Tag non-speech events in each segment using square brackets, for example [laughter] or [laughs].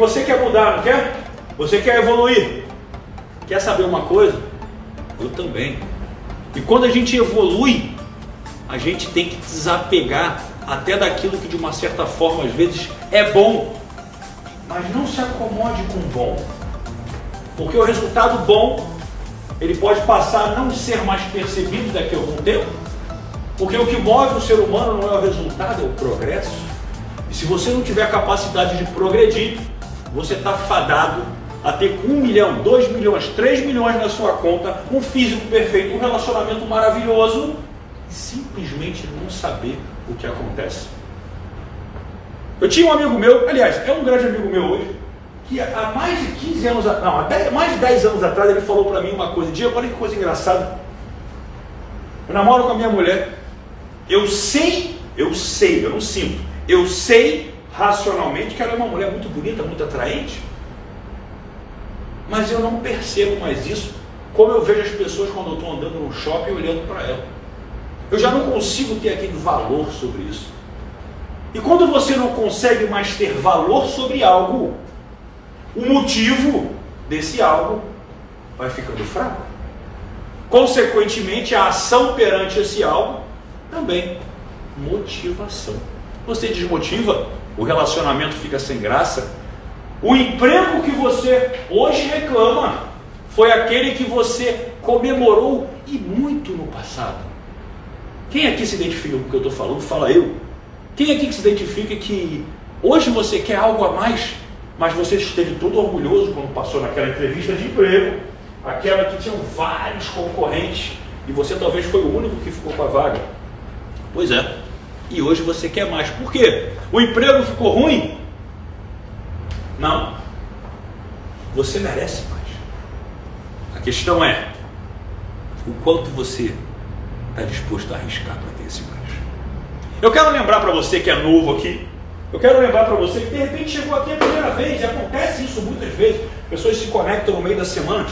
Você quer mudar, não quer? Você quer evoluir? Quer saber uma coisa? Eu também. E quando a gente evolui, a gente tem que desapegar até daquilo que de uma certa forma às vezes é bom. Mas não se acomode com bom. Porque o resultado bom, ele pode passar a não ser mais percebido daqui a algum tempo. Porque o que move o ser humano não é o resultado, é o progresso. E se você não tiver a capacidade de progredir, você está fadado a ter um milhão, dois milhões, três milhões na sua conta, um físico perfeito, um relacionamento maravilhoso e simplesmente não saber o que acontece. Eu tinha um amigo meu, aliás, é um grande amigo meu hoje, que há mais de 15 anos, não, há mais de 10 anos atrás ele falou para mim uma coisa, dia, olha que coisa engraçada. Eu namoro com a minha mulher, eu sei, eu sei, eu não sinto, eu sei racionalmente que ela é uma mulher muito bonita, muito atraente, mas eu não percebo mais isso como eu vejo as pessoas quando eu estou andando no shopping olhando para ela. Eu já não consigo ter aquele valor sobre isso. E quando você não consegue mais ter valor sobre algo, o motivo desse algo vai ficando fraco. Consequentemente, a ação perante esse algo também motivação. Você desmotiva, o relacionamento fica sem graça. O emprego que você hoje reclama foi aquele que você comemorou e muito no passado. Quem aqui se identifica com o que eu estou falando? Fala eu. Quem aqui que se identifica que hoje você quer algo a mais, mas você esteve todo orgulhoso quando passou naquela entrevista de emprego, aquela que tinham vários concorrentes e você talvez foi o único que ficou com a vaga? Pois é. E hoje você quer mais. Por quê? O emprego ficou ruim? Não. Você merece mais. A questão é o quanto você está disposto a arriscar para ter esse mais. Eu quero lembrar para você que é novo aqui. Eu quero lembrar para você que de repente chegou aqui a primeira vez, e acontece isso muitas vezes. Pessoas se conectam no meio da semana.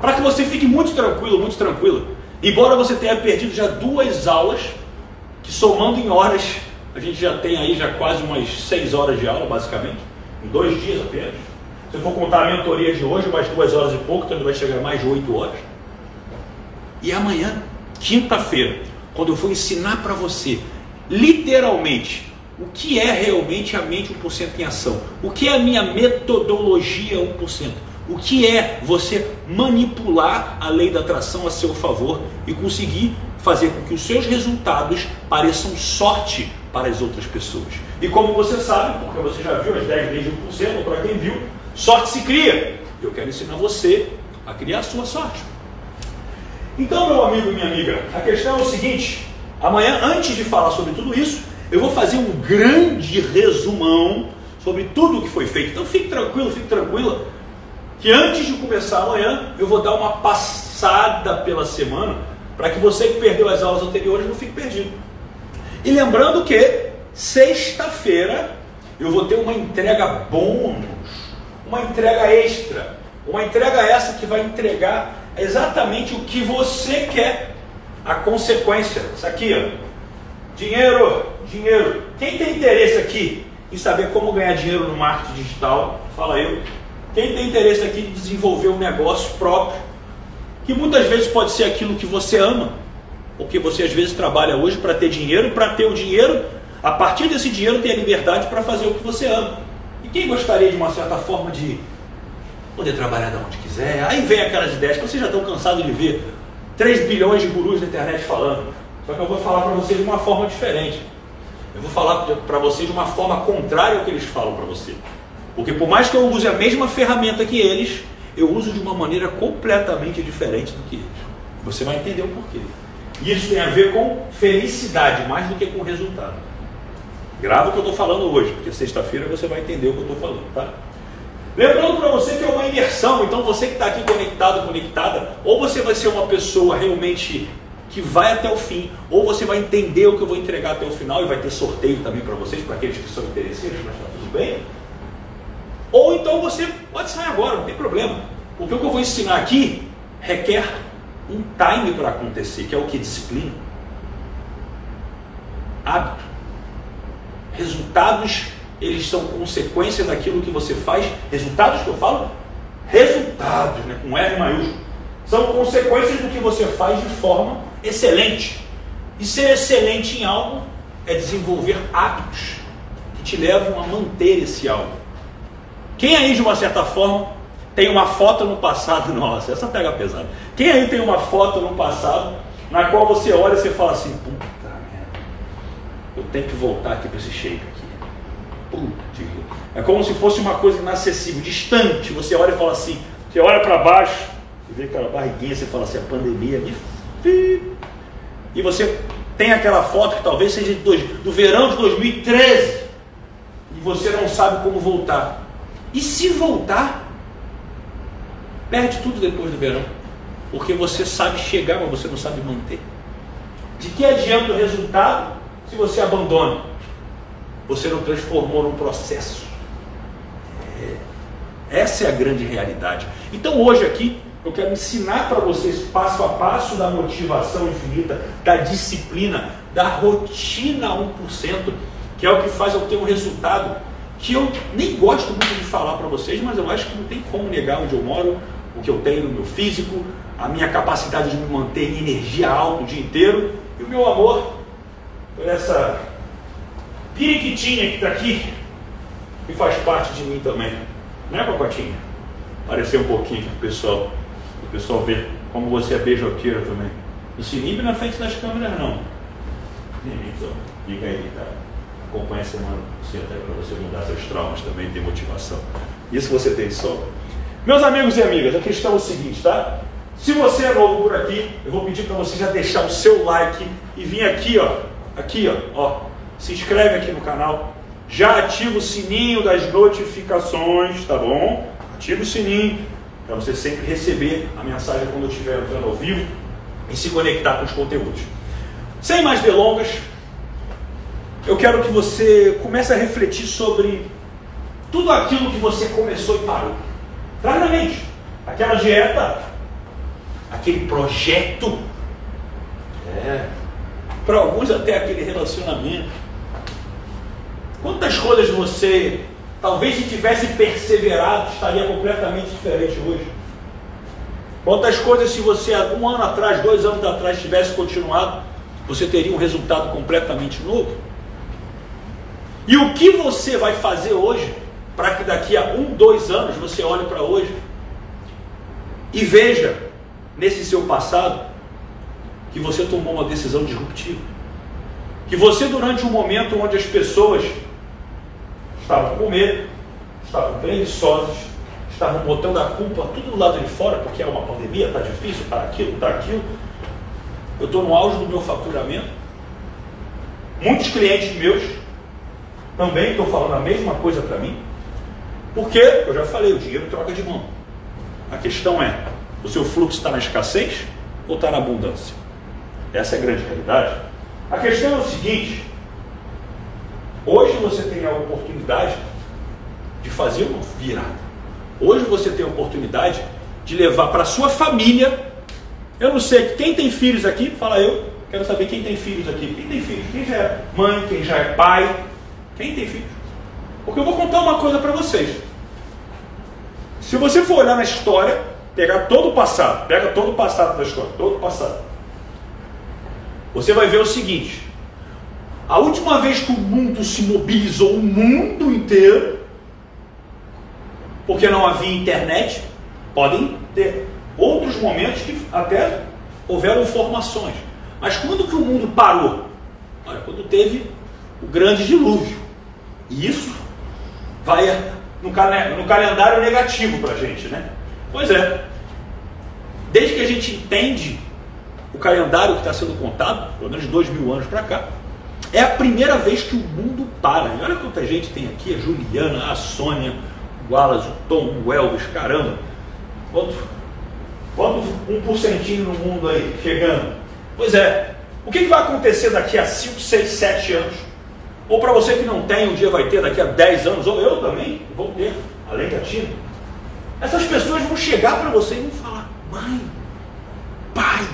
Para que você fique muito tranquilo, muito tranquilo. Embora você tenha perdido já duas aulas, que somando em horas, a gente já tem aí já quase umas seis horas de aula, basicamente, em dois dias apenas. Se eu for contar a mentoria de hoje, mais duas horas e pouco, então vai chegar mais de oito horas. E amanhã, quinta-feira, quando eu for ensinar para você, literalmente, o que é realmente a mente 1% em ação, o que é a minha metodologia 1%, o que é você manipular a lei da atração a seu favor e conseguir fazer com que os seus resultados pareçam sorte para as outras pessoas. E como você sabe, porque você já viu as 10 leis de 1%, ou para quem viu, sorte se cria. Eu quero ensinar você a criar a sua sorte. Então, meu amigo e minha amiga, a questão é o seguinte: amanhã, antes de falar sobre tudo isso, eu vou fazer um grande resumão sobre tudo o que foi feito. Então, fique tranquilo, fique tranquila, que antes de começar amanhã, eu vou dar uma passada pela semana para que você que perdeu as aulas anteriores não fique perdido. E lembrando que sexta-feira eu vou ter uma entrega bônus, uma entrega extra, uma entrega essa que vai entregar exatamente o que você quer, a consequência. Isso aqui, ó. Dinheiro, dinheiro. Quem tem interesse aqui em saber como ganhar dinheiro no marketing digital? Fala eu. Quem tem interesse aqui em desenvolver um negócio próprio? Que muitas vezes pode ser aquilo que você ama, porque você às vezes trabalha hoje para ter dinheiro, para ter o dinheiro, a partir desse dinheiro ter a liberdade para fazer o que você ama. E quem gostaria de uma certa forma de poder trabalhar de onde quiser? Aí vem aquelas ideias que vocês já estão cansados de ver 3 bilhões de gurus na internet falando. Só que eu vou falar para vocês de uma forma diferente. Eu vou falar para vocês de uma forma contrária ao que eles falam para você. Porque por mais que eu use a mesma ferramenta que eles, eu uso de uma maneira completamente diferente do que eles. Você vai entender o porquê. E isso tem a ver com felicidade, mais do que com resultado. Grava o que eu estou falando hoje, porque sexta-feira você vai entender o que eu estou falando, tá? Lembrando para você que é uma imersão, então você que está aqui conectado, conectada, ou você vai ser uma pessoa realmente que vai até o fim, ou você vai entender o que eu vou entregar até o final e vai ter sorteio também para vocês, para aqueles que são interesseiros, mas está tudo bem. Ou então você pode sair agora, não tem problema. Porque o que eu vou ensinar aqui requer um time para acontecer, que é o que? Disciplina. Hábito. Resultados eles são consequência daquilo que você faz. Resultados que eu falo? Resultados, né? com R maiúsculo. São consequências do que você faz de forma excelente. E ser excelente em algo é desenvolver hábitos que te levam a manter esse algo. Quem aí, de uma certa forma, tem uma foto no passado, [laughs] nossa, essa pega pesado. Quem aí tem uma foto no passado na qual você olha e você fala assim, puta merda, eu tenho que voltar aqui para esse shape aqui. Putz, é como se fosse uma coisa inacessível, distante. Você olha e fala assim, você olha para baixo, e vê aquela barriguinha, você fala assim, a pandemia me e você tem aquela foto que talvez seja do verão de 2013 e você não sabe como voltar. E se voltar, perde tudo depois do verão, porque você sabe chegar, mas você não sabe manter. De que adianta o resultado se você abandona? Você não transformou num processo. É, essa é a grande realidade. Então hoje aqui eu quero ensinar para vocês passo a passo da motivação infinita, da disciplina, da rotina 1%, que é o que faz eu ter um resultado que eu nem gosto muito de falar para vocês, mas eu acho que não tem como negar onde eu moro, o que eu tenho no meu físico, a minha capacidade de me manter em energia alta o dia inteiro e o meu amor por essa periquitinha que está aqui, que faz parte de mim também. Né, Pacotinha? Aparecer um pouquinho aqui pro pessoal pessoal vê como você é beijoqueiro também. Não se inibe na frente das câmeras, não. Fica aí, tá? Acompanha a semana você até para você mudar seus traumas também, ter motivação. Isso você tem sobra. Meus amigos e amigas, a questão é o seguinte, tá? Se você é novo por aqui, eu vou pedir para você já deixar o seu like e vir aqui, ó, aqui, ó, ó, se inscreve aqui no canal, já ativa o sininho das notificações, tá bom? Ativa o sininho, para você sempre receber a mensagem quando eu estiver entrando ao vivo e se conectar com os conteúdos. Sem mais delongas, eu quero que você comece a refletir sobre tudo aquilo que você começou e parou. Traz na mente aquela dieta, aquele projeto, é, para alguns até aquele relacionamento. Quantas coisas você Talvez se tivesse perseverado, estaria completamente diferente hoje. Quantas coisas, se você um ano atrás, dois anos atrás, tivesse continuado, você teria um resultado completamente novo. E o que você vai fazer hoje, para que daqui a um, dois anos você olhe para hoje e veja nesse seu passado que você tomou uma decisão disruptiva. Que você, durante um momento onde as pessoas estavam com medo, estavam preguiçosos, estavam botando a culpa tudo do lado de fora, porque é uma pandemia, está difícil, está aquilo, está aquilo. Eu estou no auge do meu faturamento. Muitos clientes meus também estão falando a mesma coisa para mim. Porque, eu já falei, o dinheiro troca de mão. A questão é, o seu fluxo está na escassez ou está na abundância? Essa é a grande realidade. A questão é o seguinte, Hoje você tem a oportunidade de fazer uma virada. Hoje você tem a oportunidade de levar para sua família. Eu não sei, quem tem filhos aqui? Fala eu. Quero saber quem tem filhos aqui. Quem tem filhos? Quem já é mãe? Quem já é pai? Quem tem filhos? Porque eu vou contar uma coisa para vocês. Se você for olhar na história, pegar todo o passado, pega todo o passado da história, todo o passado, você vai ver o seguinte: a última vez que o mundo se mobilizou, o mundo inteiro, porque não havia internet, podem ter outros momentos que até houveram informações. Mas quando que o mundo parou? Olha, quando teve o grande dilúvio. E isso vai no, no calendário negativo para a gente, né? Pois é. Desde que a gente entende o calendário que está sendo contado, pelo menos dois mil anos para cá, é a primeira vez que o mundo para. E olha quanta gente tem aqui: a Juliana, a Sônia, o Wallace, o Tom, o Elvis, caramba. Quanto, quanto um porcentinho no mundo aí chegando? Pois é. O que, vai acontecer daqui a 5, 6, 7 anos? Ou para você que não tem, um dia vai ter daqui a 10 anos, ou eu também vou ter, além da Tina. Essas pessoas vão chegar para você e vão falar: mãe, pai,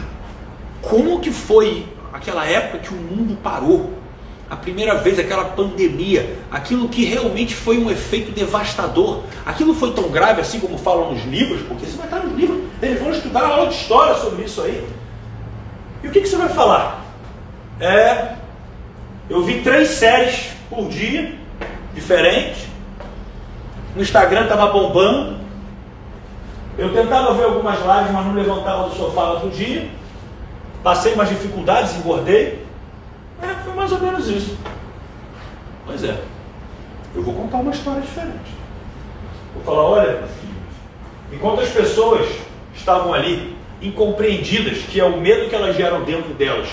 como que foi aquela época que o mundo parou? a primeira vez, aquela pandemia, aquilo que realmente foi um efeito devastador. Aquilo foi tão grave assim como falam nos livros, porque isso vai estar nos livros. Eles vão estudar aula de história sobre isso aí. E o que, que você vai falar? É, eu vi três séries por dia, diferentes. No Instagram estava bombando. Eu tentava ver algumas lives, mas não levantava do sofá outro dia. Passei umas dificuldades, engordei. É, foi mais ou menos isso. Pois é. Eu vou contar uma história diferente. Vou falar, olha, enquanto as pessoas estavam ali incompreendidas, que é o medo que elas geram dentro delas,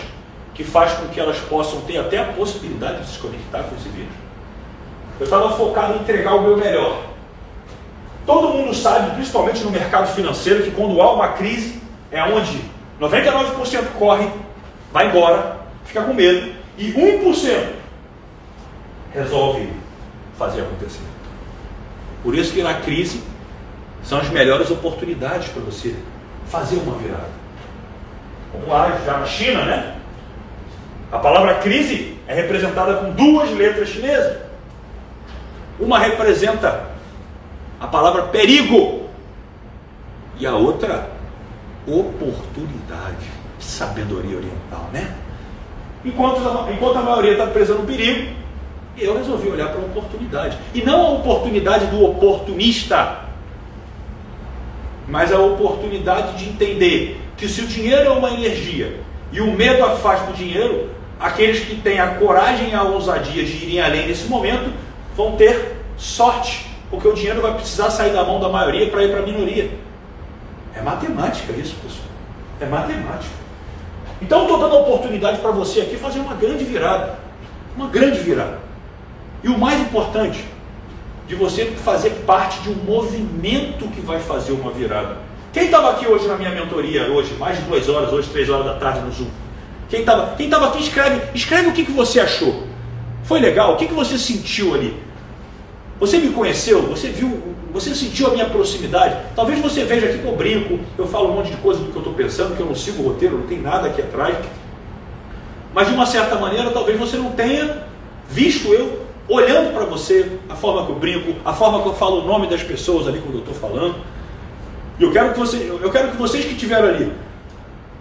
que faz com que elas possam ter até a possibilidade de se conectar com esse vírus. Eu estava focado em entregar o meu melhor. Todo mundo sabe, principalmente no mercado financeiro, que quando há uma crise é onde 99% corre, vai embora, fica com medo, e 1% resolve fazer acontecer. Por isso que na crise são as melhores oportunidades para você fazer uma virada. Vamos lá, já na China, né? A palavra crise é representada com duas letras chinesas. Uma representa a palavra perigo e a outra oportunidade. Sabedoria oriental, né? Enquanto, enquanto a maioria está presa no perigo, eu resolvi olhar para a oportunidade. E não a oportunidade do oportunista, mas a oportunidade de entender que se o dinheiro é uma energia e o medo afasta o dinheiro, aqueles que têm a coragem e a ousadia de irem além nesse momento vão ter sorte, porque o dinheiro vai precisar sair da mão da maioria para ir para a minoria. É matemática isso, pessoal. É matemática. Então estou dando a oportunidade para você aqui fazer uma grande virada. Uma grande virada. E o mais importante, de você fazer parte de um movimento que vai fazer uma virada. Quem estava aqui hoje na minha mentoria, hoje, mais de duas horas, hoje, três horas da tarde no Zoom? Quem estava quem tava aqui, escreve, escreve o que, que você achou. Foi legal? O que, que você sentiu ali? Você me conheceu? Você viu? Você sentiu a minha proximidade? Talvez você veja aqui que eu brinco, eu falo um monte de coisa do que eu estou pensando, que eu não sigo o roteiro, não tem nada aqui atrás. Mas de uma certa maneira, talvez você não tenha visto eu olhando para você, a forma que eu brinco, a forma que eu falo o nome das pessoas ali quando eu estou falando. E eu quero que você, eu quero que vocês que estiveram ali,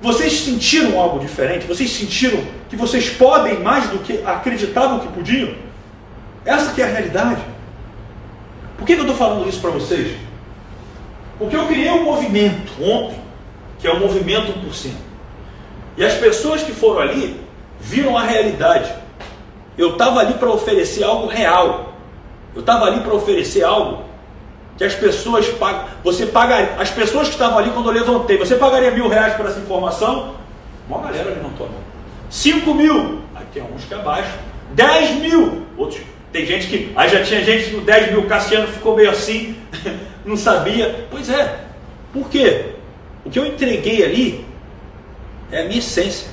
vocês sentiram algo diferente? Vocês sentiram que vocês podem mais do que acreditavam que podiam? Essa que é a realidade. Por que, que eu estou falando isso para vocês? Porque eu criei um movimento ontem, que é o movimento 1%. E as pessoas que foram ali viram a realidade. Eu estava ali para oferecer algo real. Eu estava ali para oferecer algo que as pessoas pagam. Você pagaria. As pessoas que estavam ali quando eu levantei, você pagaria mil reais por essa informação? Uma galera levantou a mão. Cinco mil, aí tem alguns que abaixo. Dez mil, outros. Tem gente que. Aí já tinha gente no 10 mil, Cassiano ficou meio assim, [laughs] não sabia. Pois é. Por quê? O que eu entreguei ali é a minha essência.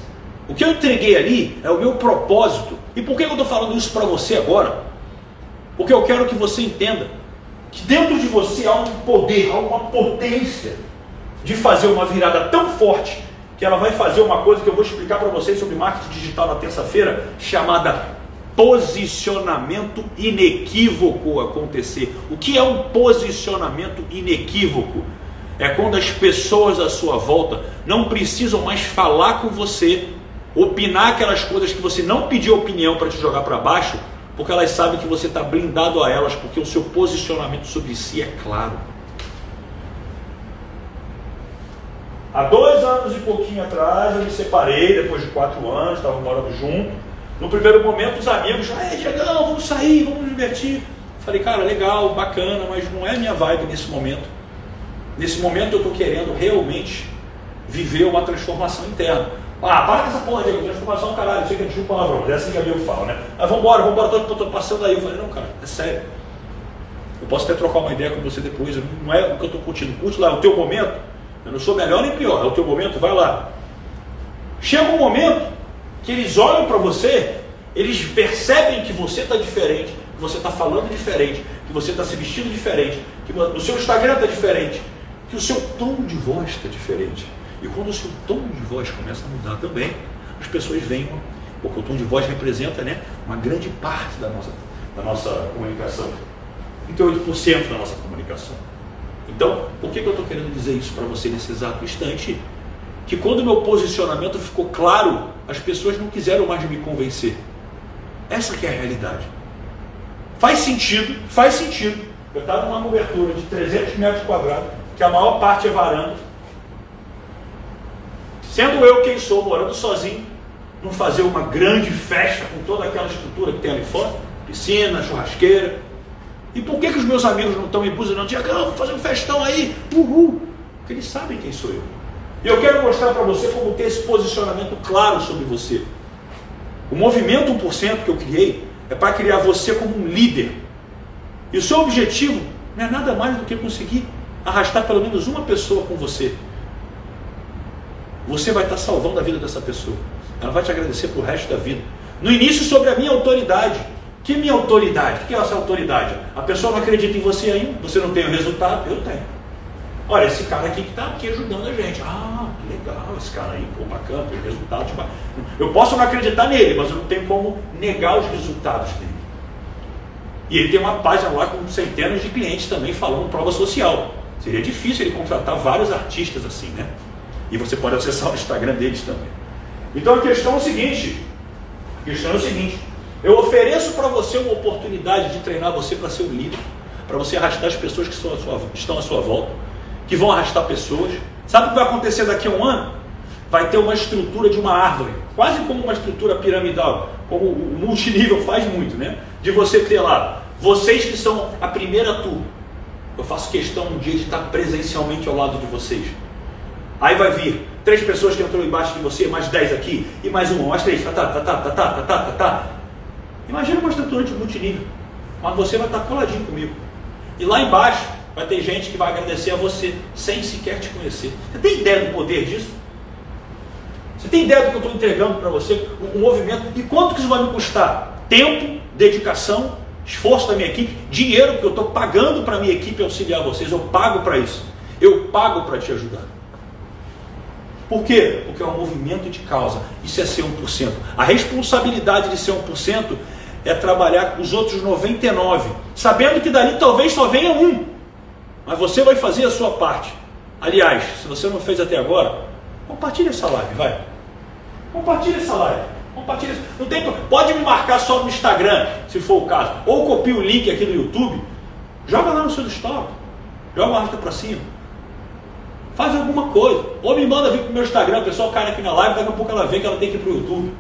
O que eu entreguei ali é o meu propósito. E por que eu estou falando isso para você agora? Porque eu quero que você entenda que dentro de você há um poder, há uma potência de fazer uma virada tão forte que ela vai fazer uma coisa que eu vou explicar para vocês sobre marketing digital na terça-feira, chamada posicionamento inequívoco acontecer. O que é um posicionamento inequívoco? É quando as pessoas à sua volta não precisam mais falar com você, opinar aquelas coisas que você não pediu opinião para te jogar para baixo, porque elas sabem que você está blindado a elas, porque o seu posicionamento sobre si é claro. Há dois anos e pouquinho atrás eu me separei, depois de quatro anos, estava morando junto. No primeiro momento os amigos, ah, Diegão, vamos sair, vamos nos divertir. Falei, cara, legal, bacana, mas não é minha vibe nesse momento. Nesse momento eu estou querendo realmente viver uma transformação interna. Ah, para com essa porra de transformação, caralho, sei que é de um palavrão, mas é assim que amigo fala, né? Ah, vambora, vambora, tô, tô, passando aí. Eu falei, não, cara, é sério. Eu posso até trocar uma ideia com você depois, não é o que eu estou curtindo. Curte lá, é o teu momento. Eu não sou melhor nem pior, é o teu momento, vai lá. Chega um momento que eles olham para você, eles percebem que você está diferente, que você está falando diferente, que você está se vestindo diferente, que o seu Instagram está diferente, que o seu tom de voz está diferente. E quando o seu tom de voz começa a mudar também, as pessoas vêm, porque o tom de voz representa né, uma grande parte da nossa, da nossa comunicação. 38% da nossa comunicação. Então, por que, que eu estou querendo dizer isso para você nesse exato instante? Que quando o meu posicionamento ficou claro, as pessoas não quiseram mais me convencer. Essa que é a realidade. Faz sentido, faz sentido. Eu estava numa cobertura de 300 metros quadrados, que a maior parte é varanda. Sendo eu quem sou, morando sozinho, não fazer uma grande festa com toda aquela estrutura que tem ali fora, piscina, churrasqueira. E por que, que os meus amigos não estão me buzinando? Tiagão, vamos fazer um festão aí, uhul. Porque eles sabem quem sou eu. E eu quero mostrar para você como ter esse posicionamento claro sobre você. O movimento 1% que eu criei é para criar você como um líder. E o seu objetivo não é nada mais do que conseguir arrastar pelo menos uma pessoa com você. Você vai estar salvando a vida dessa pessoa. Ela vai te agradecer para o resto da vida. No início, sobre a minha autoridade. Que minha autoridade? O que é essa autoridade? A pessoa não acredita em você ainda, você não tem o resultado, eu tenho. Olha, esse cara aqui que está aqui ajudando a gente. Ah, que legal, esse cara aí, pô, bacana, tem resultado. Tipo, eu posso não acreditar nele, mas eu não tenho como negar os resultados dele. E ele tem uma página lá com centenas de clientes também falando prova social. Seria difícil ele contratar vários artistas assim, né? E você pode acessar o Instagram deles também. Então a questão é o seguinte: a questão é o seguinte. Eu ofereço para você uma oportunidade de treinar você para ser um líder, para você arrastar as pessoas que sua, estão à sua volta, que vão arrastar pessoas. Sabe o que vai acontecer daqui a um ano? Vai ter uma estrutura de uma árvore, quase como uma estrutura piramidal, como o multinível faz muito, né? De você ter lá, vocês que são a primeira turma. Eu faço questão um dia de estar presencialmente ao lado de vocês. Aí vai vir três pessoas que entrou embaixo de você, mais dez aqui, e mais uma, mais três, tá, tá, tá, tá, tá, tá, tá, tá, tá. Imagina uma estrutura de multinível, mas você vai estar coladinho comigo. E lá embaixo vai ter gente que vai agradecer a você sem sequer te conhecer. Você tem ideia do poder disso? Você tem ideia do que eu estou entregando para você? O, o, movimento. E quanto que isso vai me custar? Tempo, dedicação, esforço da minha equipe, dinheiro que eu estou pagando para a minha equipe auxiliar vocês. Eu pago para isso. Eu pago para te ajudar. Por quê? Porque é um movimento de causa. Isso é ser 1%. A responsabilidade de ser 1% é trabalhar com os outros 99, sabendo que dali talvez só venha um. Mas você vai fazer a sua parte. Aliás, se você não fez até agora, compartilhe essa live, vai. Compartilhe essa live. Compartilhe. Não tem, pode me marcar só no Instagram, se for o caso. Ou copie o link aqui no YouTube. Joga lá no seu story. Joga uma arca para cima. Faz alguma coisa. Ou me manda vir para o meu Instagram, o pessoal cai aqui na live, daqui a pouco ela vê que ela tem que ir para o YouTube.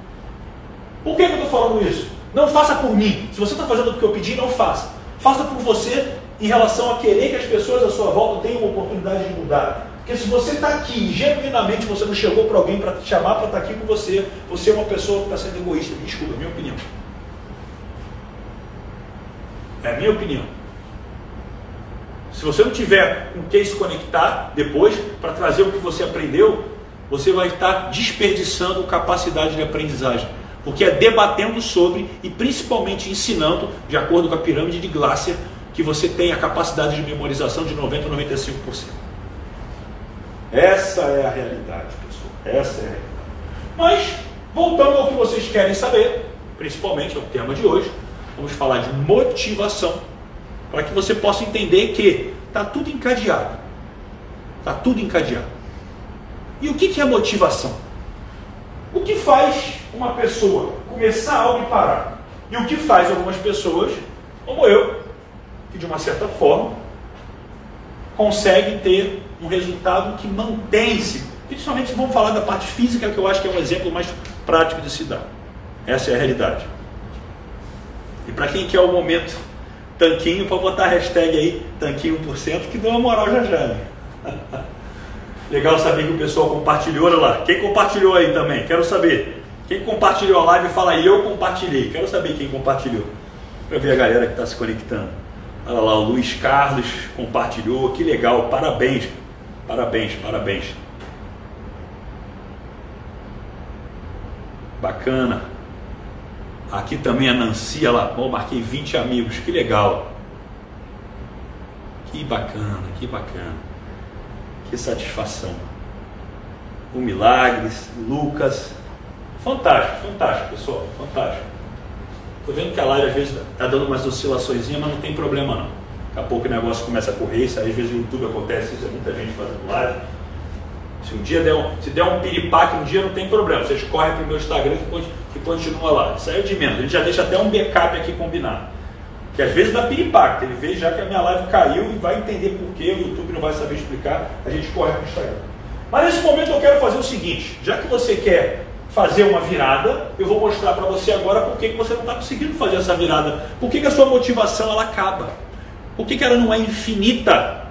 Por que, que eu estou falando isso? Não faça por mim. Se você está fazendo o que eu pedi, não faça. Faça por você em relação a querer que as pessoas à sua volta tenham oportunidade de mudar. Porque se você está aqui genuinamente você não chegou para alguém para te chamar para estar tá aqui com você, você é uma pessoa que está sendo egoísta. Desculpa, é minha opinião. É a minha opinião. Se você não tiver com quem se conectar depois para trazer o que você aprendeu, você vai estar desperdiçando capacidade de aprendizagem. Porque é debatendo sobre e principalmente ensinando, de acordo com a pirâmide de Glasser, que você tem a capacidade de memorização de 90 a 95%. Essa é a realidade, pessoal. Essa é a realidade. Mas, voltando ao que vocês querem saber, principalmente ao tema de hoje, vamos falar de motivação para que você possa entender que está tudo encadeado. Está tudo encadeado. E o que, que é motivação? O que faz uma pessoa começar algo e parar? E o que faz algumas pessoas, como eu, que de uma certa forma consegue ter um resultado que mantém-se. Principalmente vamos falar da parte física, que eu acho que é um exemplo mais prático de se dar. Essa é a realidade. E para quem quer o momento Tanquinho, para botar a hashtag aí, tanquinho 1%, que deu uma moral já já. Né? [laughs] Legal saber que o pessoal compartilhou, olha lá. Quem compartilhou aí também? Quero saber. Quem compartilhou a live, fala eu compartilhei. Quero saber quem compartilhou. Para ver a galera que está se conectando. Olha lá, o Luiz Carlos compartilhou, que legal, parabéns, parabéns, parabéns. Bacana. Aqui também a Nancy, ela, marquei 20 amigos, que legal. Que bacana, que bacana. Que satisfação. O Milagres, Lucas, Fantástico, fantástico, pessoal. Fantástico. Estou vendo que a live às vezes está dando umas oscilações, mas não tem problema não. Daqui a pouco o negócio começa a correr, isso, às vezes no YouTube acontece isso, é muita gente fazendo live. Se um dia der um, se der um piripaque um dia, não tem problema. Vocês correm para o meu Instagram que, que continua lá. Aí é de menos. A gente já deixa até um backup aqui combinado. Que às vezes dá piripaque. Ele vê já que a minha live caiu e vai entender por que o YouTube não vai saber explicar. A gente corre para o Instagram. Mas nesse momento eu quero fazer o seguinte: já que você quer fazer uma virada, eu vou mostrar para você agora por que você não está conseguindo fazer essa virada. Por que, que a sua motivação ela acaba? Por que, que ela não é infinita?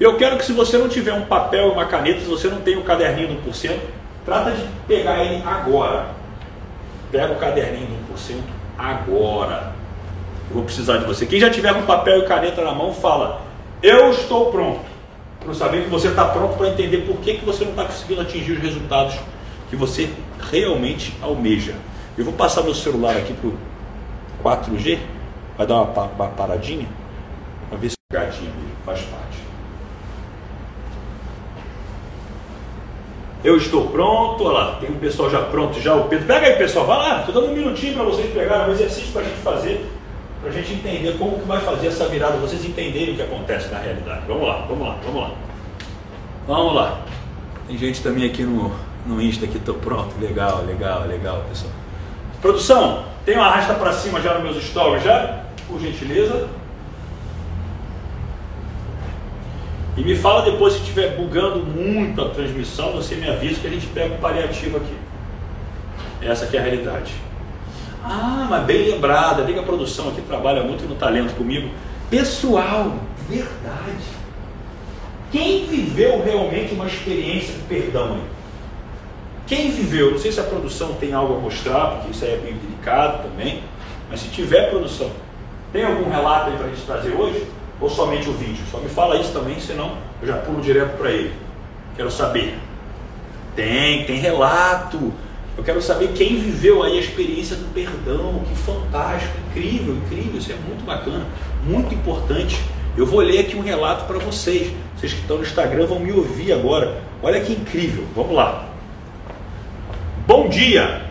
Eu quero que se você não tiver um papel e uma caneta, se você não tem o caderninho do 1%, trata de pegar ele agora. Pega o caderninho do 1% agora. Eu vou precisar de você. Quem já tiver com papel e caneta na mão, fala: Eu estou pronto. Para saber que você está pronto para entender por que, que você não está conseguindo atingir os resultados que você realmente almeja. Eu vou passar meu celular aqui para o 4G, vai dar uma, uma paradinha, para ver se o gatinho faz parte. Eu estou pronto, olha lá, tem um pessoal já pronto, já o Pedro. Pega aí, pessoal, vai lá, estou dando um minutinho para vocês pegarem um exercício para a gente fazer, para a gente entender como que vai fazer essa virada, vocês entenderem o que acontece na realidade. Vamos lá, vamos lá, vamos lá. Vamos lá. Tem gente também aqui no, no Insta que estou pronto. Legal, legal, legal, pessoal. Produção, tem uma arrasta para cima já nos meus stories já? Por gentileza. E me fala depois se estiver bugando muito a transmissão, você me avisa que a gente pega o paliativo aqui. Essa aqui é a realidade. Ah, mas bem lembrada, liga a produção aqui trabalha muito no talento comigo. Pessoal, verdade. Quem viveu realmente uma experiência de perdão aí? Quem viveu, não sei se a produção tem algo a mostrar, porque isso aí é bem delicado também, mas se tiver produção, tem algum relato aí para a gente trazer hoje? Ou somente o vídeo? Só me fala isso também, senão eu já pulo direto para ele. Quero saber. Tem, tem relato. Eu quero saber quem viveu aí a experiência do perdão. Que fantástico, incrível, incrível. Isso é muito bacana, muito importante. Eu vou ler aqui um relato para vocês. Vocês que estão no Instagram vão me ouvir agora. Olha que incrível. Vamos lá. Bom dia!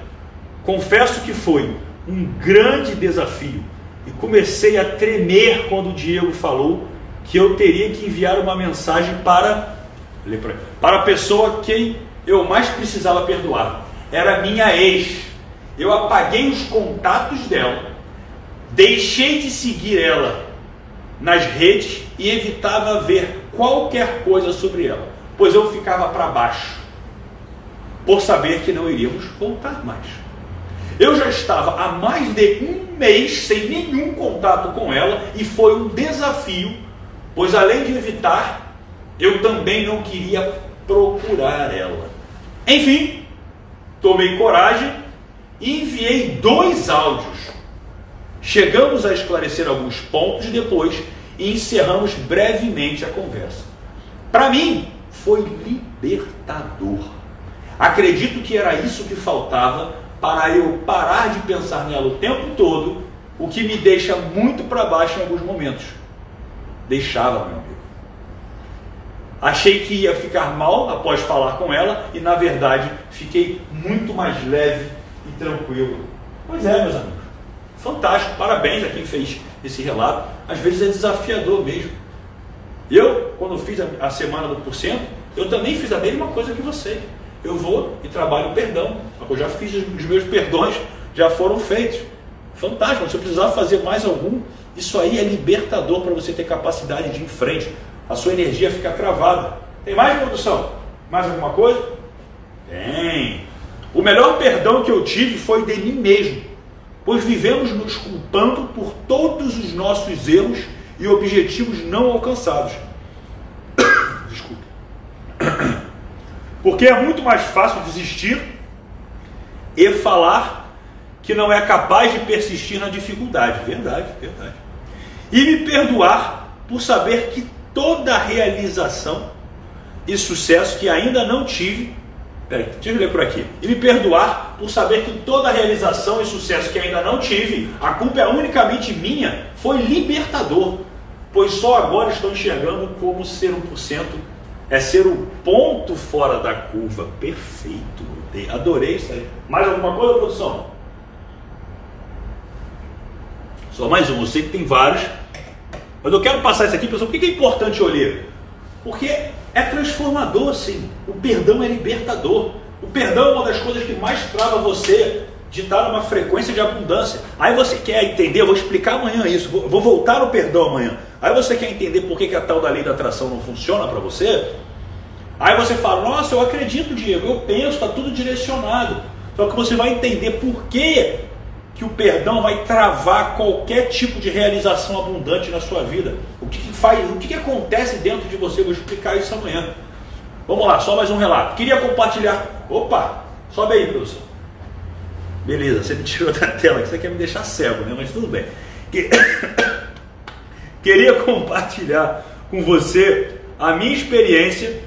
Confesso que foi um grande desafio e comecei a tremer quando o Diego falou que eu teria que enviar uma mensagem para para a pessoa quem eu mais precisava perdoar. Era minha ex. Eu apaguei os contatos dela, deixei de seguir ela nas redes e evitava ver qualquer coisa sobre ela, pois eu ficava para baixo por saber que não iríamos voltar mais. Eu já estava há mais de um mês sem nenhum contato com ela e foi um desafio, pois além de evitar, eu também não queria procurar ela. Enfim, tomei coragem e enviei dois áudios. Chegamos a esclarecer alguns pontos depois e encerramos brevemente a conversa. Para mim, foi libertador. Acredito que era isso que faltava para eu parar de pensar nela o tempo todo, o que me deixa muito para baixo em alguns momentos. Deixava, meu amigo. Achei que ia ficar mal após falar com ela e, na verdade, fiquei muito mais leve e tranquilo. Pois é, meus amigos. Fantástico, parabéns a quem fez esse relato. Às vezes é desafiador mesmo. Eu, quando fiz a semana do porcento, eu também fiz a mesma coisa que você eu vou e trabalho o perdão. Eu já fiz os meus perdões, já foram feitos. Fantástico, se eu precisar fazer mais algum, isso aí é libertador para você ter capacidade de ir em frente. A sua energia fica travada. Tem mais produção? Mais alguma coisa? Tem. O melhor perdão que eu tive foi de mim mesmo, pois vivemos nos culpando por todos os nossos erros e objetivos não alcançados. [coughs] Desculpe. [coughs] Porque é muito mais fácil desistir e falar que não é capaz de persistir na dificuldade. Verdade, verdade. E me perdoar por saber que toda realização e sucesso que ainda não tive. Peraí, deixa eu ler por aqui. E me perdoar por saber que toda realização e sucesso que ainda não tive, a culpa é unicamente minha, foi libertador. Pois só agora estou enxergando como ser 1% é ser o ponto fora da curva. Perfeito, adorei isso aí. Mais alguma coisa, produção? Só mais um, eu sei que tem vários, mas eu quero passar isso aqui, pessoal. Por que é importante ler? Porque é transformador, sim. O perdão é libertador. O perdão é uma das coisas que mais trava você de estar numa frequência de abundância. Aí você quer entender, eu vou explicar amanhã isso, vou voltar ao perdão amanhã. Aí você quer entender por que, que a tal da lei da atração não funciona para você? Aí você fala, nossa, eu acredito, Diego, eu penso, está tudo direcionado. Só que você vai entender por que, que o perdão vai travar qualquer tipo de realização abundante na sua vida. O que, que faz, o que, que acontece dentro de você, eu vou explicar isso amanhã. Vamos lá, só mais um relato. Queria compartilhar. Opa, sobe aí, professor. Beleza, você me tirou da tela, que você quer me deixar cego, né? Mas tudo bem. [coughs] Queria compartilhar com você a minha experiência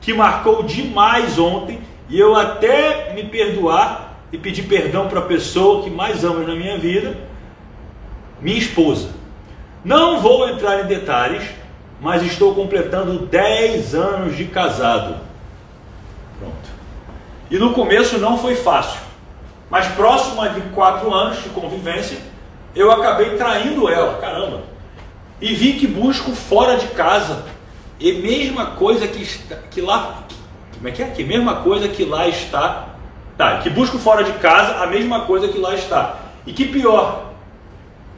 que marcou demais ontem e eu até me perdoar e pedir perdão para a pessoa que mais amo na minha vida, minha esposa. Não vou entrar em detalhes, mas estou completando 10 anos de casado. Pronto. E no começo não foi fácil. Mas próximo de quatro anos de convivência, eu acabei traindo ela, caramba. E vi que busco fora de casa. E mesma coisa que, que lá. Como é que é? Que mesma coisa que lá está. Tá, que busco fora de casa a mesma coisa que lá está. E que pior,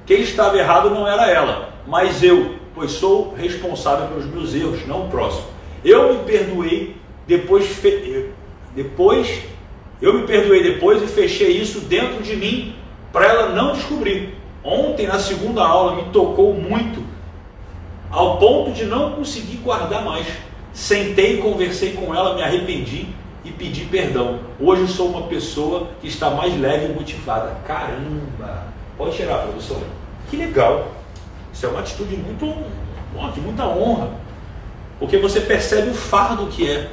quem estava errado não era ela, mas eu, pois sou responsável pelos meus erros, não o próximo. Eu me perdoei, depois, depois eu me perdoei depois e fechei isso dentro de mim para ela não descobrir. Ontem, na segunda aula, me tocou muito, ao ponto de não conseguir guardar mais. Sentei, conversei com ela, me arrependi e pedi perdão. Hoje sou uma pessoa que está mais leve e motivada. Caramba! Pode tirar, professor. Que legal! Isso é uma atitude muito, de muita honra. Porque você percebe o fardo que é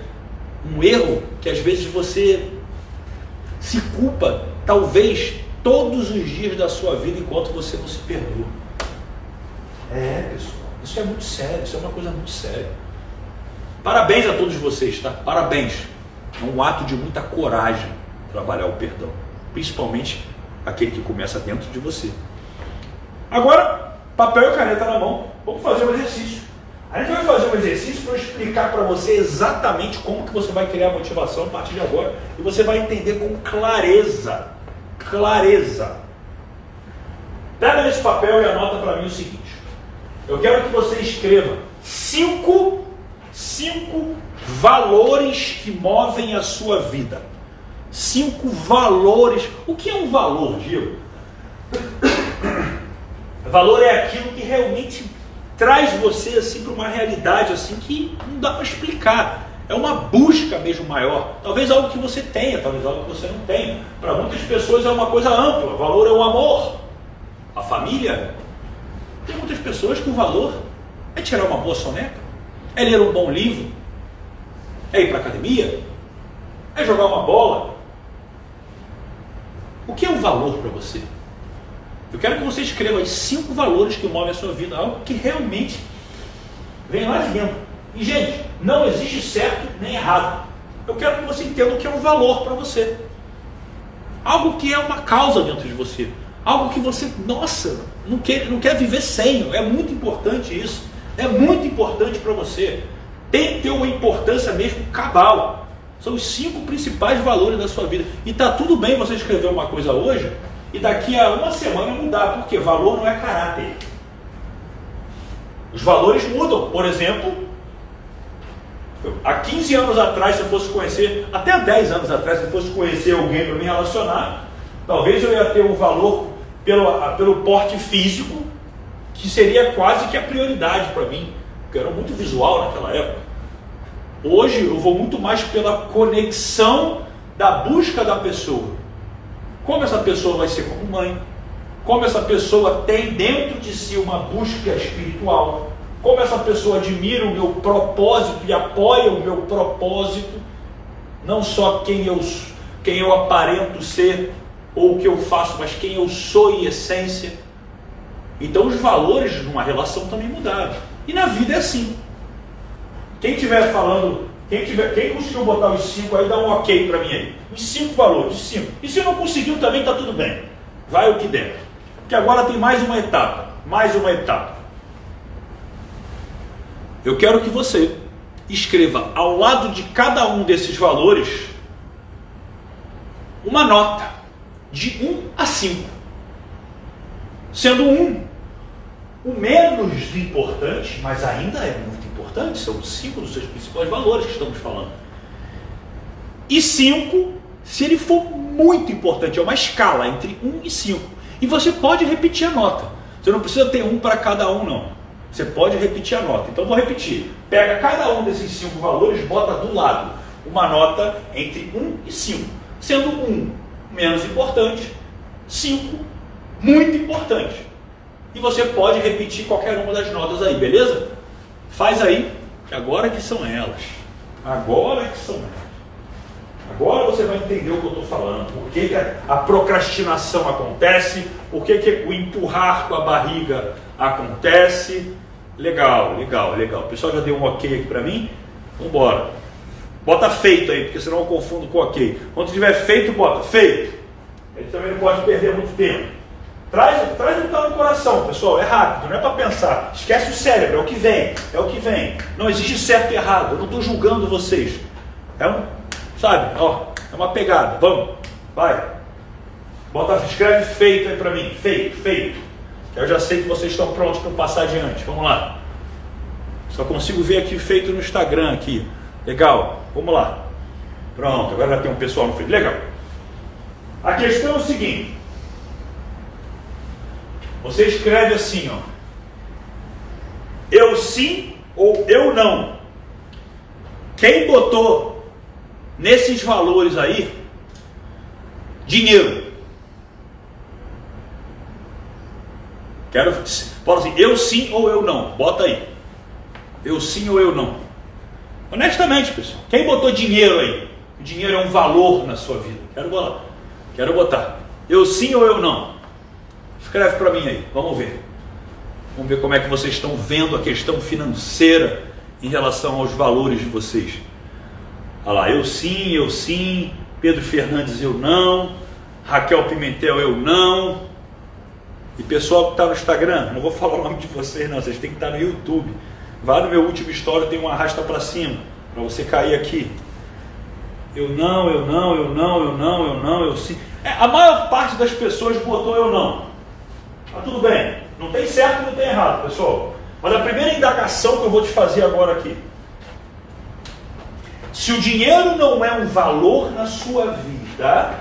um erro que às vezes você se culpa, talvez, todos os dias da sua vida enquanto você não se perdoa. É, pessoal, isso é muito sério, isso é uma coisa muito séria. Parabéns a todos vocês, tá? Parabéns. É um ato de muita coragem trabalhar o perdão, principalmente aquele que começa dentro de você. Agora, papel e caneta na mão, vamos fazer um exercício. A gente vai fazer um exercício para explicar para você exatamente como que você vai criar motivação a partir de agora e você vai entender com clareza, clareza. Pega esse papel e anota para mim o seguinte: eu quero que você escreva cinco, cinco valores que movem a sua vida. Cinco valores. O que é um valor, Diego? [coughs] Valor é aquilo que realmente traz você assim para uma realidade assim que não dá para explicar. É uma busca mesmo maior. Talvez algo que você tenha, talvez algo que você não tenha. Para muitas pessoas é uma coisa ampla. O valor é o amor, a família. Tem muitas pessoas que o valor é tirar uma boa soneca, é ler um bom livro, é ir para academia, é jogar uma bola. O que é um valor para você? Eu quero que você escreva aí cinco valores que movem a sua vida, algo que realmente vem lá de dentro. E, gente, não existe certo nem errado. Eu quero que você entenda o que é um valor para você. Algo que é uma causa dentro de você. Algo que você, nossa, não quer, não quer viver sem. É muito importante isso. É muito importante para você. Tem que ter uma importância mesmo cabal. São os cinco principais valores da sua vida. E tá tudo bem você escrever uma coisa hoje e daqui a uma semana mudar, porque valor não é caráter. Os valores mudam. Por exemplo, há 15 anos atrás, se eu fosse conhecer, até há 10 anos atrás, se eu fosse conhecer alguém para me relacionar, talvez eu ia ter um valor pelo, pelo porte físico, que seria quase que a prioridade para mim, porque eu era muito visual naquela época. Hoje eu vou muito mais pela conexão da busca da pessoa como essa pessoa vai ser como mãe, como essa pessoa tem dentro de si uma busca espiritual, como essa pessoa admira o meu propósito e apoia o meu propósito, não só quem eu, quem eu aparento ser ou o que eu faço, mas quem eu sou em essência. Então os valores de uma relação também mudaram. E na vida é assim. Quem estiver falando, quem, tiver, quem conseguiu botar os 5 aí, dá um ok para mim aí. Os 5 valores, 5. E se não conseguiu também, está tudo bem. Vai o que der. Porque agora tem mais uma etapa. Mais uma etapa. Eu quero que você escreva ao lado de cada um desses valores uma nota de 1 a 5. Sendo 1 o menos importante, mas ainda é muito importante, são cinco dos seus principais valores que estamos falando. E 5, se ele for muito importante, é uma escala entre 1 e 5. E você pode repetir a nota. Você não precisa ter um para cada um, não. Você pode repetir a nota. Então vou repetir. Pega cada um desses cinco valores, bota do lado uma nota entre 1 e 5. Sendo 1 menos importante, 5 muito importante. E você pode repetir qualquer uma das notas aí, beleza? Faz aí, agora que são elas. Agora que são elas. Agora você vai entender o que eu estou falando. Por que, que a procrastinação acontece, por que, que o empurrar com a barriga acontece. Legal, legal, legal. O pessoal já deu um ok aqui para mim? Vamos embora. Bota feito aí, porque senão eu confundo com ok. Quando tiver feito, bota feito. Ele também não pode perder muito tempo. Traz, traz o que está no coração, pessoal. É rápido, não é para pensar. Esquece o cérebro, é o que vem. É o que vem. Não existe certo e errado. Eu não estou julgando vocês. É um, sabe, ó, é uma pegada. Vamos, vai. Bota, escreve feito aí para mim. Feito, feito. Eu já sei que vocês estão prontos para passar adiante. Vamos lá. Só consigo ver aqui feito no Instagram aqui. Legal. Vamos lá. Pronto, agora já tem um pessoal no feito. Legal. A questão é o seguinte. Você escreve assim, ó. Eu sim ou eu não. Quem botou nesses valores aí dinheiro? Quero pode assim, eu sim ou eu não. Bota aí. Eu sim ou eu não. Honestamente, pessoal. Quem botou dinheiro aí? O dinheiro é um valor na sua vida. Quero botar. Quero botar. Eu sim ou eu não? Escreve para mim aí, vamos ver. Vamos ver como é que vocês estão vendo a questão financeira em relação aos valores de vocês. Olha lá, eu sim, eu sim, Pedro Fernandes eu não, Raquel Pimentel eu não. E pessoal que está no Instagram, não vou [laughs] falar o nome de vocês não, vocês têm que estar no YouTube. Vá no meu último história, tem um arrasta para cima, para você cair aqui. Eu não, eu não, eu não, eu não, eu não, eu sim. É, a maior parte das pessoas botou eu não. Tá tudo bem. Não tem certo e não tem errado, pessoal. Mas a primeira indagação que eu vou te fazer agora aqui. Se o dinheiro não é um valor na sua vida,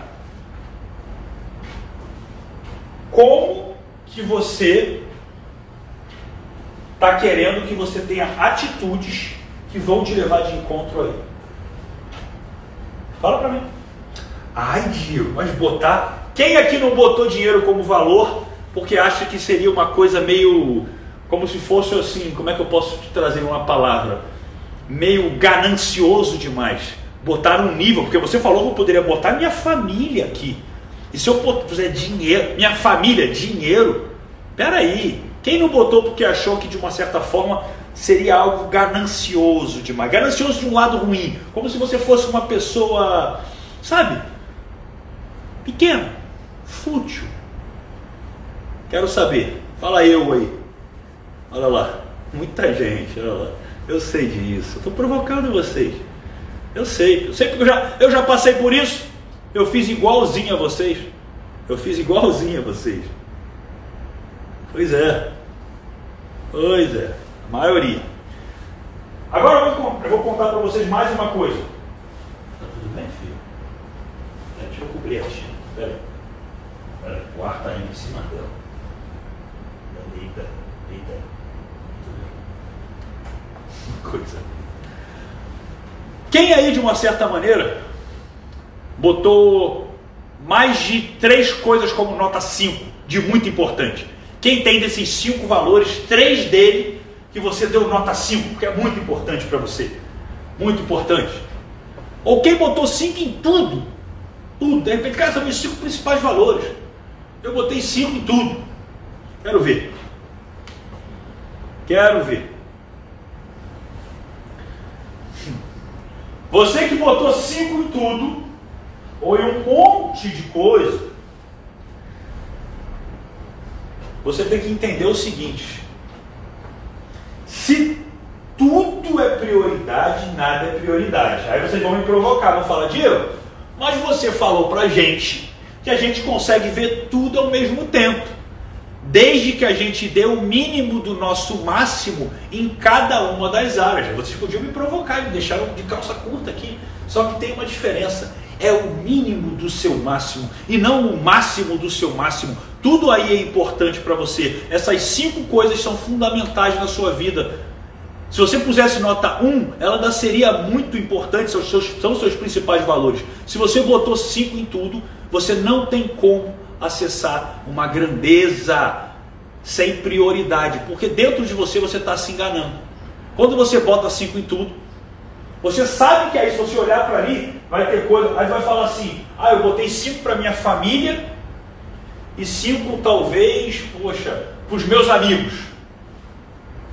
como que você está querendo que você tenha atitudes que vão te levar de encontro aí? Fala para mim. Ai, Dio, mas botar. Quem aqui não botou dinheiro como valor porque acha que seria uma coisa meio como se fosse assim, como é que eu posso te trazer uma palavra? Meio ganancioso demais. Botar um nível, porque você falou que eu poderia botar minha família aqui. E se eu puser dinheiro, minha família, dinheiro, peraí, quem não botou porque achou que de uma certa forma seria algo ganancioso demais? Ganancioso de um lado ruim, como se você fosse uma pessoa, sabe, pequena, fútil Quero saber. Fala eu aí. Olha lá. Muita gente, olha lá. Eu sei disso. Estou provocando vocês. Eu sei. Eu sei porque eu já, eu já passei por isso. Eu fiz igualzinho a vocês. Eu fiz igualzinho a vocês. Pois é. Pois é. A maioria. Agora eu vou, eu vou contar para vocês mais uma coisa. Tá tudo bem, filho? Deixa eu cobrir a tia. Pera aí. O ar está indo em cima dela. Eita, eita. Coisa. Quem aí, de uma certa maneira, botou mais de três coisas como nota 5, de muito importante? Quem tem desses cinco valores, três dele, que você deu nota 5, porque é muito importante para você. Muito importante. Ou quem botou 5 em tudo? Tudo. De repente, cara, são meus cinco principais valores. Eu botei 5 em tudo. Quero ver. Quero ver. Você que botou 5 em tudo, ou em um monte de coisa, você tem que entender o seguinte: se tudo é prioridade, nada é prioridade. Aí vocês vão me provocar, vão falar, Diego, mas você falou pra gente que a gente consegue ver tudo ao mesmo tempo. Desde que a gente dê o mínimo do nosso máximo em cada uma das áreas. Vocês podiam me provocar, me deixaram de calça curta aqui. Só que tem uma diferença. É o mínimo do seu máximo e não o máximo do seu máximo. Tudo aí é importante para você. Essas cinco coisas são fundamentais na sua vida. Se você pusesse nota 1, ela seria muito importante, são os seus, são os seus principais valores. Se você botou 5 em tudo, você não tem como acessar uma grandeza sem prioridade, porque dentro de você você está se enganando. Quando você bota 5 em tudo, você sabe que aí se você olhar para ali, vai ter coisa, aí vai falar assim, ah, eu botei 5 para minha família e 5 talvez, poxa, para os meus amigos.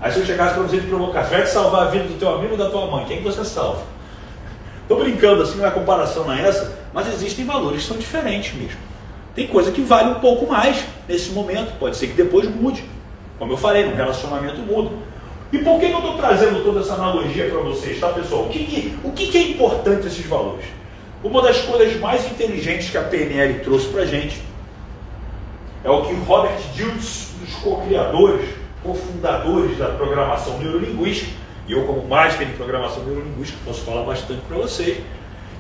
Aí se eu chegasse para você te provocar, vai te salvar a vida do teu amigo ou da tua mãe, quem que você salva? Estou brincando assim, não é comparação não é essa, mas existem valores que são diferentes mesmo. Tem coisa que vale um pouco mais nesse momento, pode ser que depois mude. Como eu falei, no relacionamento muda. E por que eu estou trazendo toda essa analogia para vocês, tá pessoal? O, que, que, o que, que é importante esses valores? Uma das coisas mais inteligentes que a PNL trouxe para a gente é o que Robert Dilts, um dos co-criadores, cofundadores da programação neurolinguística, e eu como master em programação neurolinguística posso falar bastante para vocês,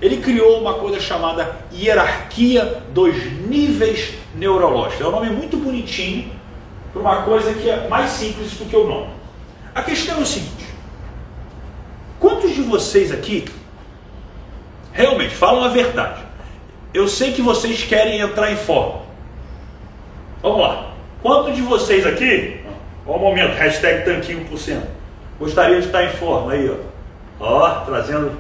ele criou uma coisa chamada hierarquia dos níveis neurológicos. É um nome muito bonitinho para uma coisa que é mais simples do que o nome. A questão é o seguinte: quantos de vocês aqui realmente falam a verdade? Eu sei que vocês querem entrar em forma. Vamos lá. Quantos de vocês aqui Olha o momento, hashtag tanquinho por cento. Gostaria de estar em forma aí, ó. Ó, trazendo,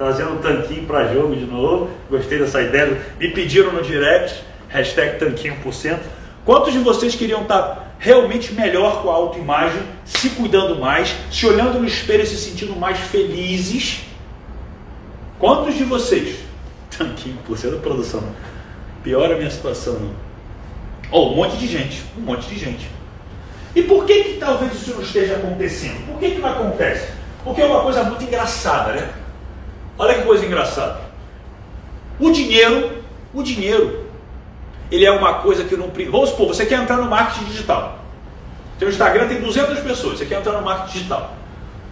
trazendo o tanquinho para jogo de novo. Gostei dessa ideia. Me pediram no direct, hashtag tanquinho por cento. Quantos de vocês queriam estar realmente melhor com a autoimagem, se cuidando mais, se olhando no espelho e se sentindo mais felizes? Quantos de vocês? [laughs] Tanquinho por cento da produção. Piora a minha situação, não. Oh, um monte de gente, um monte de gente. E por que, que talvez isso não esteja acontecendo? Por que, que não acontece? Porque é uma coisa muito engraçada, né? Olha que coisa engraçada. O dinheiro, o dinheiro, ele é uma coisa que não. Vamos supor, você quer entrar no marketing digital. Seu Instagram tem 200 pessoas, você quer entrar no marketing digital.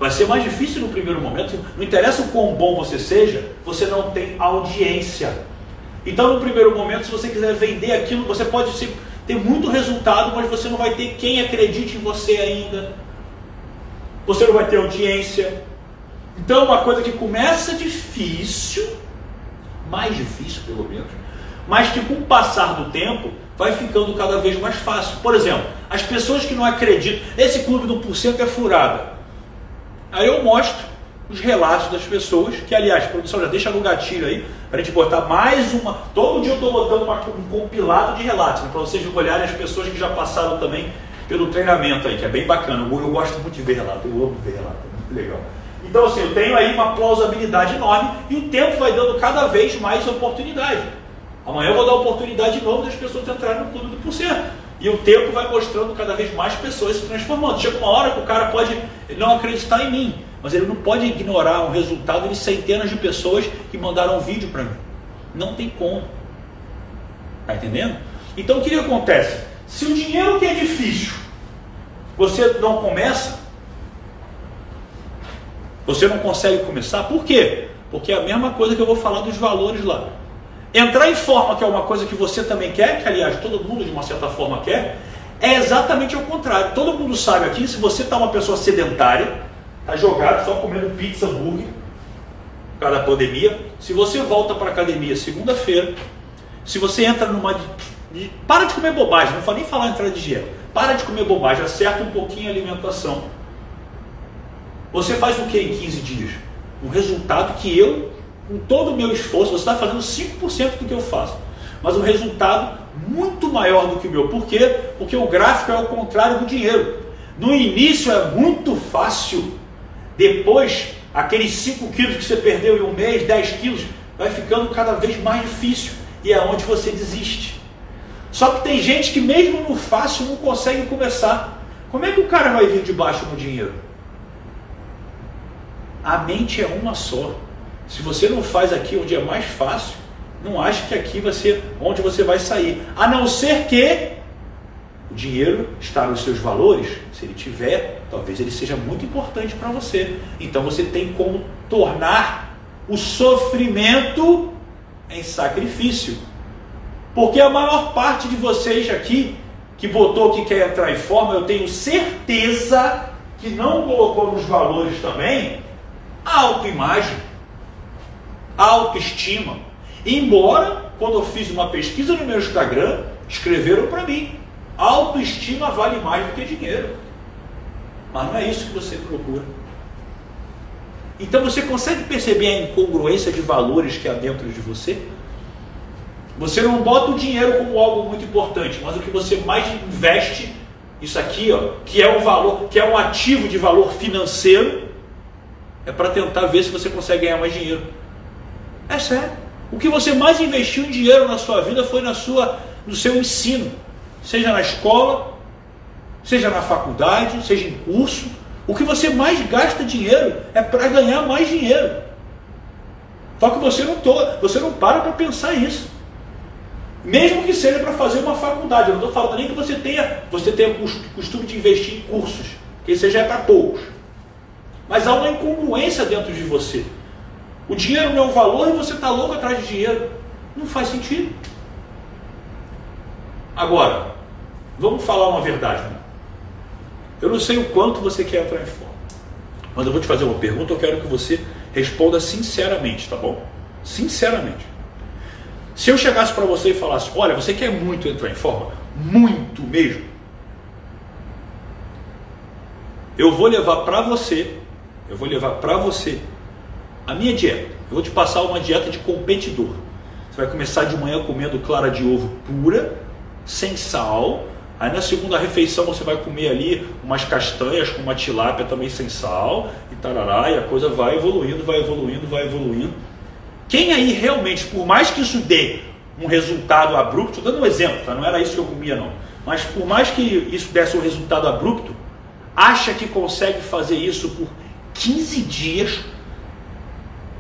Vai ser mais difícil no primeiro momento, não interessa o quão bom você seja, você não tem audiência. Então, no primeiro momento, se você quiser vender aquilo, você pode ter muito resultado, mas você não vai ter quem acredite em você ainda. Você não vai ter audiência. Então, uma coisa que começa difícil, mais difícil pelo menos, mas que com o passar do tempo vai ficando cada vez mais fácil. Por exemplo, as pessoas que não acreditam, esse clube do porcento é furada. Aí eu mostro os relatos das pessoas, que aliás, produção já deixa no gatilho aí, para a gente botar mais uma. Todo dia eu estou botando uma, um compilado de relatos, né, para vocês olharem as pessoas que já passaram também pelo treinamento aí, que é bem bacana. Eu, eu gosto muito de ver relato, eu amo ver relato, é muito legal. Então, assim, eu tenho aí uma plausibilidade enorme e o tempo vai dando cada vez mais oportunidade. Amanhã eu vou dar oportunidade de novo das pessoas entrarem no clube do porcento. E o tempo vai mostrando cada vez mais pessoas se transformando. Chega uma hora que o cara pode não acreditar em mim. Mas ele não pode ignorar o resultado de centenas de pessoas que mandaram um vídeo para mim. Não tem como. Está entendendo? Então o que acontece? Se o dinheiro que é difícil, você não começa, você não consegue começar, por quê? Porque é a mesma coisa que eu vou falar dos valores lá. Entrar em forma, que é uma coisa que você também quer, que aliás todo mundo de uma certa forma quer, é exatamente o contrário. Todo mundo sabe aqui, se você está uma pessoa sedentária, está jogado só comendo pizza, hambúrguer, por causa da pandemia. Se você volta para a academia segunda-feira, se você entra numa. Para de comer bobagem, não vou nem falar entrar de dieta. Para de comer bobagem, acerta um pouquinho a alimentação. Você faz o que em 15 dias? Um resultado que eu, com todo o meu esforço, você está fazendo 5% do que eu faço. Mas um resultado muito maior do que o meu. Por quê? Porque o gráfico é o contrário do dinheiro. No início é muito fácil depois aqueles 5 quilos que você perdeu em um mês, 10 quilos, vai ficando cada vez mais difícil e é onde você desiste. Só que tem gente que mesmo no fácil não consegue começar. Como é que o cara vai vir de baixo dinheiro? A mente é uma só. Se você não faz aqui onde é mais fácil, não ache que aqui vai ser onde você vai sair. A não ser que o dinheiro está nos seus valores. Se ele tiver, talvez ele seja muito importante para você. Então você tem como tornar o sofrimento em sacrifício. Porque a maior parte de vocês aqui que botou que quer entrar em forma, eu tenho certeza que não colocou nos valores também a autoimagem, a autoestima. Embora, quando eu fiz uma pesquisa no meu Instagram, escreveram para mim: autoestima vale mais do que dinheiro. Mas não é isso que você procura. Então você consegue perceber a incongruência de valores que há dentro de você? Você não bota o dinheiro como algo muito importante, mas o que você mais investe, isso aqui, ó, que é um valor, que é um ativo de valor financeiro, é para tentar ver se você consegue ganhar mais dinheiro. É sério. O que você mais investiu em dinheiro na sua vida foi na sua, no seu ensino, seja na escola, seja na faculdade, seja em curso. O que você mais gasta dinheiro é para ganhar mais dinheiro. Só que você não, to, você não para para pensar isso. Mesmo que seja para fazer uma faculdade. Eu não estou falando nem que você tenha, você tenha costume de investir em cursos, que isso já é para poucos. Mas há uma incongruência dentro de você. O dinheiro não é um valor e você está louco atrás de dinheiro. Não faz sentido. Agora, vamos falar uma verdade. Né? Eu não sei o quanto você quer entrar em forma. Mas eu vou te fazer uma pergunta, eu quero que você responda sinceramente, tá bom? Sinceramente. Se eu chegasse para você e falasse, olha, você quer muito entrar em forma? Muito mesmo. Eu vou levar para você, eu vou levar para você a minha dieta. Eu vou te passar uma dieta de competidor. Você vai começar de manhã comendo clara de ovo pura, sem sal. Aí na segunda refeição você vai comer ali umas castanhas com uma tilápia também sem sal e tarará, e a coisa vai evoluindo, vai evoluindo, vai evoluindo. Quem aí realmente, por mais que isso dê um resultado abrupto, dando um exemplo, tá? não era isso que eu comia não, mas por mais que isso desse um resultado abrupto, acha que consegue fazer isso por 15 dias,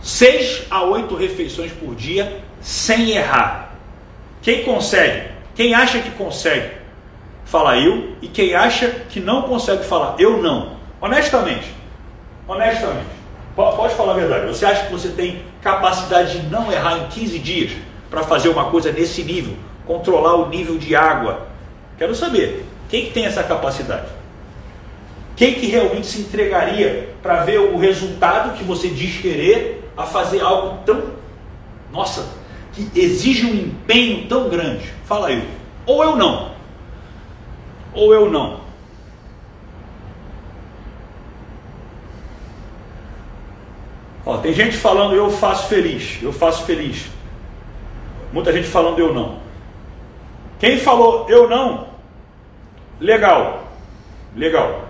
6 a 8 refeições por dia, sem errar. Quem consegue? Quem acha que consegue? Fala eu, e quem acha que não consegue falar eu não. Honestamente, honestamente, Pode falar a verdade. Você acha que você tem capacidade de não errar em 15 dias para fazer uma coisa nesse nível? Controlar o nível de água? Quero saber. Quem que tem essa capacidade? Quem que realmente se entregaria para ver o resultado que você diz querer a fazer algo tão, nossa, que exige um empenho tão grande? Fala aí. Ou eu não. Ou eu não. Ó, tem gente falando eu faço feliz, eu faço feliz. Muita gente falando eu não. Quem falou eu não, legal, legal.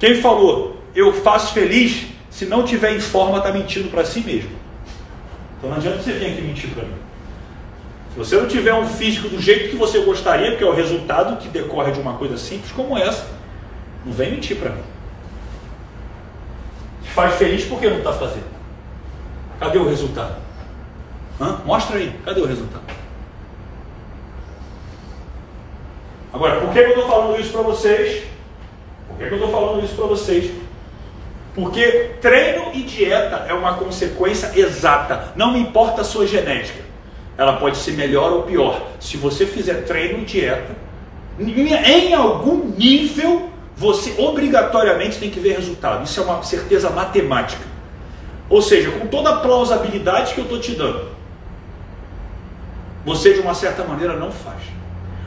Quem falou eu faço feliz, se não tiver em forma, está mentindo para si mesmo. Então não adianta você vir aqui mentir para mim. Se você não tiver um físico do jeito que você gostaria, porque é o resultado que decorre de uma coisa simples como essa, não vem mentir para mim. Se faz feliz, por que não está fazendo? Cadê o resultado? Hã? Mostra aí, cadê o resultado? Agora, por que eu estou falando isso para vocês? Por que eu estou falando isso para vocês? Porque treino e dieta é uma consequência exata. Não importa a sua genética. Ela pode ser melhor ou pior. Se você fizer treino e dieta, em algum nível, você obrigatoriamente tem que ver resultado. Isso é uma certeza matemática. Ou seja, com toda a plausibilidade que eu estou te dando, você de uma certa maneira não faz.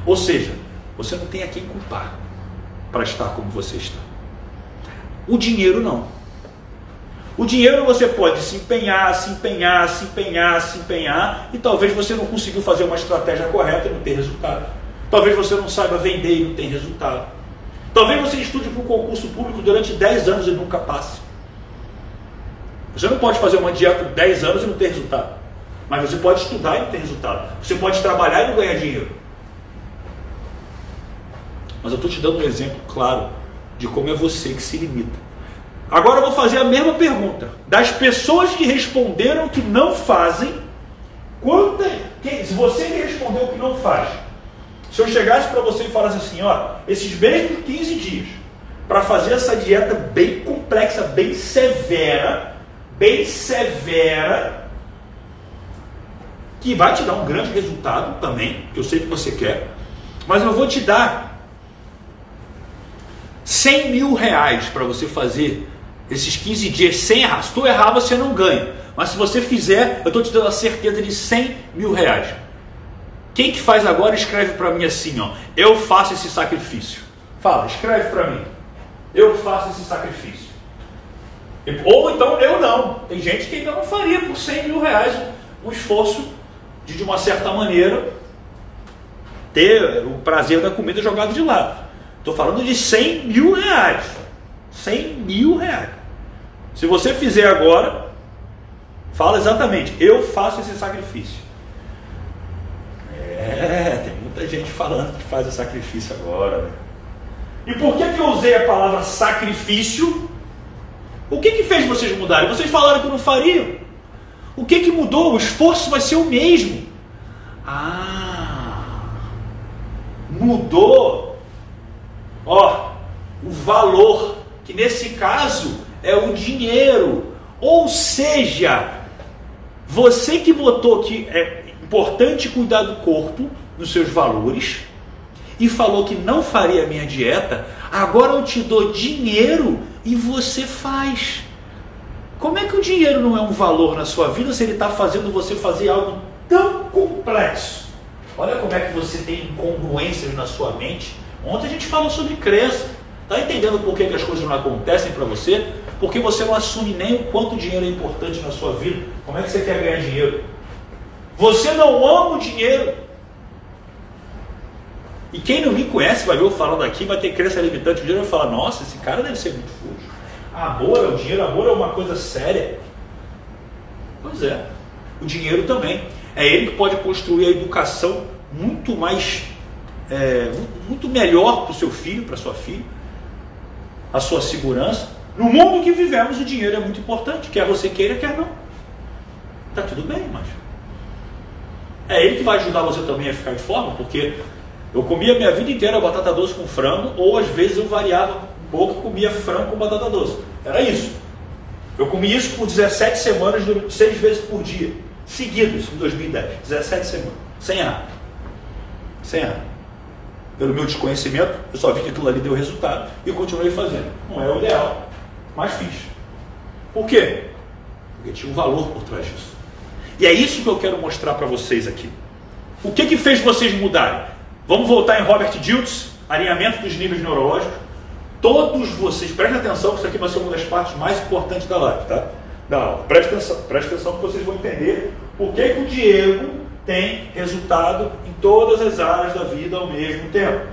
Ou seja, você não tem a quem culpar para estar como você está. O dinheiro não. O dinheiro você pode se empenhar, se empenhar, se empenhar, se empenhar, e talvez você não conseguiu fazer uma estratégia correta e não ter resultado. Talvez você não saiba vender e não tem resultado. Talvez você estude para um concurso público durante 10 anos e nunca passe. Você não pode fazer uma dieta 10 anos e não ter resultado. Mas você pode estudar e não ter resultado. Você pode trabalhar e não ganhar dinheiro. Mas eu estou te dando um exemplo claro de como é você que se limita. Agora eu vou fazer a mesma pergunta. Das pessoas que responderam que não fazem, quantas. Se você que respondeu que não faz, se eu chegasse para você e falasse assim, ó, esses mesmos 15 dias, para fazer essa dieta bem complexa, bem severa, bem severa, que vai te dar um grande resultado também, que eu sei que você quer, mas eu vou te dar 100 mil reais para você fazer esses 15 dias sem errar. Se tu errar, você não ganha. Mas se você fizer, eu estou te dando a certeza de 100 mil reais. Quem que faz agora, escreve para mim assim, ó. Eu faço esse sacrifício. Fala, escreve para mim. Eu faço esse sacrifício. Ou então eu não. Tem gente que ainda não faria por 100 mil reais um esforço de, de uma certa maneira, ter o prazer da comida jogado de lado. Estou falando de 100 mil reais. 100 mil reais. Se você fizer agora, fala exatamente, eu faço esse sacrifício. É, tem muita gente falando que faz o sacrifício agora. Né? E por que, que eu usei a palavra sacrifício? O que, que fez vocês mudarem? Vocês falaram que não fariam. O que, que mudou? O esforço vai ser o mesmo. Ah, mudou. Ó, o valor que nesse caso é o dinheiro. Ou seja, você que botou que é importante cuidar do corpo, dos seus valores, e falou que não faria minha dieta, agora eu te dou dinheiro e você faz. Como é que o dinheiro não é um valor na sua vida se ele está fazendo você fazer algo tão complexo? Olha como é que você tem incongruências na sua mente. Ontem a gente falou sobre crença. Está entendendo por que, que as coisas não acontecem para você? Porque você não assume nem o quanto dinheiro é importante na sua vida. Como é que você quer ganhar dinheiro? Você não ama o dinheiro. E quem não me conhece vai ver eu falando aqui, vai ter crença limitante. O dinheiro vai falar, nossa, esse cara deve ser muito fujo. Amor é o dinheiro, amor é uma coisa séria. Pois é. O dinheiro também. É ele que pode construir a educação muito mais, é, muito melhor para o seu filho, para sua filha a sua segurança. No mundo que vivemos, o dinheiro é muito importante, quer você queira, quer não. Tá tudo bem, mas é ele que vai ajudar você também a ficar em forma, porque eu comia minha vida inteira batata doce com frango, ou às vezes eu variava um pouco e comia frango com batata doce. Era isso. Eu comi isso por 17 semanas, seis vezes por dia, seguidos em 2010. 17 semanas, sem errar. Sem errar pelo meu desconhecimento, eu só vi que aquilo ali deu resultado e continuei fazendo. Não é o ideal, mas fiz. Por quê? Porque tinha um valor por trás disso. E é isso que eu quero mostrar para vocês aqui. O que, que fez vocês mudarem? Vamos voltar em Robert Diltz, alinhamento dos níveis neurológicos. Todos vocês, prestem atenção, que isso aqui vai ser uma das partes mais importantes da live, tá? Da aula. Atenção, preste atenção que vocês vão entender por que, que o Diego tem resultado em todas as áreas da vida ao mesmo tempo.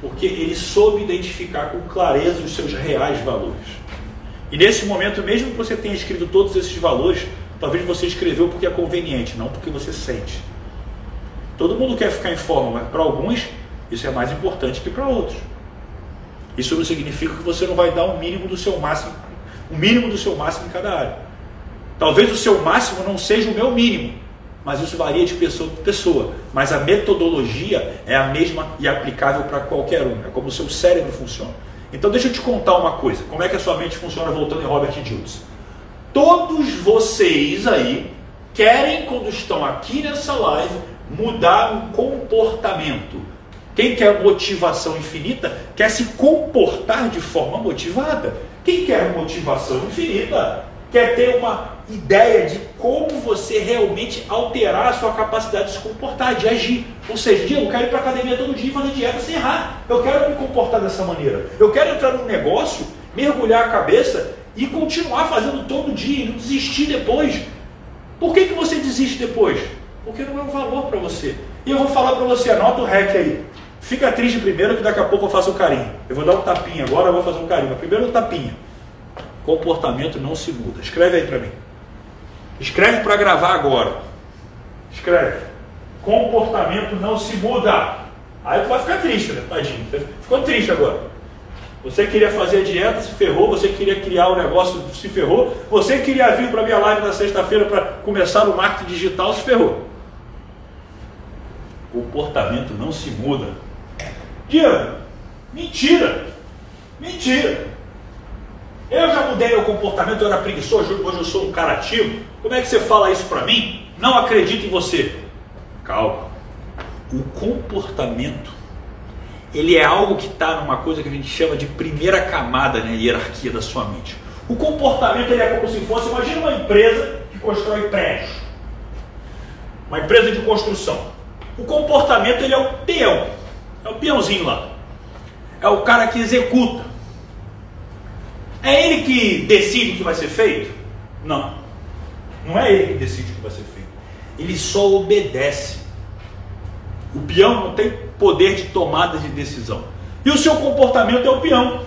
Porque ele soube identificar com clareza os seus reais valores. E nesse momento, mesmo que você tenha escrito todos esses valores, talvez você escreveu porque é conveniente, não porque você sente. Todo mundo quer ficar em forma, mas para alguns isso é mais importante que para outros. Isso não significa que você não vai dar o mínimo do seu máximo, o mínimo do seu máximo em cada área. Talvez o seu máximo não seja o meu mínimo, mas isso varia de pessoa para pessoa. Mas a metodologia é a mesma e aplicável para qualquer um. É como o seu cérebro funciona. Então deixa eu te contar uma coisa. Como é que a sua mente funciona voltando em Robert Dills? Todos vocês aí querem, quando estão aqui nessa live, mudar um comportamento. Quem quer motivação infinita quer se comportar de forma motivada. Quem quer motivação infinita quer ter uma ideia de como você realmente alterar a sua capacidade de se comportar, de agir. Ou seja, eu quero ir para a academia todo dia e fazer dieta sem errar. Eu quero me comportar dessa maneira. Eu quero entrar num negócio, mergulhar a cabeça e continuar fazendo todo dia e não desistir depois. Por que, que você desiste depois? Porque não é um valor para você. E eu vou falar para você, anota o REC aí. Fica triste primeiro que daqui a pouco eu faço um carinho. Eu vou dar um tapinha agora, eu vou fazer um carinho. Mas primeiro um tapinha. Comportamento não se muda. Escreve aí para mim. Escreve para gravar agora. Escreve. Comportamento não se muda. Aí tu vai ficar triste, né? Tadinho. ficou triste agora. Você queria fazer a dieta, se ferrou. Você queria criar um negócio, se ferrou. Você queria vir para minha live na sexta-feira para começar o marketing digital, se ferrou. Comportamento não se muda. Diego, mentira. Mentira. Eu já mudei meu comportamento, eu era preguiçoso, hoje eu sou um cara ativo. Como é que você fala isso para mim? Não acredito em você. Calma. O comportamento, ele é algo que está numa coisa que a gente chama de primeira camada na hierarquia da sua mente. O comportamento ele é como se fosse, imagina uma empresa que constrói prédios. Uma empresa de construção. O comportamento ele é o peão. É o peãozinho lá. É o cara que executa. É ele que decide o que vai ser feito? Não. Não é ele que decide o que vai ser feito. Ele só obedece. O peão não tem poder de tomada de decisão. E o seu comportamento é o peão.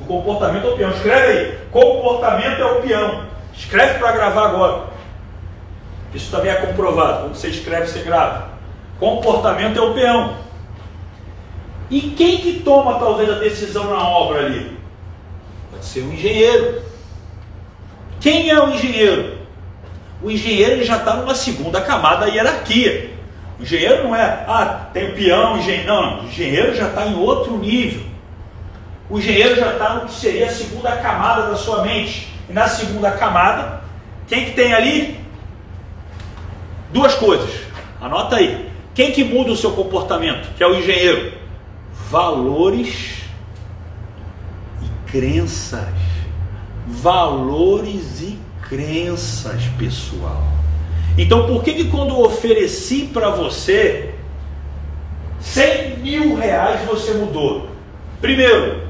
O comportamento é o peão. Escreve aí. Comportamento é o peão. Escreve para gravar agora. Isso também é comprovado. Quando você escreve, você grava. Comportamento é o peão. E quem que toma talvez a decisão na obra ali? Pode ser o engenheiro. Quem é o engenheiro? O engenheiro já está numa segunda camada da hierarquia. O engenheiro não é, ah, tem peão, engenheiro. Não, não. O engenheiro já está em outro nível. O engenheiro já está no que seria a segunda camada da sua mente. E na segunda camada, quem que tem ali? Duas coisas. Anota aí. Quem que muda o seu comportamento? Que é o engenheiro. Valores crenças. Valores e crenças, pessoal. Então, por que, que quando ofereci para você 100 mil reais você mudou? Primeiro,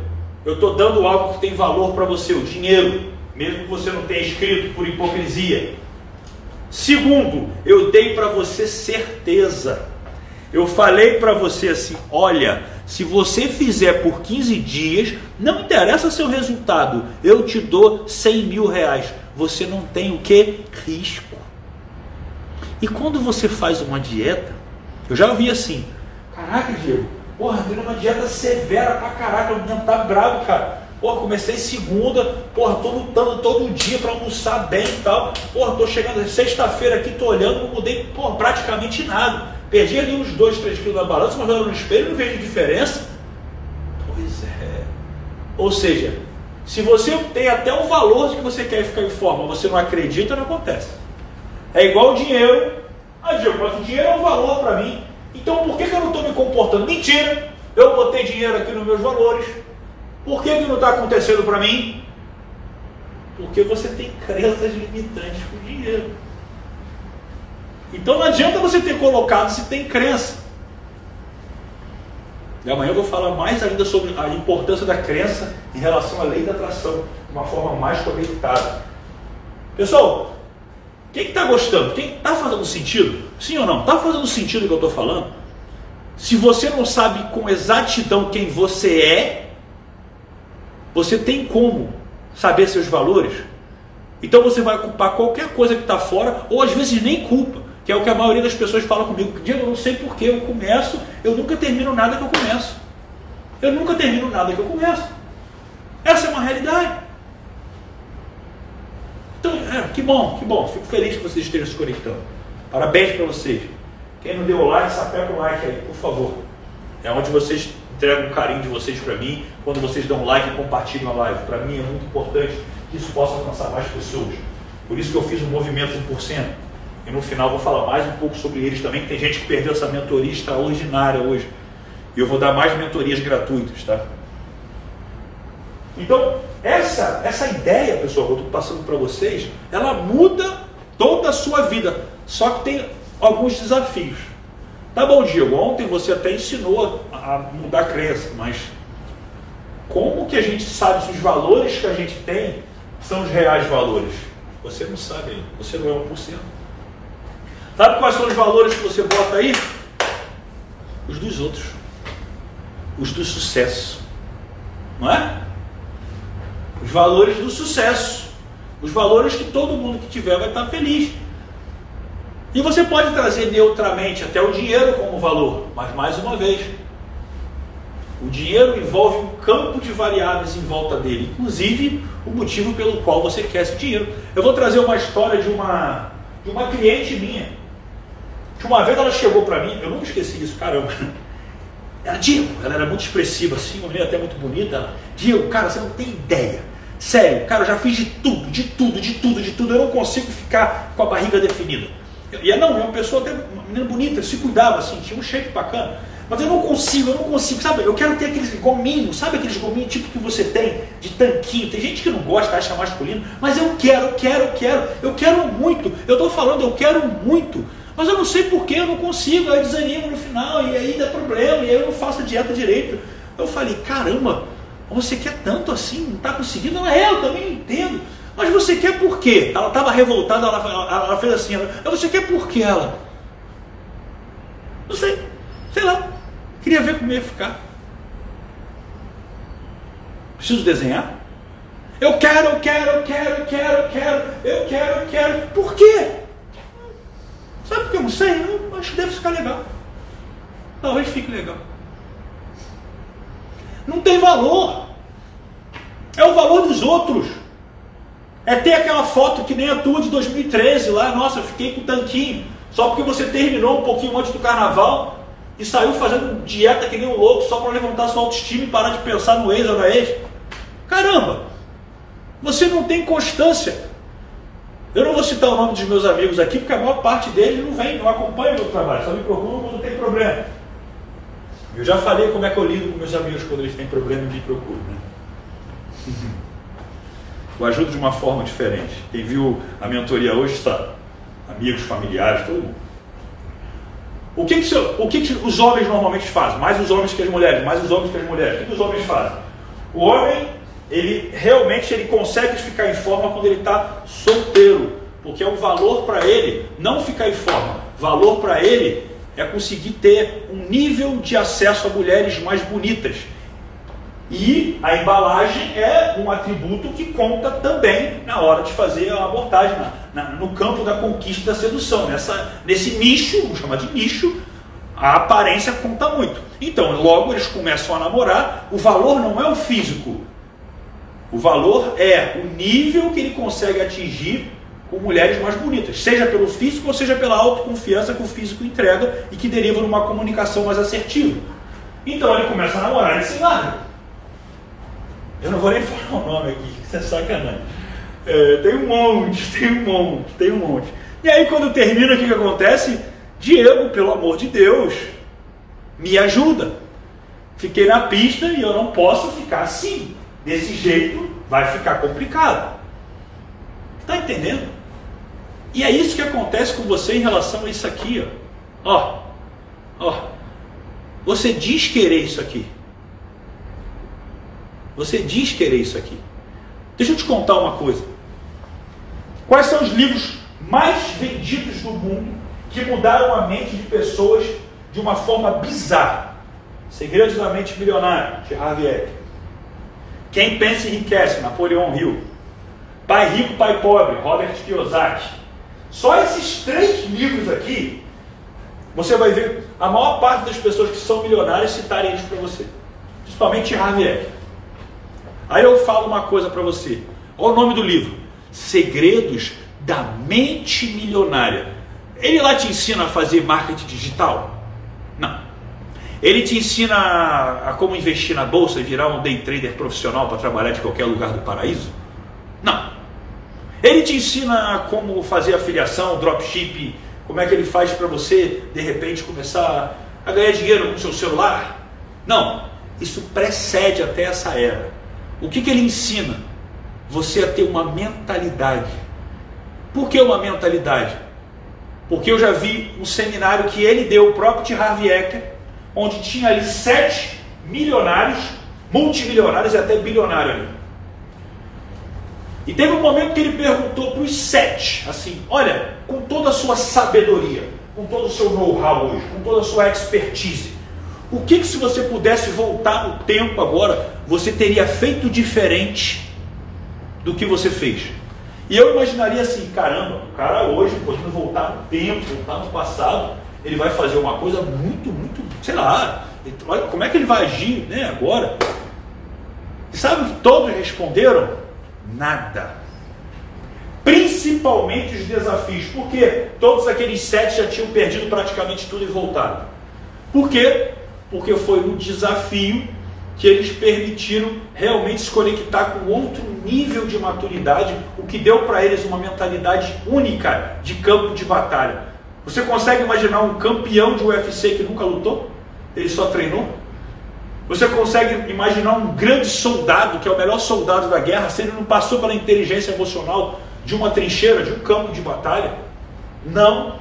eu estou dando algo que tem valor para você, o dinheiro, mesmo que você não tenha escrito por hipocrisia. Segundo, eu dei para você certeza. Eu falei para você assim: olha, se você fizer por 15 dias, não interessa seu resultado, eu te dou 100 mil reais. Você não tem o que? Risco. E quando você faz uma dieta, eu já ouvi assim: caraca, Diego, porra, tem uma dieta severa pra caraca, menino tá bravo, cara. Porra, comecei segunda, porra, tô lutando todo dia para almoçar bem e tal. Porra, tô chegando sexta-feira aqui, tô olhando, não mudei porra, praticamente nada. Perdi ali uns 2, 3 quilos na balança, mas olhando no espelho não vejo diferença. Pois é. Ou seja, se você tem até o valor que você quer ficar em forma, você não acredita, não acontece. É igual o dinheiro. Ah, Diego, mas o dinheiro é um valor para mim. Então por que, que eu não estou me comportando? Mentira! Eu botei dinheiro aqui nos meus valores. Por que, que não está acontecendo para mim? Porque você tem crenças limitantes com o dinheiro. Então não adianta você ter colocado se tem crença. E amanhã eu vou falar mais ainda sobre a importância da crença em relação à lei da atração, de uma forma mais conectada. Pessoal, quem está gostando? Quem está fazendo sentido? Sim ou não? Está fazendo sentido o que eu estou falando? Se você não sabe com exatidão quem você é, você tem como saber seus valores? Então você vai culpar qualquer coisa que está fora, ou às vezes nem culpa que é o que a maioria das pessoas fala comigo. Diego, eu não sei porquê, eu começo, eu nunca termino nada que eu começo. Eu nunca termino nada que eu começo. Essa é uma realidade. Então, é, que bom, que bom. Fico feliz que vocês estejam se conectando. Parabéns para vocês. Quem não deu o like, sapeca o like aí, por favor. É onde vocês entregam o carinho de vocês para mim, quando vocês dão like e compartilham a live. Para mim é muito importante que isso possa alcançar mais pessoas. Por isso que eu fiz o movimento 1%. E no final vou falar mais um pouco sobre eles também, tem gente que perdeu essa mentoria extraordinária hoje. E eu vou dar mais mentorias gratuitas, tá? Então, essa, essa ideia, pessoal, que eu estou passando para vocês, ela muda toda a sua vida. Só que tem alguns desafios. Tá bom, Diego, ontem você até ensinou a mudar a crença, mas como que a gente sabe se os valores que a gente tem são os reais valores? Você não sabe, você não é 1%. Sabe quais são os valores que você bota aí? Os dos outros. Os do sucesso. Não é? Os valores do sucesso. Os valores que todo mundo que tiver vai estar feliz. E você pode trazer neutramente até o dinheiro como valor, mas mais uma vez, o dinheiro envolve um campo de variáveis em volta dele, inclusive o motivo pelo qual você quer esse dinheiro. Eu vou trazer uma história de uma, de uma cliente minha. Que uma vez ela chegou para mim, eu nunca esqueci isso, caramba. Ela, Diego, ela era muito expressiva assim, uma menina até muito bonita. Ela, Diego, cara, você não tem ideia. Sério, cara, eu já fiz de tudo, de tudo, de tudo, de tudo. Eu não consigo ficar com a barriga definida. E ela não, é uma pessoa até, uma menina bonita, se cuidava assim, tinha um shape bacana. Mas eu não consigo, eu não consigo, sabe? Eu quero ter aqueles gominhos, sabe aqueles gominhos tipo que você tem de tanquinho? Tem gente que não gosta, acha masculino, mas eu quero, eu quero, eu quero, eu quero muito. Eu estou falando, eu quero muito. Mas eu não sei porquê, eu não consigo, aí eu desanimo no final, e aí dá problema, e aí eu não faço a dieta direito. Eu falei, caramba, você quer tanto assim, não está conseguindo? Ela é, eu também entendo. Mas você quer por quê? Ela estava revoltada, ela, ela, ela, fez assim, ela, você quer por quê ela? Não sei, sei lá. Queria ver como ia ficar. Preciso desenhar? Eu quero, eu quero, eu quero, eu quero, eu quero, eu quero, eu quero. Por quê? Sabe por que eu não sei? Eu acho que deve ficar legal. Talvez fique legal. Não tem valor. É o valor dos outros. É ter aquela foto que nem a tua de 2013 lá, nossa, fiquei com tanquinho. Só porque você terminou um pouquinho antes do carnaval e saiu fazendo dieta que nem um louco só para levantar sua autoestima e parar de pensar no ex ou na ex. Caramba! Você não tem constância. Eu não vou citar o nome dos meus amigos aqui, porque a maior parte deles não vem, não acompanha o meu trabalho, só me procuram quando tem problema. Eu já falei como é que eu lido com meus amigos quando eles têm problema e me procuram. Né? [laughs] Eu ajudo de uma forma diferente. Quem viu a mentoria hoje sabe. Amigos, familiares, todo mundo. O que, que, o que, que os homens normalmente fazem? Mais os homens que as mulheres, mais os homens que as mulheres. O que, que os homens fazem? O homem, ele realmente ele consegue ficar em forma quando ele está solteiro. Porque é um valor para ele não ficar em forma. Valor para ele é conseguir ter um nível de acesso a mulheres mais bonitas. E a embalagem é um atributo que conta também na hora de fazer a abordagem, na, na, no campo da conquista da sedução. Nessa, nesse nicho, vamos chamar de nicho, a aparência conta muito. Então, logo eles começam a namorar, o valor não é o físico. O valor é o nível que ele consegue atingir com mulheres mais bonitas, seja pelo físico ou seja pela autoconfiança que o físico entrega e que deriva numa comunicação mais assertiva. Então ele começa a namorar e se larga. Eu não vou nem [laughs] falar o nome aqui, isso é sacanagem. É, tem um monte, tem um monte, tem um monte. E aí quando termina, o que, que acontece? Diego, pelo amor de Deus, me ajuda. Fiquei na pista e eu não posso ficar assim. Desse jeito vai ficar complicado. Está entendendo? E é isso que acontece com você em relação a isso aqui. Ó, ó. ó. Você diz querer isso aqui. Você diz querer isso aqui. Deixa eu te contar uma coisa. Quais são os livros mais vendidos do mundo que mudaram a mente de pessoas de uma forma bizarra? Segredos da Mente Milionária, de Harvey Eck. Quem pensa enriquece, Napoleão Hill. Pai Rico, Pai Pobre, Robert Kiyosaki. Só esses três livros aqui, você vai ver a maior parte das pessoas que são milionárias citarem eles para você. Principalmente Harvey. Aí eu falo uma coisa para você. Olha o nome do livro: Segredos da Mente Milionária. Ele lá te ensina a fazer marketing digital? Ele te ensina a, como investir na bolsa e virar um day trader profissional para trabalhar de qualquer lugar do paraíso? Não. Ele te ensina como fazer afiliação, dropship, como é que ele faz para você de repente começar a ganhar dinheiro com seu celular? Não. Isso precede até essa era. O que, que ele ensina? Você a ter uma mentalidade. Por que uma mentalidade? Porque eu já vi um seminário que ele deu, o próprio de Harvey Ecker, onde tinha ali sete milionários, multimilionários e até bilionários ali. E teve um momento que ele perguntou para os sete, assim, olha, com toda a sua sabedoria, com todo o seu know-how hoje, com toda a sua expertise, o que, que se você pudesse voltar no tempo agora, você teria feito diferente do que você fez? E eu imaginaria assim, caramba, o cara hoje, podendo voltar no tempo, voltar no passado, ele vai fazer uma coisa muito, muito, sei lá, olha como é que ele vai agir né, agora. E sabe o que todos responderam? Nada. Principalmente os desafios. Porque todos aqueles sete já tinham perdido praticamente tudo e voltado. Por quê? Porque foi um desafio que eles permitiram realmente se conectar com outro nível de maturidade, o que deu para eles uma mentalidade única de campo de batalha. Você consegue imaginar um campeão de UFC que nunca lutou? Ele só treinou? Você consegue imaginar um grande soldado, que é o melhor soldado da guerra, se ele não passou pela inteligência emocional de uma trincheira, de um campo de batalha? Não.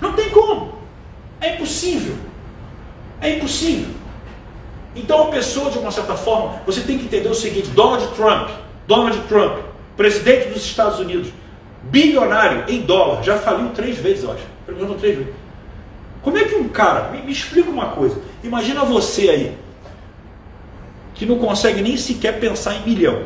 Não tem como. É impossível. É impossível. Então a pessoa, de uma certa forma, você tem que entender o seguinte: Donald Trump, Donald Trump, presidente dos Estados Unidos, bilionário em dólar, já faliu três vezes, eu acho. Três vezes. Como é que um cara, me, me explica uma coisa, imagina você aí, que não consegue nem sequer pensar em milhão,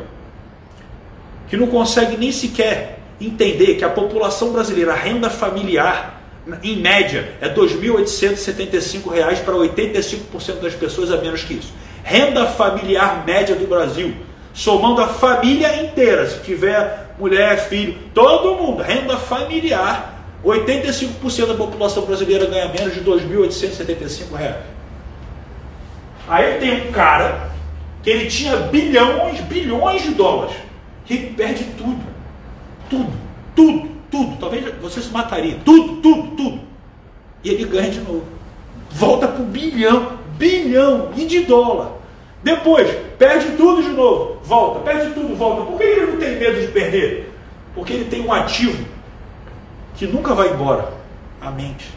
que não consegue nem sequer entender que a população brasileira, a renda familiar, em média, é R$ 2.875 para 85% das pessoas a menos que isso. Renda familiar média do Brasil, somando a família inteira, se tiver mulher, filho, todo mundo, renda familiar 85% da população brasileira ganha menos de R$ 2.875. Aí tem um cara que ele tinha bilhões, bilhões de dólares, que perde tudo. Tudo, tudo, tudo. Talvez você se mataria. Tudo, tudo, tudo. E ele ganha de novo. Volta para o bilhão, bilhão e de dólar. Depois, perde tudo de novo. Volta, perde tudo, volta. Por que ele não tem medo de perder? Porque ele tem um ativo que nunca vai embora a mente.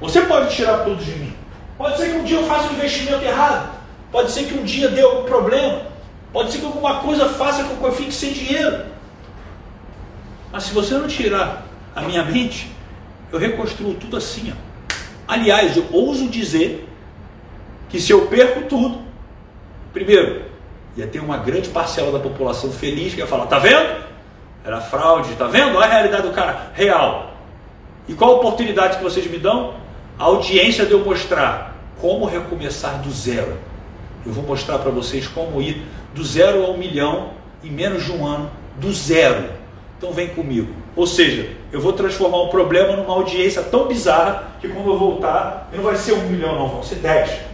Você pode tirar tudo de mim. Pode ser que um dia eu faça um investimento errado. Pode ser que um dia dê algum problema. Pode ser que alguma coisa faça com que eu fique sem dinheiro. Mas se você não tirar a minha mente, eu reconstruo tudo assim. Ó. Aliás, eu ouso dizer que se eu perco tudo, primeiro, ia ter uma grande parcela da população feliz que ia falar: tá vendo? Era fraude, tá vendo? Olha a realidade do cara, real. E qual a oportunidade que vocês me dão? A audiência de eu mostrar como recomeçar do zero. Eu vou mostrar para vocês como ir do zero a um milhão em menos de um ano, do zero. Então vem comigo. Ou seja, eu vou transformar um problema numa audiência tão bizarra que quando eu voltar, não vai ser um milhão, não, vão ser dez.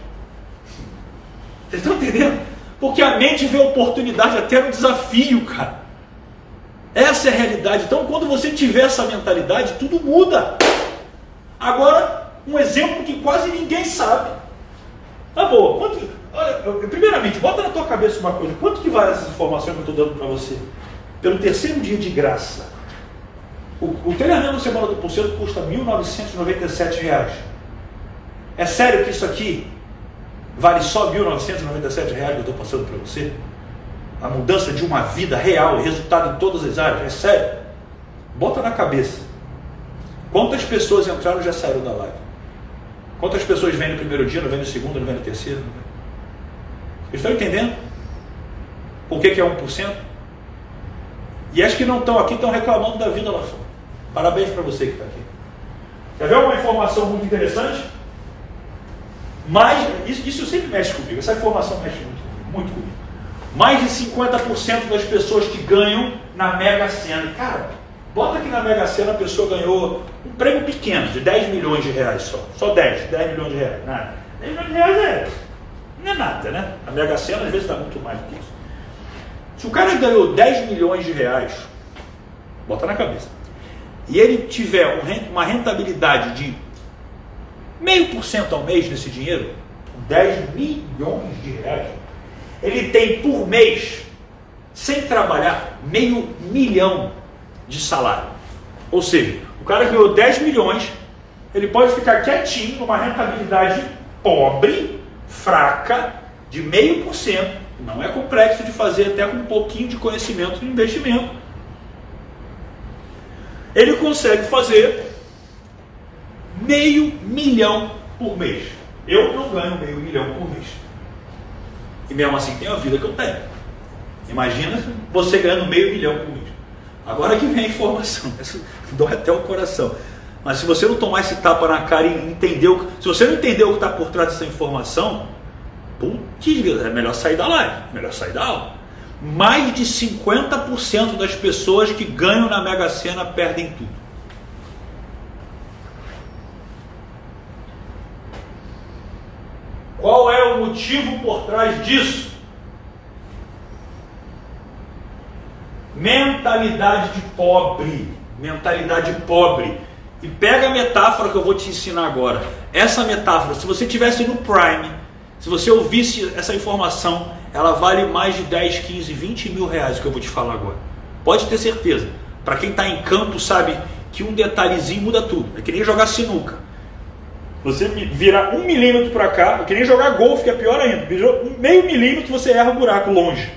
Vocês estão entendendo? Porque a mente vê oportunidade até no desafio, cara. Essa é a realidade. Então, quando você tiver essa mentalidade, tudo muda. Agora, um exemplo que quase ninguém sabe. Tá bom. Quanto, olha, primeiramente, bota na tua cabeça uma coisa. Quanto que vale essas informações que eu estou dando para você? Pelo terceiro dia de graça. O, o treinamento Semana do Pulseiro custa R$ 1.997. É sério que isso aqui vale só R$ 1.997 que eu estou passando para você? a mudança de uma vida real, resultado em todas as áreas, é sério. Bota na cabeça. Quantas pessoas entraram e já saíram da live? Quantas pessoas vêm no primeiro dia, não vêm no segundo, não vêm no terceiro? Estão entendendo? Por que, que é 1%? E as que não estão aqui estão reclamando da vida lá fora. Parabéns para você que está aqui. Quer ver uma informação muito interessante? Mas, isso, isso sempre mexe comigo, essa informação mexe muito, muito comigo mais de 50% das pessoas que ganham na Mega Sena. Cara, bota que na Mega Sena a pessoa ganhou um prêmio pequeno, de 10 milhões de reais só. Só 10, 10 milhões de reais. Nada. 10 milhões de reais é, não é nada, né? A Mega Sena às vezes dá muito mais do que isso. Se o cara ganhou 10 milhões de reais, bota na cabeça, e ele tiver uma rentabilidade de meio por cento ao mês desse dinheiro, 10 milhões de reais, ele tem por mês, sem trabalhar, meio milhão de salário. Ou seja, o cara ganhou 10 milhões, ele pode ficar quietinho numa rentabilidade pobre, fraca, de meio por cento. Não é complexo de fazer até com um pouquinho de conhecimento de investimento. Ele consegue fazer meio milhão por mês. Eu não ganho meio milhão por mês. E mesmo assim tenho a vida que eu tenho. Imagina você ganhando meio milhão por mês. Agora que vem a informação, [laughs] isso dói até o coração. Mas se você não tomar esse tapa na cara e entender, o, se você não entender o que está por trás dessa informação, putz, é melhor sair da live, melhor sair da aula. Mais de 50% das pessoas que ganham na Mega Sena perdem tudo. Qual é o motivo por trás disso? Mentalidade de pobre. Mentalidade pobre. E pega a metáfora que eu vou te ensinar agora. Essa metáfora, se você tivesse no Prime, se você ouvisse essa informação, ela vale mais de 10, 15, 20 mil reais que eu vou te falar agora. Pode ter certeza. Para quem está em campo sabe que um detalhezinho muda tudo. É que nem jogar sinuca. Você virar um milímetro para cá, que nem jogar golfe, que é pior ainda. Meio milímetro você erra o buraco longe.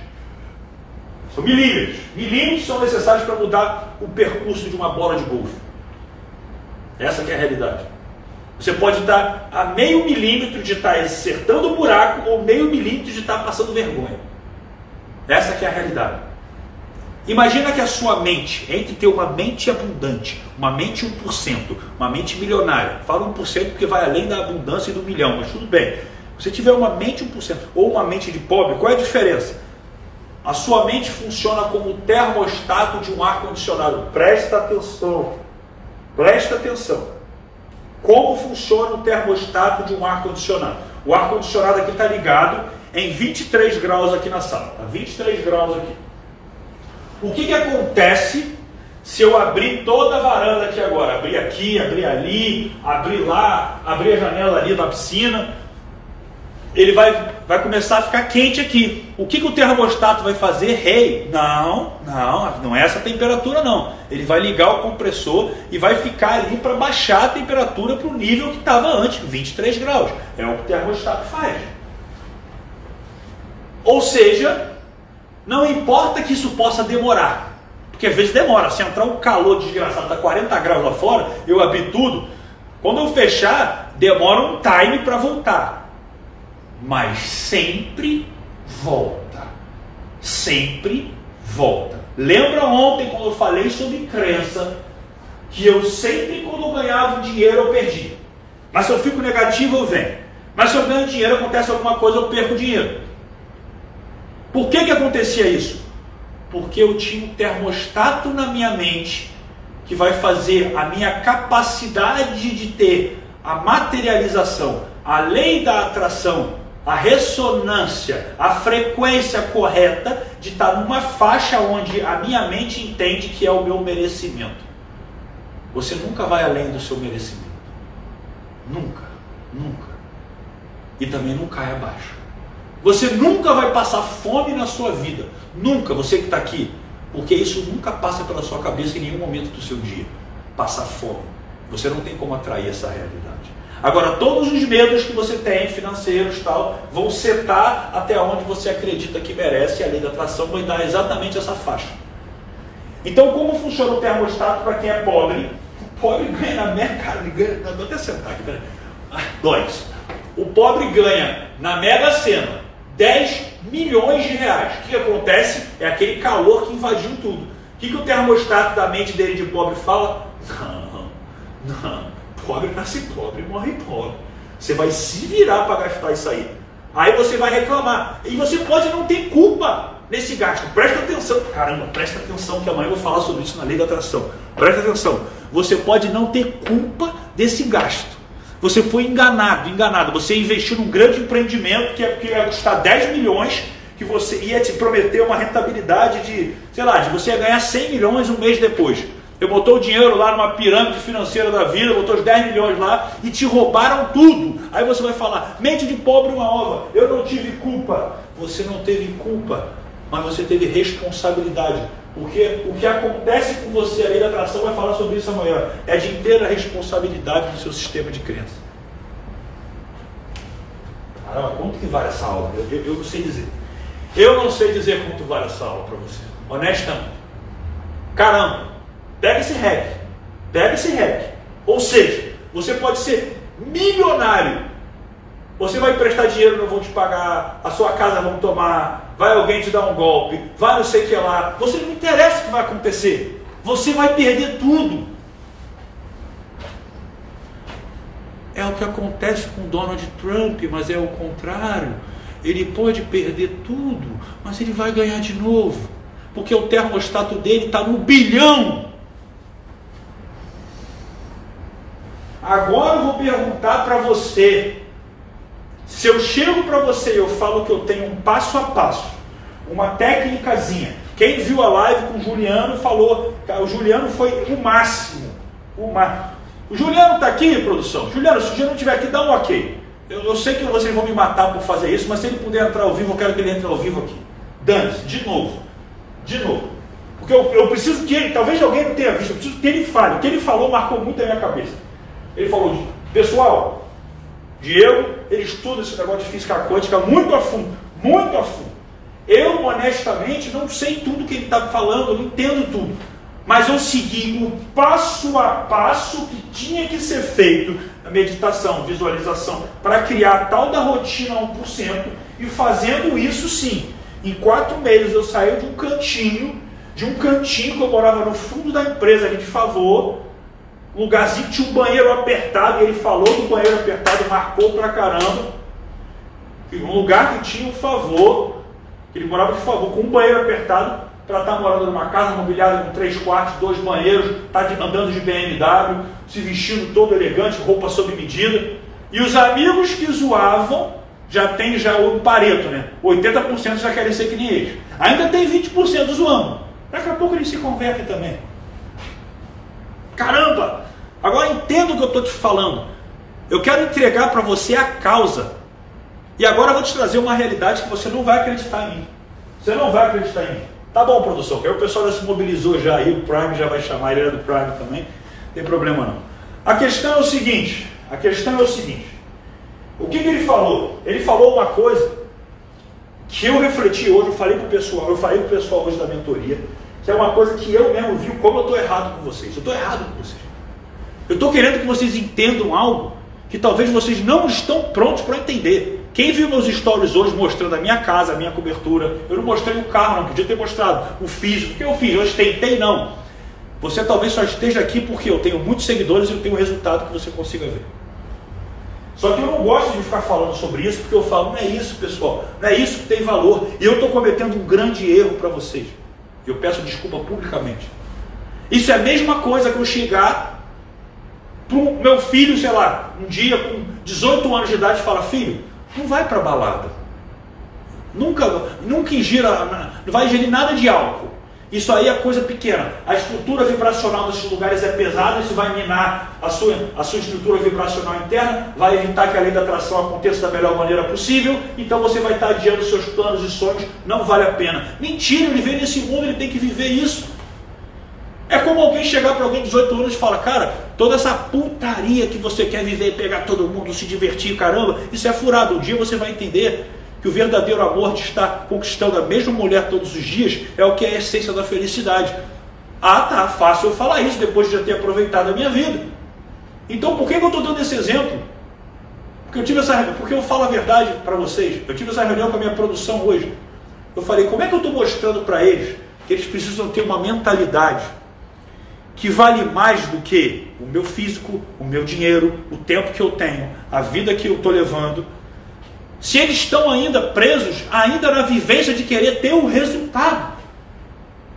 São milímetros. Milímetros são necessários para mudar o percurso de uma bola de golfe. Essa é a realidade. Você pode estar a meio milímetro de estar acertando o buraco ou meio milímetro de estar passando vergonha. Essa é a realidade. Imagina que a sua mente, entre ter uma mente abundante, uma mente 1%, uma mente milionária, fala 1% porque vai além da abundância e do milhão, mas tudo bem. Se tiver uma mente 1% ou uma mente de pobre, qual é a diferença? A sua mente funciona como o termostato de um ar-condicionado. Presta atenção. Presta atenção. Como funciona o termostato de um ar-condicionado? O ar-condicionado aqui está ligado em 23 graus aqui na sala. Tá 23 graus aqui. O que, que acontece se eu abrir toda a varanda aqui agora? Abrir aqui, abrir ali, abrir lá, abrir a janela ali da piscina ele vai, vai começar a ficar quente aqui. O que, que o termostato vai fazer? Rei, hey, não, não, não é essa temperatura não. Ele vai ligar o compressor e vai ficar ali para baixar a temperatura para o nível que estava antes, 23 graus. É o que o termostato faz. Ou seja, não importa que isso possa demorar. Porque às vezes demora. Se entrar um calor desgraçado, está 40 graus lá fora, eu abrir tudo. Quando eu fechar, demora um time para voltar mas sempre volta. Sempre volta. Lembra ontem quando eu falei sobre crença, que eu sempre quando eu ganhava dinheiro eu perdia. Mas se eu fico negativo eu venho. Mas se eu ganho dinheiro acontece alguma coisa eu perco dinheiro. Por que que acontecia isso? Porque eu tinha um termostato na minha mente que vai fazer a minha capacidade de ter a materialização, a lei da atração a ressonância, a frequência correta de estar numa faixa onde a minha mente entende que é o meu merecimento. Você nunca vai além do seu merecimento. Nunca, nunca. E também não cai abaixo. Você nunca vai passar fome na sua vida. Nunca, você que está aqui. Porque isso nunca passa pela sua cabeça em nenhum momento do seu dia. Passar fome. Você não tem como atrair essa realidade. Agora, todos os medos que você tem, financeiros tal, vão setar até onde você acredita que merece e a lei da atração vai dar exatamente essa faixa. Então, como funciona o termostato para quem é pobre? O pobre ganha na Mega, ganha, vou até sentar aqui. Dois. O pobre ganha na Mega Sena 10 milhões de reais. O que acontece? É aquele calor que invadiu tudo. O que, que o termostato da mente dele de pobre fala? Não, não. Pobre nasce pobre, morre pobre. Você vai se virar para gastar isso aí. Aí você vai reclamar. E você pode não ter culpa nesse gasto. Presta atenção. Caramba, presta atenção que amanhã eu vou falar sobre isso na lei da atração. Presta atenção. Você pode não ter culpa desse gasto. Você foi enganado, enganado. Você investiu num grande empreendimento que ia custar 10 milhões, que você ia te prometer uma rentabilidade de, sei lá, de você ia ganhar 100 milhões um mês depois. Você botou o dinheiro lá numa pirâmide financeira da vida, botou os 10 milhões lá e te roubaram tudo. Aí você vai falar, mente de pobre uma ova, eu não tive culpa. Você não teve culpa, mas você teve responsabilidade. Porque o que acontece com você, a lei da atração vai falar sobre isso amanhã, é de inteira responsabilidade do seu sistema de crença. Caramba, quanto que vale essa aula? Eu, eu, eu não sei dizer. Eu não sei dizer quanto vale essa aula para você. Honestamente. Caramba, Pega esse REC. Pega esse REC. Ou seja, você pode ser milionário. Você vai emprestar dinheiro, não vão te pagar. A sua casa vão tomar. Vai alguém te dar um golpe, vai não sei o que lá. Você não interessa o que vai acontecer. Você vai perder tudo. É o que acontece com Donald Trump, mas é o contrário. Ele pode perder tudo, mas ele vai ganhar de novo. Porque o termostato dele está no bilhão. Agora eu vou perguntar para você. Se eu chego para você e eu falo que eu tenho um passo a passo, uma técnicazinha. Quem viu a live com o Juliano falou, o Juliano foi o máximo. O, máximo. o Juliano está aqui, produção? Juliano, se o Juliano estiver aqui, dá um ok. Eu, eu, sei que vocês vão me matar por fazer isso, mas se ele puder entrar ao vivo, eu quero que ele entre ao vivo aqui. Dane-se, de novo. De novo. Porque eu, eu, preciso que ele, talvez alguém não tenha visto, eu preciso que ele fale. O que ele falou marcou muito a minha cabeça. Ele falou, pessoal, Diego, ele estuda esse negócio de física quântica muito a fundo, muito a fundo. Eu, honestamente, não sei tudo que ele está falando, eu não entendo tudo. Mas eu segui o passo a passo que tinha que ser feito na meditação, visualização, para criar tal da rotina 1%. E fazendo isso, sim, em quatro meses eu saí de um cantinho, de um cantinho que eu morava no fundo da empresa ali de favor, um lugarzinho que tinha um banheiro apertado, e ele falou do banheiro apertado, marcou pra caramba. Um lugar que tinha um favor, ele morava de favor, com um banheiro apertado, para estar tá morando numa casa mobiliada com três quartos, dois banheiros, tá andando de BMW, se vestindo todo elegante, roupa sob medida. E os amigos que zoavam já tem já o pareto, né? 80% já querem ser que nem eles. Ainda tem 20% zoando. Daqui a pouco eles se convertem também. Caramba! Agora entenda o que eu estou te falando. Eu quero entregar para você a causa. E agora eu vou te trazer uma realidade que você não vai acreditar em mim. Você não vai acreditar em mim. Tá bom, produção, aí o pessoal já se mobilizou já aí, o Prime já vai chamar, ele é do Prime também. Não tem problema não. A questão é o seguinte, a questão é o seguinte. O que, que ele falou? Ele falou uma coisa que eu refleti hoje, eu falei para o pessoal, eu falei para o pessoal hoje da mentoria, que é uma coisa que eu mesmo vi como eu estou errado com vocês. Eu estou errado com vocês. Eu estou querendo que vocês entendam algo que talvez vocês não estão prontos para entender. Quem viu meus stories hoje mostrando a minha casa, a minha cobertura, eu não mostrei o carro, não podia ter mostrado o físico. O que eu fiz? Eu ostentei, não. Você talvez só esteja aqui porque eu tenho muitos seguidores e eu tenho um resultado que você consiga ver. Só que eu não gosto de ficar falando sobre isso, porque eu falo, não é isso, pessoal, não é isso que tem valor. E eu estou cometendo um grande erro para vocês. Eu peço desculpa publicamente. Isso é a mesma coisa que eu chegar para o meu filho, sei lá, um dia com 18 anos de idade e falar, filho, não vai para balada. Nunca, nunca ingira, não vai ingerir nada de álcool. Isso aí é coisa pequena. A estrutura vibracional desses lugares é pesada, isso vai minar a sua, a sua estrutura vibracional interna, vai evitar que a lei da atração aconteça da melhor maneira possível, então você vai estar adiando seus planos e sonhos, não vale a pena. Mentira, ele veio nesse mundo, ele tem que viver isso. É como alguém chegar para alguém de 18 anos e falar, cara, toda essa putaria que você quer viver, pegar todo mundo, se divertir, caramba, isso é furado. Um dia você vai entender que o verdadeiro amor de estar conquistando a mesma mulher todos os dias é o que é a essência da felicidade. Ah, tá, fácil eu falar isso depois de já ter aproveitado a minha vida. Então, por que, eu estou dando esse exemplo? Porque eu tive essa porque eu falo a verdade para vocês. Eu tive essa reunião com a minha produção hoje. Eu falei, como é que eu estou mostrando para eles que eles precisam ter uma mentalidade que vale mais do que o meu físico, o meu dinheiro, o tempo que eu tenho, a vida que eu estou levando, se eles estão ainda presos, ainda na vivência de querer ter o resultado.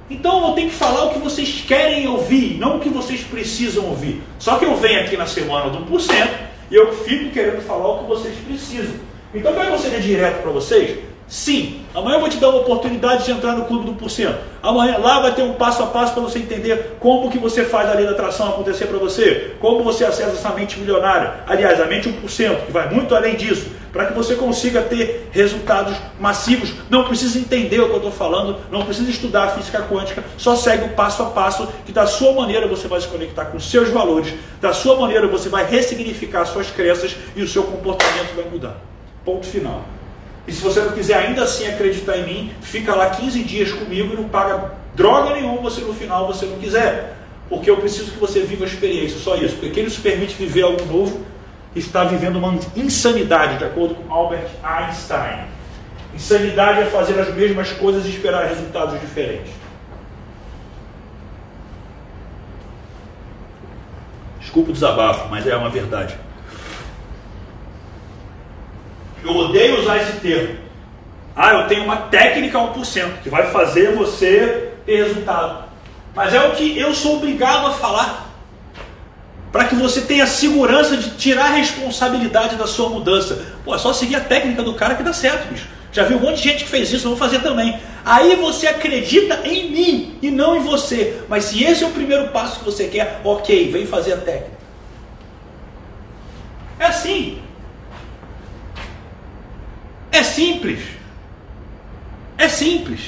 Então eu tenho que falar o que vocês querem ouvir, não o que vocês precisam ouvir. Só que eu venho aqui na semana do 1% e eu fico querendo falar o que vocês precisam. Então quer que eu direto para vocês? Sim, amanhã eu vou te dar uma oportunidade de entrar no clube do porcento. Amanhã lá vai ter um passo a passo para você entender como que você faz a lei da atração acontecer para você, como você acessa essa mente milionária. Aliás, a mente 1%, que vai muito além disso, para que você consiga ter resultados massivos. Não precisa entender o que eu estou falando, não precisa estudar a física quântica, só segue o passo a passo que da sua maneira você vai se conectar com seus valores, da sua maneira você vai ressignificar suas crenças e o seu comportamento vai mudar. Ponto final. E se você não quiser ainda assim acreditar em mim, fica lá 15 dias comigo e não paga droga nenhuma se no final você não quiser. Porque eu preciso que você viva a experiência, só isso. Porque quem nos permite viver algo novo está vivendo uma insanidade, de acordo com Albert Einstein. Insanidade é fazer as mesmas coisas e esperar resultados diferentes. Desculpa o desabafo, mas é uma verdade. Eu odeio usar esse termo. Ah, eu tenho uma técnica 1% que vai fazer você ter resultado. Mas é o que eu sou obrigado a falar. Para que você tenha segurança de tirar a responsabilidade da sua mudança. Pô, é só seguir a técnica do cara que dá certo, bicho. Já vi um monte de gente que fez isso, eu vou fazer também. Aí você acredita em mim e não em você. Mas se esse é o primeiro passo que você quer, ok, vem fazer a técnica. É assim. É simples. É simples.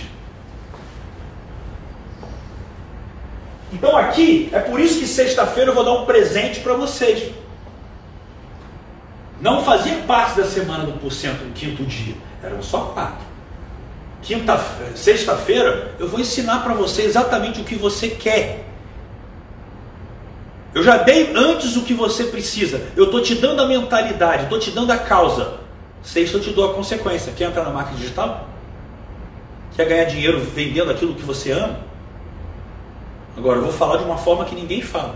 Então aqui, é por isso que sexta-feira eu vou dar um presente para vocês. Não fazia parte da semana do porcento no quinto dia, eram só quatro. Quinta, sexta-feira eu vou ensinar para você exatamente o que você quer. Eu já dei antes o que você precisa. Eu estou te dando a mentalidade, estou te dando a causa. Sexta eu te dou a consequência. Quer entrar na marca digital? Quer ganhar dinheiro vendendo aquilo que você ama? Agora, eu vou falar de uma forma que ninguém fala.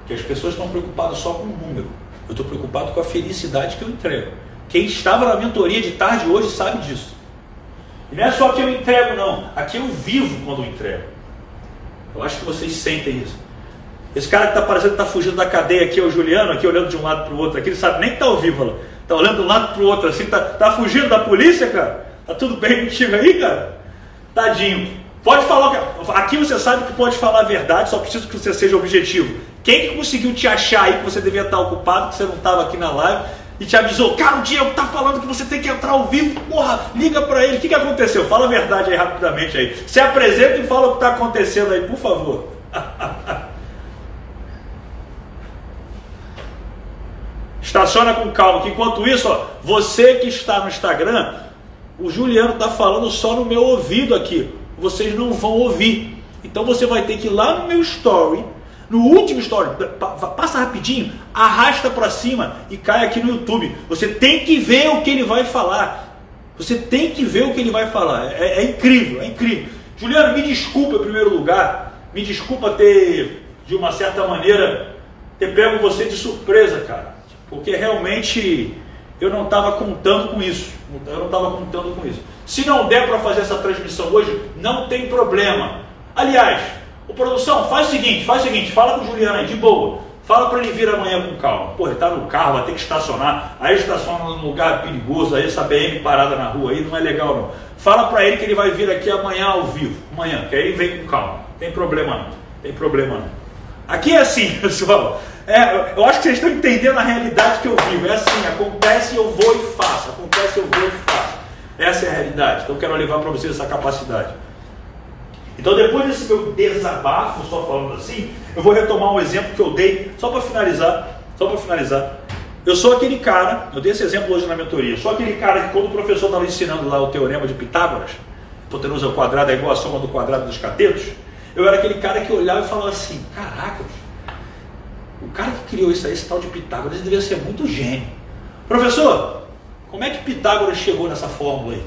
Porque as pessoas estão preocupadas só com o número. Eu estou preocupado com a felicidade que eu entrego. Quem estava na mentoria de tarde hoje sabe disso. E não é só que eu entrego, não. Aqui eu vivo quando eu entrego. Eu acho que vocês sentem isso. Esse cara que está parecendo que está fugindo da cadeia aqui, é o Juliano, aqui olhando de um lado para o outro, aqui, ele sabe nem que está ao vivo, está olhando de um lado para o outro, assim, está tá fugindo da polícia, cara? Tá tudo bem contigo aí, cara? Tadinho. Pode falar. Aqui você sabe que pode falar a verdade, só preciso que você seja objetivo. Quem que conseguiu te achar aí que você devia estar ocupado, que você não estava aqui na live e te avisou? Cara, o Diego tá falando que você tem que entrar ao vivo. Porra, liga para ele. O que, que aconteceu? Fala a verdade aí rapidamente aí. Se apresenta e fala o que está acontecendo aí, por favor. [laughs] Estaciona com calma, que enquanto isso, ó, você que está no Instagram, o Juliano está falando só no meu ouvido aqui vocês não vão ouvir. Então você vai ter que ir lá no meu story, no último story, passa rapidinho, arrasta para cima e cai aqui no YouTube. Você tem que ver o que ele vai falar. Você tem que ver o que ele vai falar. É, é incrível, é incrível. Juliano, me desculpa em primeiro lugar. Me desculpa ter, de uma certa maneira, ter pego você de surpresa, cara. Porque realmente eu não estava contando com isso. Eu não estava contando com isso. Se não der para fazer essa transmissão hoje, não tem problema. Aliás, o produção, faz o seguinte, faz o seguinte, fala com o Juliano aí, de boa. Fala para ele vir amanhã com calma. Pô, ele está no carro, vai ter que estacionar. Aí estaciona num lugar perigoso, aí essa BM parada na rua aí não é legal não. Fala para ele que ele vai vir aqui amanhã ao vivo. Amanhã, que aí ele vem com calma. Tem problema não. Tem problema não. Aqui é assim, [laughs] pessoal. É, eu acho que vocês estão entendendo a realidade que eu vivo. É assim, acontece, eu vou e faço. Acontece, eu vou e faço. Essa é a realidade. Então eu quero levar para vocês essa capacidade. Então depois desse meu desabafo, só falando assim, eu vou retomar um exemplo que eu dei, só para finalizar, só para finalizar. Eu sou aquele cara, eu dei esse exemplo hoje na mentoria, sou aquele cara que quando o professor estava ensinando lá o teorema de Pitágoras, hipotenusa ao quadrado é igual a soma do quadrado dos catetos, eu era aquele cara que olhava e falava assim, caraca, o cara que criou isso aí, esse tal de Pitágoras, ele devia ser muito gênio. Professor, como é que Pitágoras chegou nessa fórmula aí?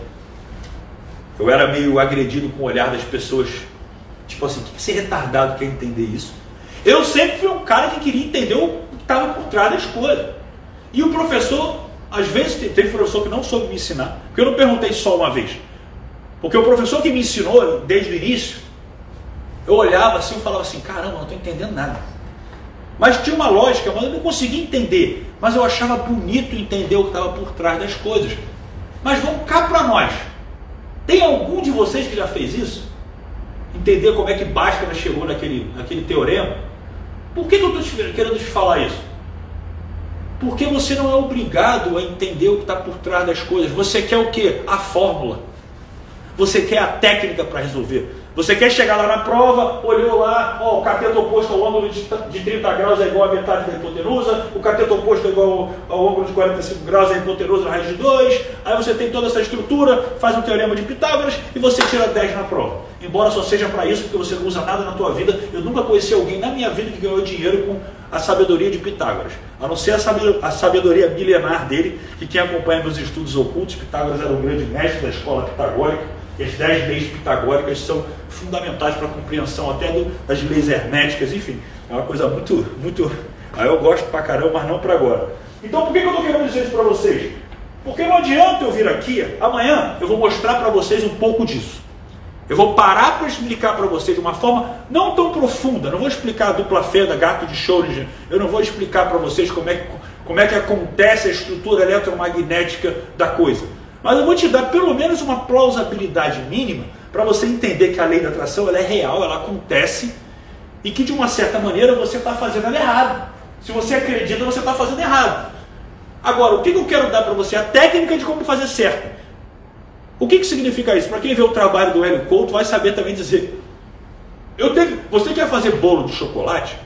Eu era meio agredido com o olhar das pessoas. Tipo assim, que ser retardado quer entender isso? Eu sempre fui um cara que queria entender o que estava por trás das coisas. E o professor, às vezes, teve professor que não soube me ensinar. Porque eu não perguntei só uma vez. Porque o professor que me ensinou desde o início, eu olhava assim e falava assim, caramba, não estou entendendo nada. Mas tinha uma lógica, mas eu não conseguia entender. Mas eu achava bonito entender o que estava por trás das coisas. Mas vamos cá para nós. Tem algum de vocês que já fez isso? Entender como é que Bhaskara chegou naquele, naquele teorema? Por que, que eu estou querendo te falar isso? Porque você não é obrigado a entender o que está por trás das coisas. Você quer o que? A fórmula. Você quer a técnica para resolver. Você quer chegar lá na prova, olhou lá, ó, o cateto oposto ao ângulo de, de 30 graus é igual à metade da hipotenusa, o cateto oposto é igual ao, ao ângulo de 45 graus, a hipotenusa na raiz de 2, aí você tem toda essa estrutura, faz um teorema de Pitágoras e você tira 10 na prova. embora só seja para isso, porque você não usa nada na tua vida. Eu nunca conheci alguém na minha vida que ganhou dinheiro com a sabedoria de Pitágoras, a não ser a sabedoria milenar dele, que quem acompanha meus estudos ocultos, Pitágoras era um grande mestre da escola pitagórica, e as dez leis pitagóricas são fundamentais para a compreensão até do, das leis herméticas, enfim, é uma coisa muito, muito. Aí eu gosto pra caramba, mas não para agora. Então por que, que eu estou querendo dizer isso para vocês? Porque não adianta eu vir aqui, amanhã eu vou mostrar para vocês um pouco disso. Eu vou parar para explicar para vocês de uma forma não tão profunda. Não vou explicar a dupla fenda, gato de Schrödinger. Eu não vou explicar para vocês como é, como é que acontece a estrutura eletromagnética da coisa. Mas eu vou te dar pelo menos uma plausibilidade mínima para você entender que a lei da atração ela é real, ela acontece e que de uma certa maneira você está fazendo ela errado. Se você acredita, você está fazendo errado. Agora, o que eu quero dar para você? A técnica de como fazer certo. O que, que significa isso? Para quem vê o trabalho do Hélio Couto, vai saber também dizer. Eu tenho, você quer fazer bolo de chocolate?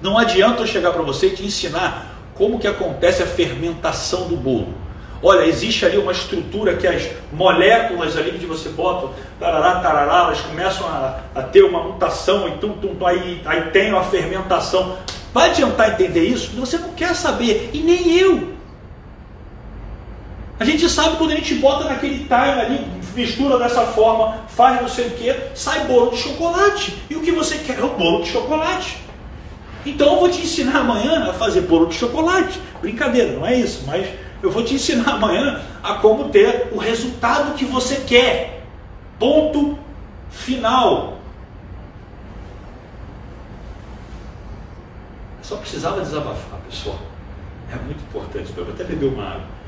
Não adianta eu chegar para você e te ensinar como que acontece a fermentação do bolo. Olha, existe ali uma estrutura que as moléculas ali que você bota, tarará, tarará, elas começam a, a ter uma mutação e tum, tum, aí, aí tem uma fermentação. Vai adiantar entender isso? Você não quer saber, e nem eu. A gente sabe quando a gente bota naquele time ali, mistura dessa forma, faz não sei o que, sai bolo de chocolate. E o que você quer é o bolo de chocolate. Então eu vou te ensinar amanhã a fazer bolo de chocolate. Brincadeira, não é isso, mas eu vou te ensinar [laughs] amanhã a como ter o resultado que você quer. Ponto final. Eu só precisava desabafar, pessoal. É muito importante. Eu vou até beber uma água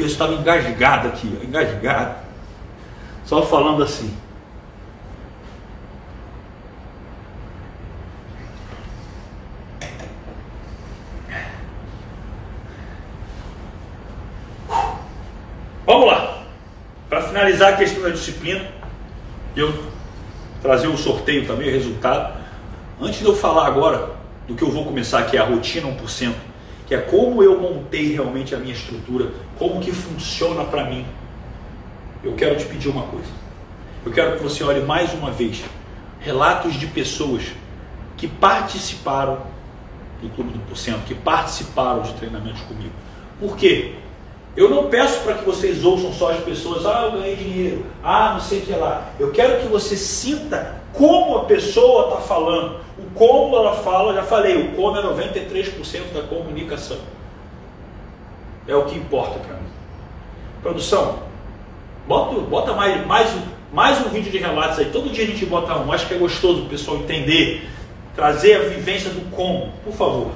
porque eu estava engasgado aqui, engasgado, só falando assim. Vamos lá. Para finalizar a questão da disciplina, eu trazer o sorteio também, o resultado. Antes de eu falar agora do que eu vou começar, que é a rotina 1%, que é como eu montei realmente a minha estrutura, como que funciona para mim. Eu quero te pedir uma coisa. Eu quero que você olhe mais uma vez relatos de pessoas que participaram do Clube do Porcento, que participaram de treinamentos comigo. Por quê? Eu não peço para que vocês ouçam só as pessoas, ah, eu ganhei dinheiro, ah, não sei o que lá. Eu quero que você sinta como a pessoa está falando. O como ela fala, já falei, o como é 93% da comunicação. É o que importa para mim. Produção, bota, bota mais, mais, mais um vídeo de relatos aí. Todo dia a gente bota um. Acho que é gostoso o pessoal entender, trazer a vivência do como, por favor.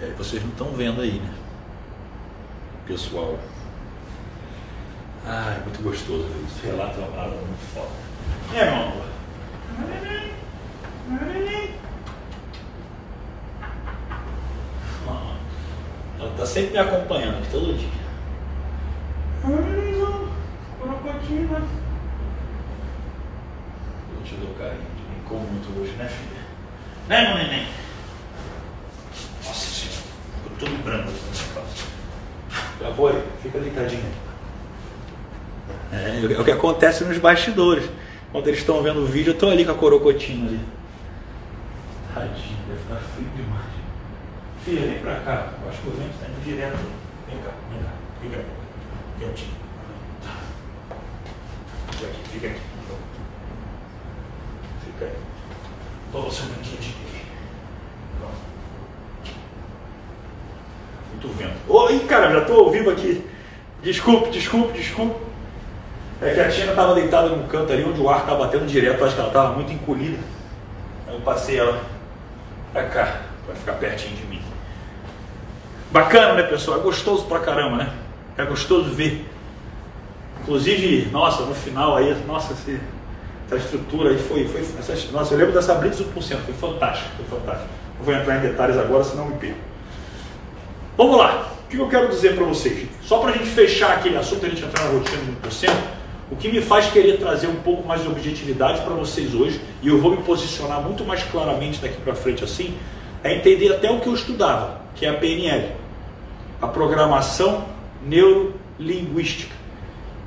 E aí vocês não estão vendo aí, né? Pessoal. Ah, é muito gostoso isso. Relato é muito foda. É, amor. Ela está sempre me acompanhando, todo dia. Eu te dou carinho como muito hoje, né, filha? Né, meu neném? Nossa senhora, todo branco negócio. Já aí, fica deitadinho. É, é o que acontece nos bastidores. Quando eles estão vendo o vídeo, eu estou ali com a corocotina ali. Tadinho, deve ficar frio demais. Filha, vem pra cá. Eu acho que o vento está indo direto. Vem cá, vem cá. Fica aqui. Quietinho. Tá. Fica aqui, fica aqui. Fica aí. Toma seu brinquedinho aqui. Muito vento. Oi, cara, já estou ao vivo aqui. Desculpe, desculpe, desculpe. É que a Tina estava deitada no canto ali onde o ar estava batendo direto, acho que ela estava muito encolhida. Eu passei ela pra cá, para ficar pertinho de mim. Bacana, né, pessoal? É gostoso pra caramba, né? É gostoso ver. Inclusive, nossa, no final aí, nossa, esse, essa estrutura aí foi. foi essa, nossa, eu lembro dessa Blitz 1%, foi fantástico, foi fantástico. Não vou entrar em detalhes agora, senão me perco. Vamos lá. O que eu quero dizer para vocês? Só para a gente fechar aquele assunto, a gente entrar na rotina do 1%, o que me faz querer trazer um pouco mais de objetividade para vocês hoje, e eu vou me posicionar muito mais claramente daqui para frente assim, é entender até o que eu estudava, que é a PNL, a programação neurolinguística.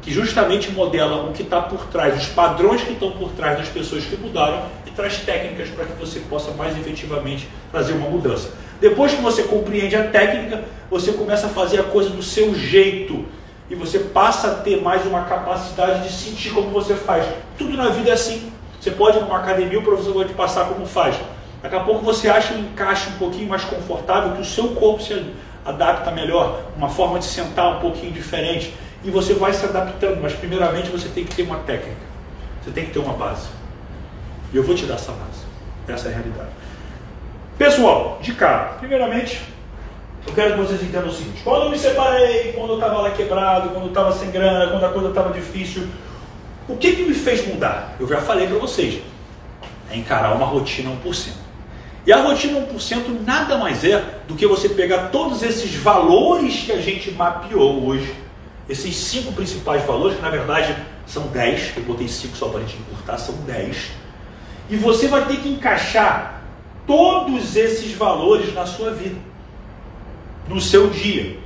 que justamente modela o que está por trás, os padrões que estão por trás das pessoas que mudaram e traz técnicas para que você possa mais efetivamente fazer uma mudança. Depois que você compreende a técnica, você começa a fazer a coisa do seu jeito e você passa a ter mais uma capacidade de sentir como você faz. Tudo na vida é assim. Você pode ir numa academia, o professor vai te passar como faz. Daqui a pouco você acha um encaixe um pouquinho mais confortável, que o seu corpo se adapta melhor, uma forma de sentar um pouquinho diferente. E você vai se adaptando, mas primeiramente você tem que ter uma técnica. Você tem que ter uma base. E eu vou te dar essa base. Essa é a realidade. Pessoal, de cara, primeiramente, eu quero que vocês entendam o seguinte: quando eu me separei, quando eu estava lá quebrado, quando eu estava sem grana, quando a coisa estava difícil, o que, que me fez mudar? Eu já falei para vocês: é encarar uma rotina 1%. E a rotina 1% nada mais é do que você pegar todos esses valores que a gente mapeou hoje, esses cinco principais valores, que na verdade são 10, eu botei 5 só para a gente encurtar, são 10, e você vai ter que encaixar todos esses valores na sua vida no seu dia.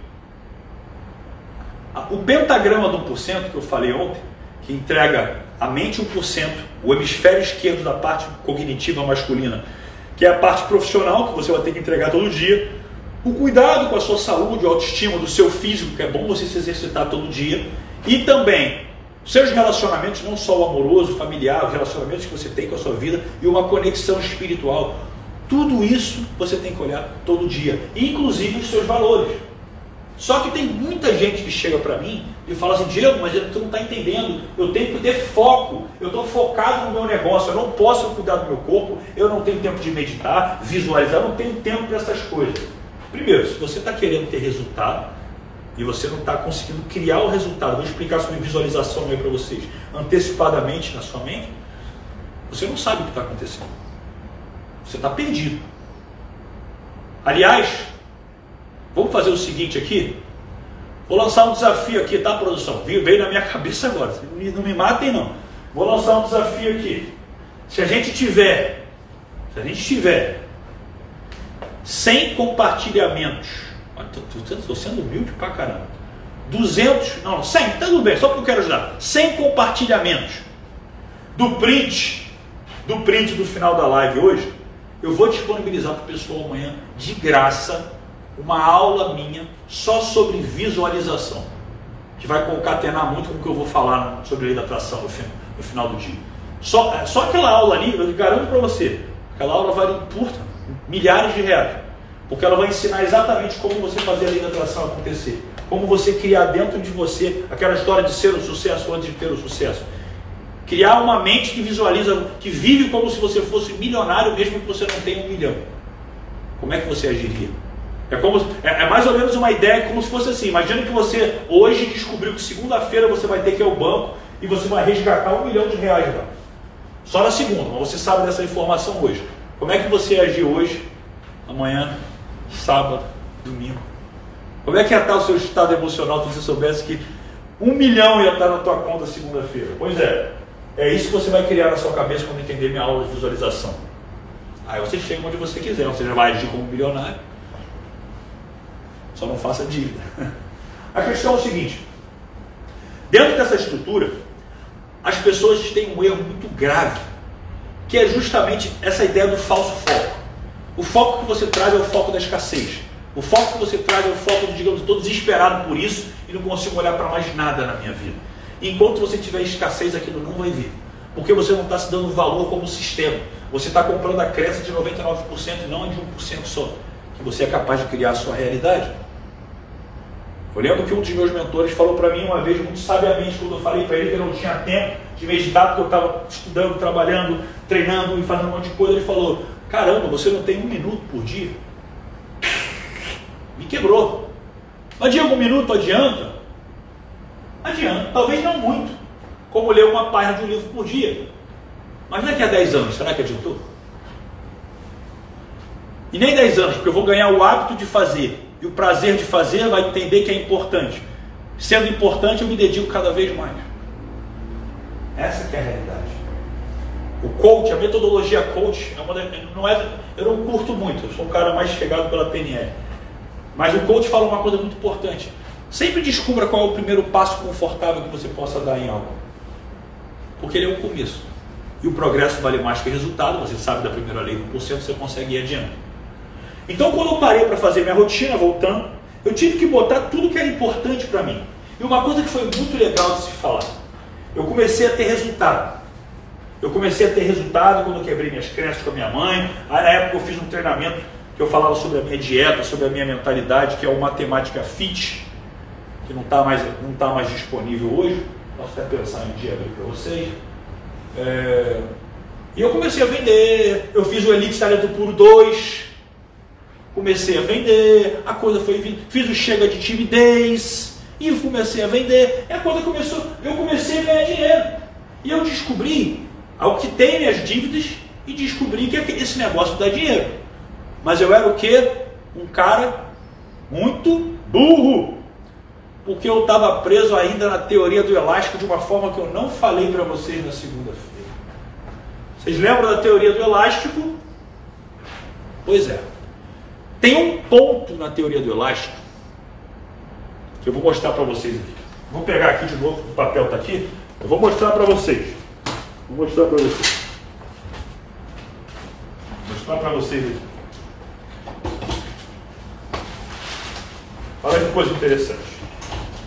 O pentagrama do 1% que eu falei ontem, que entrega a mente 1%, o hemisfério esquerdo da parte cognitiva masculina, que é a parte profissional que você vai ter que entregar todo dia, o cuidado com a sua saúde, a autoestima do seu físico, que é bom você se exercitar todo dia, e também seus relacionamentos, não só o amoroso, familiar, os relacionamentos que você tem com a sua vida e uma conexão espiritual. Tudo isso você tem que olhar todo dia, inclusive os seus valores. Só que tem muita gente que chega para mim e fala assim, Diego, mas tu não está entendendo, eu tenho que ter foco, eu estou focado no meu negócio, eu não posso cuidar do meu corpo, eu não tenho tempo de meditar, visualizar, eu não tenho tempo para essas coisas. Primeiro, se você está querendo ter resultado e você não está conseguindo criar o resultado, vou explicar sobre visualização aí para vocês, antecipadamente na sua mente, você não sabe o que está acontecendo. Você está perdido. Aliás, vamos fazer o seguinte aqui. Vou lançar um desafio aqui, tá, produção? Veio na minha [laughs] cabeça agora. Não me matem, não. Vou lançar um desafio aqui. Se a gente tiver, se a gente tiver 100 compartilhamentos, estou sendo humilde pra caramba. 200, não, 100, tá tudo bem, só porque eu quero ajudar. 100 compartilhamentos do print, do print do final da live hoje, eu vou disponibilizar para o pessoal amanhã, de graça, uma aula minha só sobre visualização, que vai concatenar muito com o que eu vou falar sobre lei da atração no, no final do dia. Só, é, só aquela aula ali, eu garanto para você, aquela aula vale curta, milhares de reais, porque ela vai ensinar exatamente como você fazer a lei da atração acontecer, como você criar dentro de você aquela história de ser um sucesso antes de ter o um sucesso Criar uma mente que visualiza, que vive como se você fosse milionário, mesmo que você não tenha um milhão. Como é que você agiria? É, como, é, é mais ou menos uma ideia como se fosse assim. Imagina que você hoje descobriu que segunda-feira você vai ter que ir ao banco e você vai resgatar um milhão de reais lá. Só na segunda, mas você sabe dessa informação hoje. Como é que você agir hoje, amanhã, sábado, domingo? Como é que ia estar o seu estado emocional se você soubesse que um milhão ia estar na tua conta segunda-feira? Pois é, é isso que você vai criar na sua cabeça quando entender minha aula de visualização. Aí você chega onde você quiser, você já vai agir como bilionário. Só não faça dívida. [laughs] A questão é o seguinte: dentro dessa estrutura, as pessoas têm um erro muito grave, que é justamente essa ideia do falso foco. O foco que você traz é o foco da escassez. O foco que você traz é o foco, de, digamos, estou desesperado por isso e não consigo olhar para mais nada na minha vida. Enquanto você tiver escassez, aquilo não vai vir. Porque você não está se dando valor como sistema. Você está comprando a crença de 99% e não de 1% só. Que você é capaz de criar a sua realidade. Eu lembro que um dos meus mentores falou para mim uma vez, muito sabiamente, quando eu falei para ele que eu não tinha tempo de meditar, porque eu estava estudando, trabalhando, treinando e fazendo um monte de coisa. Ele falou: Caramba, você não tem um minuto por dia? Me quebrou. Mas de algum minuto adianta? Adianta, talvez não muito, como ler uma página de um livro por dia. Mas daqui a 10 anos, será que adiantou? E nem 10 anos, porque eu vou ganhar o hábito de fazer e o prazer de fazer vai entender que é importante. Sendo importante, eu me dedico cada vez mais. Essa que é a realidade. O coach, a metodologia coach, é uma, não é, eu não curto muito, eu sou um cara mais chegado pela PNL. Mas o coach fala uma coisa muito importante. Sempre descubra qual é o primeiro passo confortável que você possa dar em algo. Porque ele é o começo. E o progresso vale mais que o resultado. Você sabe da primeira lei do porcento, você consegue ir adiante. Então, quando eu parei para fazer minha rotina, voltando, eu tive que botar tudo que era importante para mim. E uma coisa que foi muito legal de se falar. Eu comecei a ter resultado. Eu comecei a ter resultado quando eu quebrei minhas crenças com a minha mãe. Aí, na época eu fiz um treinamento que eu falava sobre a minha dieta, sobre a minha mentalidade, que é o Matemática Fit, que não está mais, não tá mais disponível hoje. Posso até pensar em dia para vocês. É... E eu comecei a vender. Eu fiz o Elite Talento Puro 2. Comecei a vender. A coisa foi. Fiz o Chega de Timidez. E comecei a vender. E a coisa começou. Eu comecei a ganhar dinheiro. E eu descobri ao que tem minhas dívidas e descobri que esse negócio dá dinheiro. Mas eu era o que? Um cara muito burro. Porque eu estava preso ainda na teoria do elástico de uma forma que eu não falei para vocês na segunda-feira. Vocês lembram da teoria do elástico? Pois é. Tem um ponto na teoria do elástico que eu vou mostrar para vocês aqui. Vou pegar aqui de novo, o papel está aqui. Eu vou mostrar para vocês. Vou mostrar para vocês. Vou mostrar para vocês aqui. Olha que coisa interessante.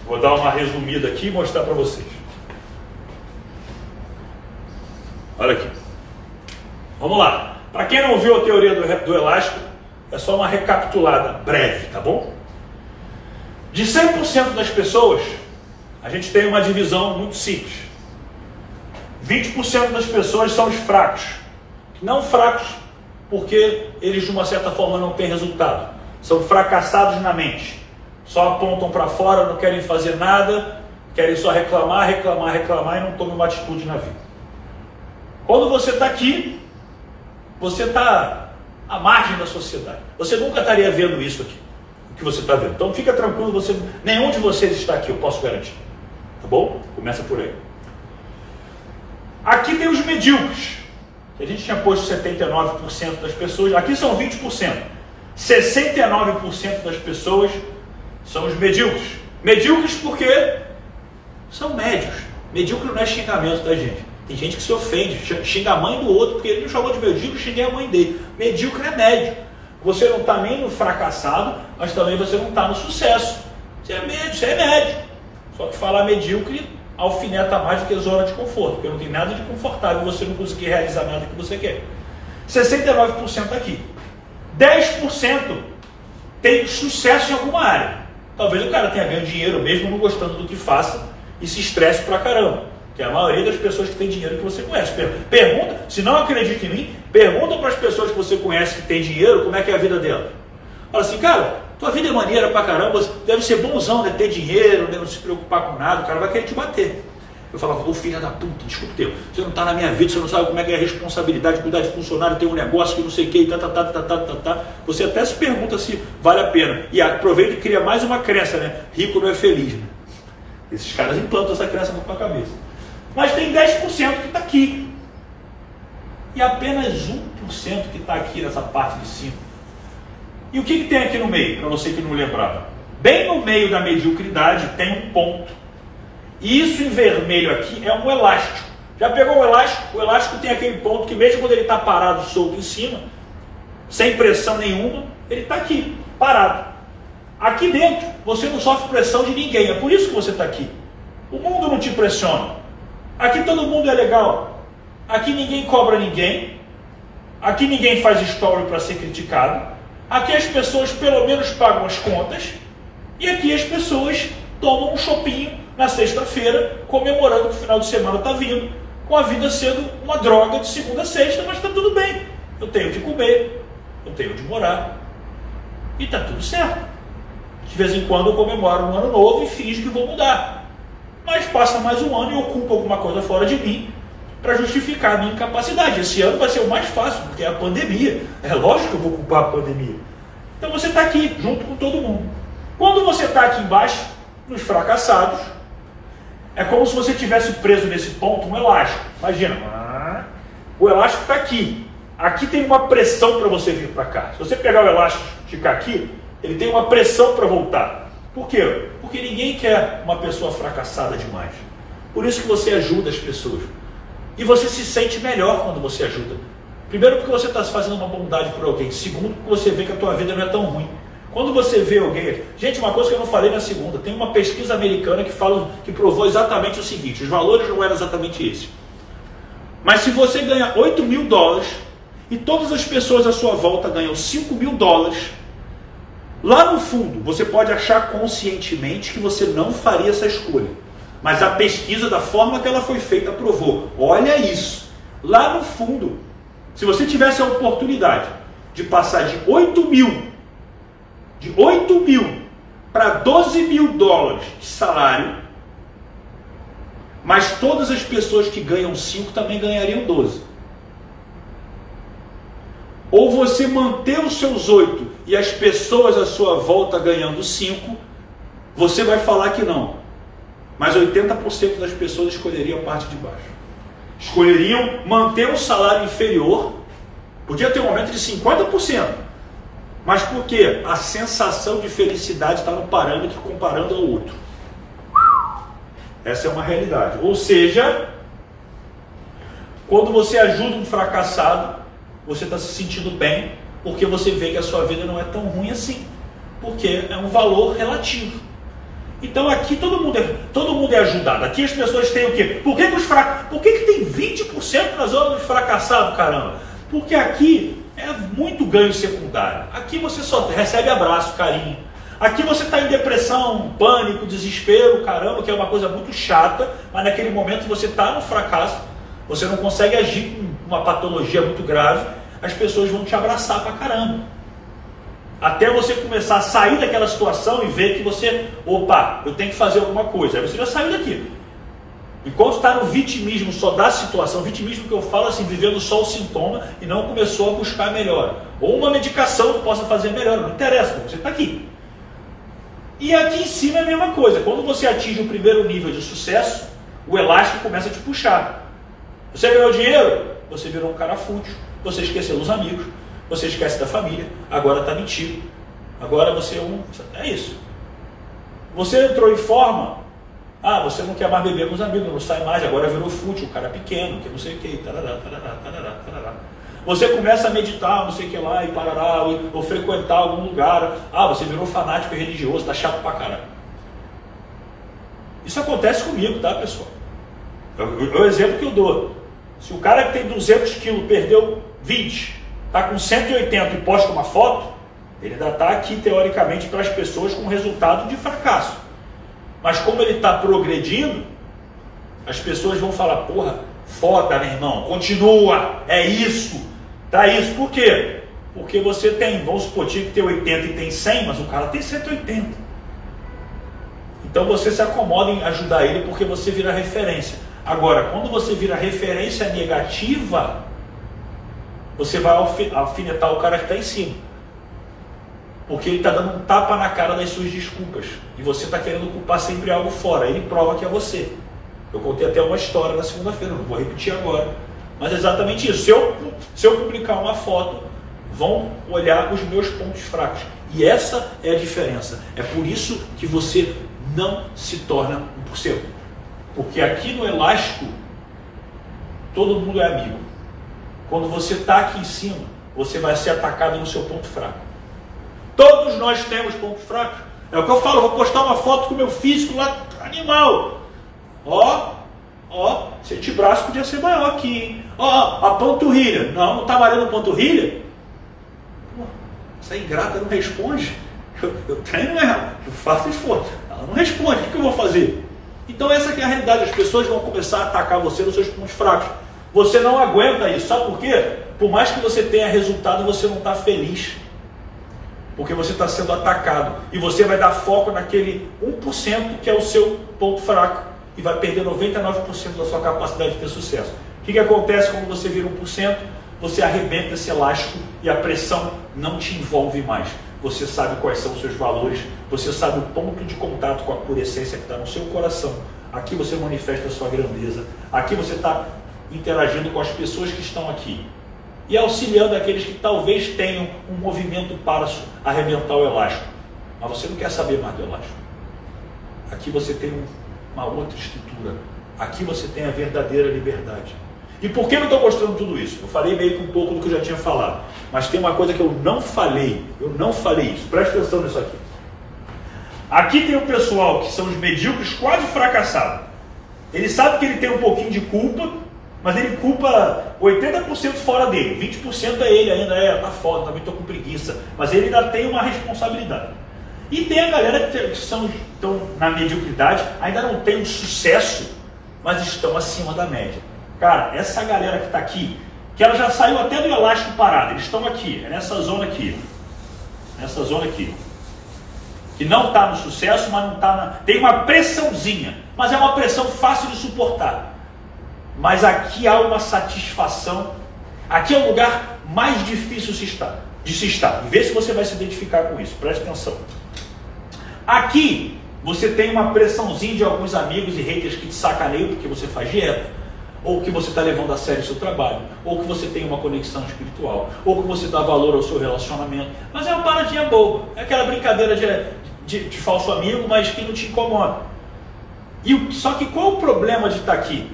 Vou dar uma resumida aqui e mostrar para vocês. Olha aqui. Vamos lá. Para quem não viu a teoria do, do elástico, é só uma recapitulada breve, tá bom? De 100% das pessoas, a gente tem uma divisão muito simples. 20% das pessoas são os fracos. Não fracos porque eles, de uma certa forma, não têm resultado. São fracassados na mente. Só apontam para fora, não querem fazer nada, querem só reclamar, reclamar, reclamar e não tomam uma atitude na vida. Quando você está aqui, você está à margem da sociedade. Você nunca estaria vendo isso aqui, o que você está vendo. Então fica tranquilo, você, nenhum de vocês está aqui, eu posso garantir. Tá bom? Começa por aí. Aqui tem os medíocres, a gente tinha posto 79% das pessoas, aqui são 20%. 69% das pessoas são os medíocres. Medíocres porque são médios. Medíocre não é xingamento da gente. Tem gente que se ofende, xinga a mãe do outro, porque ele não chamou de medíocre, xinguei a mãe dele. Medíocre é médio. Você não está nem no fracassado, mas também você não está no sucesso. Você é médio, você é médio. Só que falar medíocre alfineta mais do que zona de conforto, porque não tem nada de confortável você não conseguir realizar nada que você quer. 69% aqui. 10% tem sucesso em alguma área. Talvez o cara tenha ganho dinheiro mesmo não gostando do que faça e se estresse pra caramba. Que é a maioria das pessoas que tem dinheiro que você conhece. Pergunta, se não acredita em mim, pergunta para as pessoas que você conhece que tem dinheiro como é que é a vida dela. Fala assim, cara, tua vida é maneira pra caramba, deve ser bonzão, né? Ter dinheiro, né? não se preocupar com nada, o cara vai querer te bater. Eu falava, ô filha da puta, desculpa teu, você não está na minha vida, você não sabe como é que é a responsabilidade, cuidar de funcionário, ter um negócio que não sei o que, tá, tá, tá, tá, tá, tá, tá. Você até se pergunta se vale a pena. E aproveita e cria mais uma crença, né? Rico não é feliz, né? Esses caras implantam essa crença na tua cabeça. Mas tem 10% que está aqui. E apenas 1% que está aqui nessa parte de cima. E o que, que tem aqui no meio, para você que não lembrava? Bem no meio da mediocridade tem um ponto e isso em vermelho aqui é um elástico. Já pegou o elástico? O elástico tem aquele ponto que mesmo quando ele está parado solto em cima, sem pressão nenhuma, ele está aqui, parado. Aqui dentro você não sofre pressão de ninguém, é por isso que você está aqui. O mundo não te pressiona. Aqui todo mundo é legal. Aqui ninguém cobra ninguém. Aqui ninguém faz story para ser criticado. Aqui as pessoas pelo menos pagam as contas. E aqui as pessoas tomam um chopinho na sexta-feira, comemorando que o final de semana está vindo, com a vida sendo uma droga de segunda a sexta, mas está tudo bem. Eu tenho de comer, eu tenho de morar, e está tudo certo. De vez em quando eu comemoro um ano novo e finjo que vou mudar. Mas passa mais um ano e ocupo alguma coisa fora de mim para justificar a minha incapacidade. Esse ano vai ser o mais fácil, porque é a pandemia. É lógico que eu vou ocupar a pandemia. Então você está aqui, junto com todo mundo. Quando você está aqui embaixo, nos fracassados, é como se você tivesse preso nesse ponto um elástico. Imagina, o elástico está aqui. Aqui tem uma pressão para você vir para cá. Se você pegar o elástico e esticar aqui, ele tem uma pressão para voltar. Por quê? Porque ninguém quer uma pessoa fracassada demais. Por isso que você ajuda as pessoas. E você se sente melhor quando você ajuda. Primeiro porque você está fazendo uma bondade por alguém. Segundo porque você vê que a tua vida não é tão ruim. Quando você vê alguém. Gente, uma coisa que eu não falei na segunda, tem uma pesquisa americana que fala, que provou exatamente o seguinte: os valores não eram exatamente esses. Mas se você ganha 8 mil dólares e todas as pessoas à sua volta ganham 5 mil dólares, lá no fundo você pode achar conscientemente que você não faria essa escolha. Mas a pesquisa, da forma que ela foi feita, provou. Olha isso. Lá no fundo, se você tivesse a oportunidade de passar de 8 mil, de 8 mil para 12 mil dólares de salário, mas todas as pessoas que ganham 5 também ganhariam 12. Ou você manter os seus 8 e as pessoas à sua volta ganhando 5, você vai falar que não. Mas 80% das pessoas escolheriam a parte de baixo. Escolheriam manter um salário inferior. Podia ter um aumento de 50%. Mas por quê? A sensação de felicidade está no parâmetro comparando ao outro. Essa é uma realidade. Ou seja, quando você ajuda um fracassado, você está se sentindo bem, porque você vê que a sua vida não é tão ruim assim. Porque é um valor relativo. Então aqui todo mundo é, todo mundo é ajudado. Aqui as pessoas têm o quê? Por que, que, os frac... Por que, que tem 20% na zona dos fracassados, caramba? Porque aqui é muito ganho secundário. Aqui você só recebe abraço, carinho. Aqui você está em depressão, pânico, desespero, caramba, que é uma coisa muito chata, mas naquele momento você está no fracasso, você não consegue agir com uma patologia muito grave, as pessoas vão te abraçar pra caramba. Até você começar a sair daquela situação e ver que você, opa, eu tenho que fazer alguma coisa. Aí você já saiu daqui. Enquanto está no vitimismo só da situação, vitimismo que eu falo assim, vivendo só o sintoma e não começou a buscar melhor. Ou uma medicação que possa fazer melhor, não interessa, você está aqui. E aqui em cima é a mesma coisa. Quando você atinge o primeiro nível de sucesso, o elástico começa a te puxar. Você ganhou dinheiro, você virou um cara fútil, você esqueceu dos amigos, você esquece da família, agora está mentindo. Agora você é um. É isso. Você entrou em forma, ah, você não quer mais beber com os amigos, não sai mais, agora virou fútil, o cara pequeno, que não sei o que, tarará, tarará, tarará, tarará. Você começa a meditar, não sei o que lá, e parará, ou, ou frequentar algum lugar. Ah, você virou fanático religioso, tá chato pra caralho. Isso acontece comigo, tá, pessoal? É o exemplo que eu dou. Se o cara que tem 200 quilos perdeu 20, tá com 180 e posta uma foto, ele ainda está aqui, teoricamente, para as pessoas com resultado de fracasso. Mas como ele está progredindo, as pessoas vão falar, porra, foda, meu irmão, continua, é isso, tá isso. Por quê? Porque você tem, vamos supor, tinha que ter 80 e tem 100, mas o cara tem 180. Então você se acomoda em ajudar ele porque você vira referência. Agora, quando você vira referência negativa, você vai alfinetar o cara que está em cima. Porque ele está dando um tapa na cara das suas desculpas. E você está querendo culpar sempre algo fora. Ele prova que é você. Eu contei até uma história na segunda-feira, não vou repetir agora. Mas é exatamente isso. Se eu, se eu publicar uma foto, vão olhar os meus pontos fracos. E essa é a diferença. É por isso que você não se torna um por cento. Porque aqui no elástico, todo mundo é amigo. Quando você está aqui em cima, você vai ser atacado no seu ponto fraco. Todos nós temos pontos fracos. É o que eu falo, vou postar uma foto com o meu físico lá, animal. Ó, ó, esse antebraço podia ser maior aqui, hein? Ó, a panturrilha. Não, não está malhando panturrilha? Essa ingrata não responde. Eu, eu treino ela, eu faço esforço. Ela não responde, o que eu vou fazer? Então essa é a realidade, as pessoas vão começar a atacar você nos seus pontos fracos. Você não aguenta isso, sabe por quê? Por mais que você tenha resultado, você não está feliz porque você está sendo atacado e você vai dar foco naquele 1% que é o seu ponto fraco e vai perder 99% da sua capacidade de ter sucesso. O que, que acontece quando você vira 1%? Você arrebenta esse elástico e a pressão não te envolve mais. Você sabe quais são os seus valores, você sabe o ponto de contato com a pura essência que está no seu coração. Aqui você manifesta a sua grandeza, aqui você está interagindo com as pessoas que estão aqui e auxiliando aqueles que talvez tenham um movimento para arrebentar o elástico. Mas você não quer saber mais do elástico. aqui você tem uma outra estrutura. Aqui você tem a verdadeira liberdade. E por que eu estou mostrando tudo isso? Eu falei meio que um pouco do que eu já tinha falado. Mas tem uma coisa que eu não falei. Eu não falei isso. Presta atenção nisso aqui. Aqui tem o pessoal que são os medíocres quase fracassados. Ele sabe que ele tem um pouquinho de culpa, mas ele culpa 80% fora dele. 20% é ele ainda, é, tá foda, também estou com preguiça. Mas ele ainda tem uma responsabilidade. E tem a galera que são, estão na mediocridade, ainda não tem um sucesso, mas estão acima da média. Cara, essa galera que está aqui, que ela já saiu até do elástico parado, eles estão aqui, é nessa zona aqui. Nessa zona aqui. Que não está no sucesso, mas não está na. Tem uma pressãozinha, mas é uma pressão fácil de suportar. Mas aqui há uma satisfação. Aqui é o lugar mais difícil de se estar. Vê se você vai se identificar com isso. Preste atenção. Aqui você tem uma pressãozinha de alguns amigos e haters que te sacaneiam porque você faz dieta ou que você está levando a sério o seu trabalho, ou que você tem uma conexão espiritual, ou que você dá valor ao seu relacionamento. Mas é uma paradinha boba, é aquela brincadeira de, de, de falso amigo, mas que não te incomoda. E, só que qual o problema de estar tá aqui?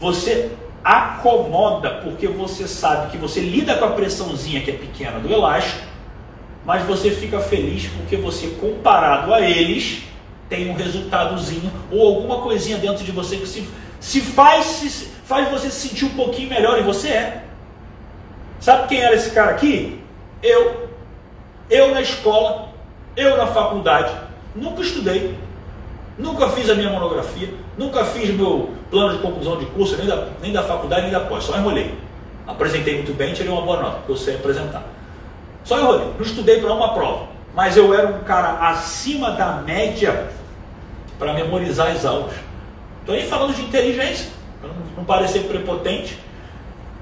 Você acomoda porque você sabe que você lida com a pressãozinha que é pequena do elástico, mas você fica feliz porque você, comparado a eles, tem um resultadozinho ou alguma coisinha dentro de você que se se faz, se faz você se sentir um pouquinho melhor, e você é. Sabe quem era esse cara aqui? Eu. Eu na escola, eu na faculdade, nunca estudei, nunca fiz a minha monografia, nunca fiz meu plano de conclusão de curso, nem da, nem da faculdade, nem da pós, só enrolei. Apresentei muito bem, tirei uma boa nota, porque eu sei apresentar. Só enrolei, não estudei para uma prova, mas eu era um cara acima da média para memorizar as aulas. Estou aí falando de inteligência, para não parecer prepotente.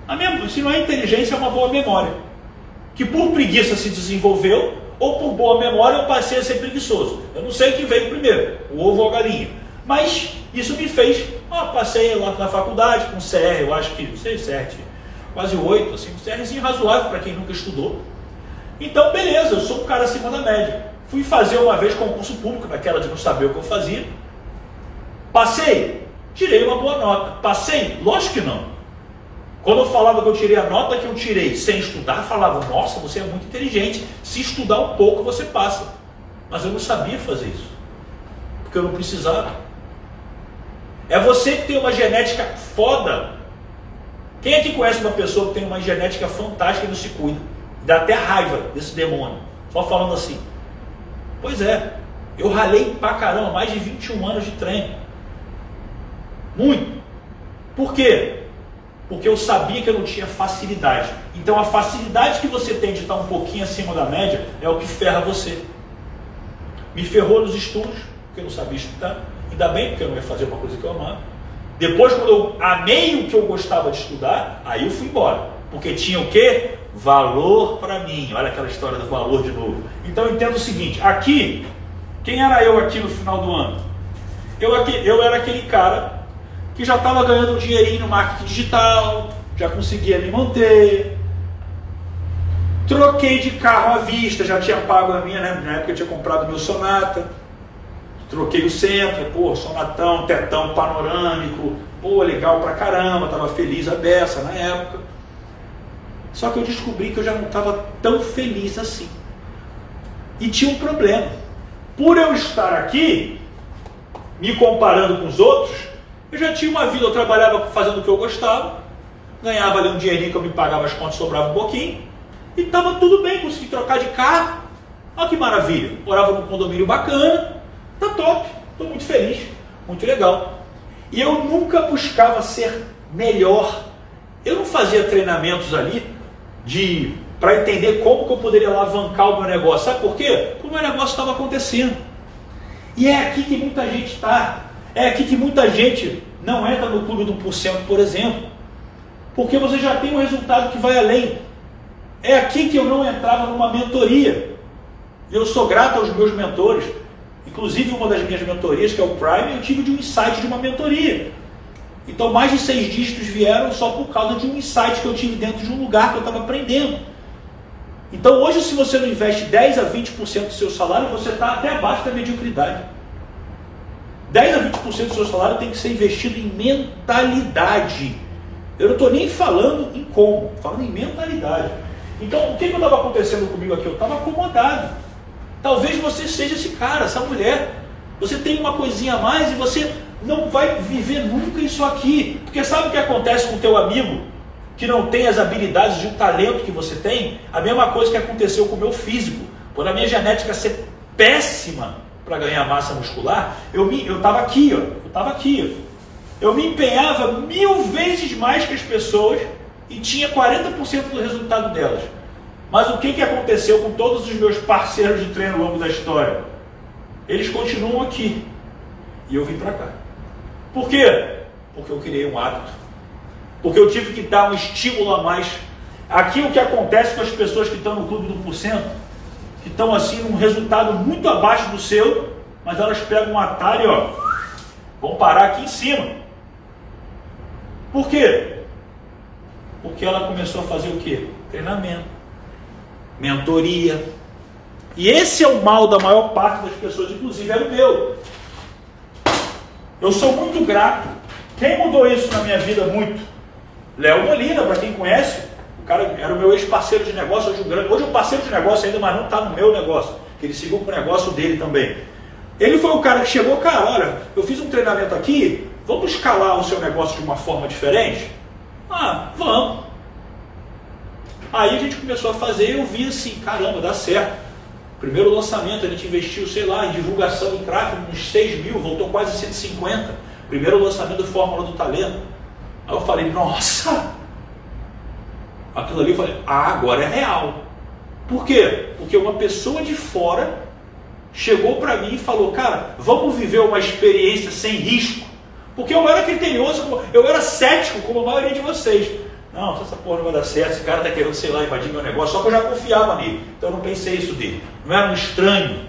A minha, se não é inteligência, é uma boa memória. Que por preguiça se desenvolveu, ou por boa memória eu passei a ser preguiçoso. Eu não sei o que veio primeiro, o ovo ou a galinha. Mas isso me fez, ó, passei lá na faculdade com CR, eu acho que, não sei, 7, quase 8, assim, um CRzinho razoável para quem nunca estudou. Então, beleza, eu sou um cara acima da média. Fui fazer uma vez concurso público, naquela de não saber o que eu fazia. Passei? Tirei uma boa nota. Passei? Lógico que não. Quando eu falava que eu tirei a nota que eu tirei sem estudar, falava, nossa, você é muito inteligente. Se estudar um pouco, você passa. Mas eu não sabia fazer isso. Porque eu não precisava. É você que tem uma genética foda. Quem é que conhece uma pessoa que tem uma genética fantástica e não se cuida? Dá até raiva desse demônio. Só falando assim. Pois é, eu ralei pra caramba, mais de 21 anos de treino. Muito. Por quê? Porque eu sabia que eu não tinha facilidade. Então a facilidade que você tem de estar um pouquinho acima da média é o que ferra você. Me ferrou nos estudos, porque eu não sabia estudar. Ainda bem, porque eu não ia fazer uma coisa que eu amava. Depois, quando eu amei o que eu gostava de estudar, aí eu fui embora. Porque tinha o quê? Valor para mim. Olha aquela história do valor de novo. Então eu entendo o seguinte: aqui, quem era eu aqui no final do ano? Eu, eu era aquele cara que já estava ganhando um dinheirinho no marketing digital, já conseguia me manter. Troquei de carro à vista, já tinha pago a minha, né? na época eu tinha comprado meu Sonata. Troquei o centro, pô, Sonatão, tetão panorâmico, pô, legal pra caramba, tava feliz a beça na época. Só que eu descobri que eu já não estava tão feliz assim. E tinha um problema. Por eu estar aqui, me comparando com os outros, eu já tinha uma vida, eu trabalhava fazendo o que eu gostava, ganhava ali um dinheirinho que eu me pagava as contas, sobrava um pouquinho, e estava tudo bem, consegui trocar de carro. Olha que maravilha, morava num condomínio bacana, tá top, estou muito feliz, muito legal. E eu nunca buscava ser melhor. Eu não fazia treinamentos ali de para entender como que eu poderia alavancar o meu negócio. Sabe por quê? Porque o meu negócio estava acontecendo. E é aqui que muita gente está. É aqui que muita gente não entra no clube do 1%, por exemplo, porque você já tem um resultado que vai além. É aqui que eu não entrava numa mentoria. Eu sou grato aos meus mentores. Inclusive, uma das minhas mentorias, que é o Prime, eu tive de um insight de uma mentoria. Então, mais de seis dígitos vieram só por causa de um insight que eu tive dentro de um lugar que eu estava aprendendo. Então, hoje, se você não investe 10 a 20% do seu salário, você está até abaixo da mediocridade. 10 a 20% do seu salário tem que ser investido em mentalidade. Eu não estou nem falando em como, falando em mentalidade. Então, o que estava acontecendo comigo aqui? Eu estava acomodado. Talvez você seja esse cara, essa mulher. Você tem uma coisinha a mais e você não vai viver nunca isso aqui. Porque sabe o que acontece com o teu amigo que não tem as habilidades e o talento que você tem? A mesma coisa que aconteceu com o meu físico. Por a minha genética ser péssima para ganhar massa muscular, eu estava aqui, ó, eu estava aqui. Ó. Eu me empenhava mil vezes mais que as pessoas e tinha 40% do resultado delas. Mas o que, que aconteceu com todos os meus parceiros de treino ao longo da história? Eles continuam aqui. E eu vim para cá. Por quê? Porque eu criei um hábito. Porque eu tive que dar um estímulo a mais. Aqui o que acontece com as pessoas que estão no clube do porcento, que estão assim num resultado muito abaixo do seu, mas elas pegam um atalho, ó, vão parar aqui em cima. Por quê? Porque ela começou a fazer o quê? Treinamento, mentoria. E esse é o mal da maior parte das pessoas, inclusive era o meu. Eu sou muito grato. Quem mudou isso na minha vida muito? Léo Molina, para quem conhece, o cara era o meu ex-parceiro de negócio, hoje. Hoje é um parceiro de negócio ainda, mas não está no meu negócio. Que ele seguiu com o negócio dele também. Ele foi o cara que chegou, cara, olha, eu fiz um treinamento aqui, vamos escalar o seu negócio de uma forma diferente? Ah, vamos. Aí a gente começou a fazer e eu vi assim, caramba, dá certo. Primeiro lançamento, a gente investiu, sei lá, em divulgação e tráfego, uns 6 mil, voltou quase 150. Primeiro lançamento do Fórmula do Talento. Aí eu falei, nossa! Aquilo ali eu falei, ah, agora é real. Por quê? Porque uma pessoa de fora chegou para mim e falou, cara, vamos viver uma experiência sem risco. Porque eu era criterioso, eu era cético, como a maioria de vocês. Não, essa porra não vai dar certo, esse cara está querendo, sei lá, invadir meu negócio, só que eu já confiava nele. Então eu não pensei isso dele. Não era um estranho.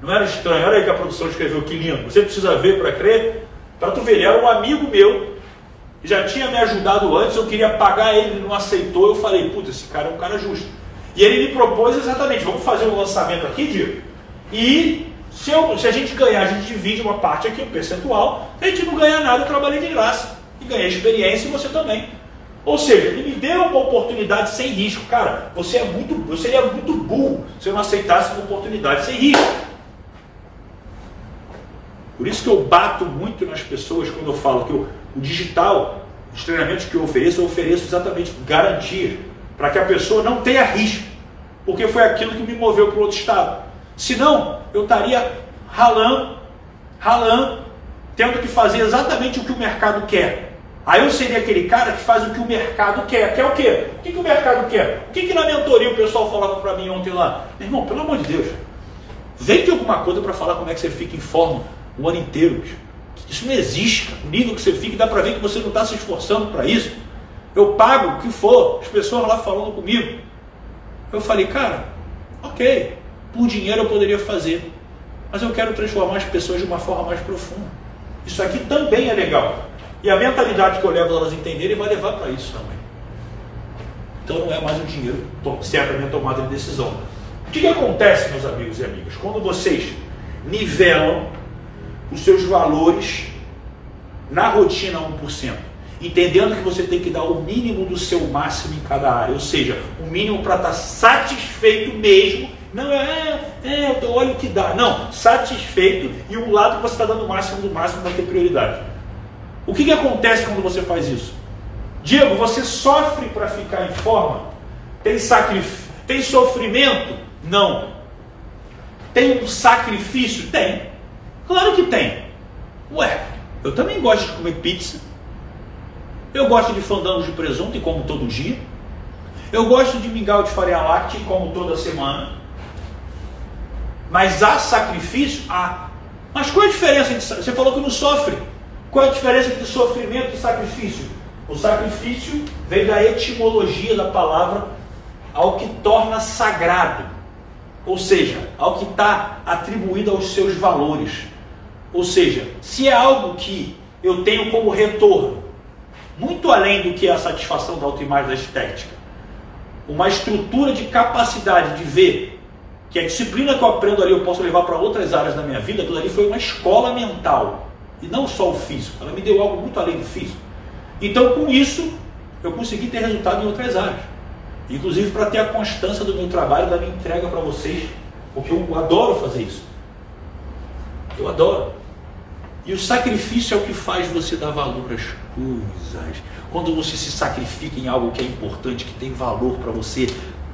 Não era estranho. Olha aí que a produção escreveu, que lindo. Você precisa ver para crer. Para tu ver, ele era um amigo meu, já tinha me ajudado antes, eu queria pagar ele, ele não aceitou. Eu falei, puta, esse cara é um cara justo. E ele me propôs exatamente, vamos fazer um lançamento aqui, Diego, e se, eu, se, a gente ganhar, a gente divide uma parte aqui, um percentual. Se a gente não ganhar nada, eu trabalhei de graça. E ganhei experiência e você também. Ou seja, ele me deu uma oportunidade sem risco. Cara, você é muito, você seria muito burro se eu não aceitasse uma oportunidade sem risco. Por isso que eu bato muito nas pessoas quando eu falo que o, o digital, os treinamentos que eu ofereço, eu ofereço exatamente garantia para que a pessoa não tenha risco, porque foi aquilo que me moveu para outro estado. Senão, eu estaria ralando, ralando, tendo que fazer exatamente o que o mercado quer. Aí eu seria aquele cara que faz o que o mercado quer. Quer o quê? O que, que o mercado quer? O que, que na mentoria o pessoal falava para mim ontem lá? Meu irmão, pelo amor de Deus, vende alguma coisa para falar como é que você fica em forma o ano inteiro. Isso não existe. O nível que você fica, dá para ver que você não está se esforçando para isso. Eu pago o que for, as pessoas lá falando comigo. Eu falei, cara, ok, por dinheiro eu poderia fazer, mas eu quero transformar as pessoas de uma forma mais profunda. Isso aqui também é legal. E a mentalidade que eu levo elas entenderem vai levar para isso também. Então não é mais o dinheiro certo a minha tomada de decisão. O que, que acontece, meus amigos e amigas, quando vocês nivelam os seus valores na rotina 1%, entendendo que você tem que dar o mínimo do seu máximo em cada área, ou seja, o mínimo para estar tá satisfeito mesmo. Não é, é, olha o que dá. Não, satisfeito e um lado você está dando o máximo do máximo vai ter prioridade. O que, que acontece quando você faz isso? Diego, você sofre para ficar em forma? Tem sacrifício? Tem sofrimento? Não. Tem um sacrifício? Tem. Claro que tem. Ué, eu também gosto de comer pizza. Eu gosto de fandangos de presunto e como todo dia. Eu gosto de mingau de farinha láctea e como toda semana. Mas há sacrifício? Há. Mas qual é a diferença? Você falou que não sofre. Qual é a diferença entre sofrimento e sacrifício? O sacrifício vem da etimologia da palavra ao que torna sagrado, ou seja, ao que está atribuído aos seus valores. Ou seja, se é algo que eu tenho como retorno, muito além do que a satisfação da autoimagem da estética, uma estrutura de capacidade de ver que a disciplina que eu aprendo ali eu posso levar para outras áreas da minha vida, aquilo ali foi uma escola mental E não só o físico, ela me deu algo muito além do físico. Então, com isso, eu consegui ter resultado em outras áreas. Inclusive para ter a constância do meu trabalho, da minha entrega para vocês, porque eu adoro fazer isso. Eu adoro. E o sacrifício é o que faz você dar valor às coisas. Quando você se sacrifica em algo que é importante, que tem valor para você,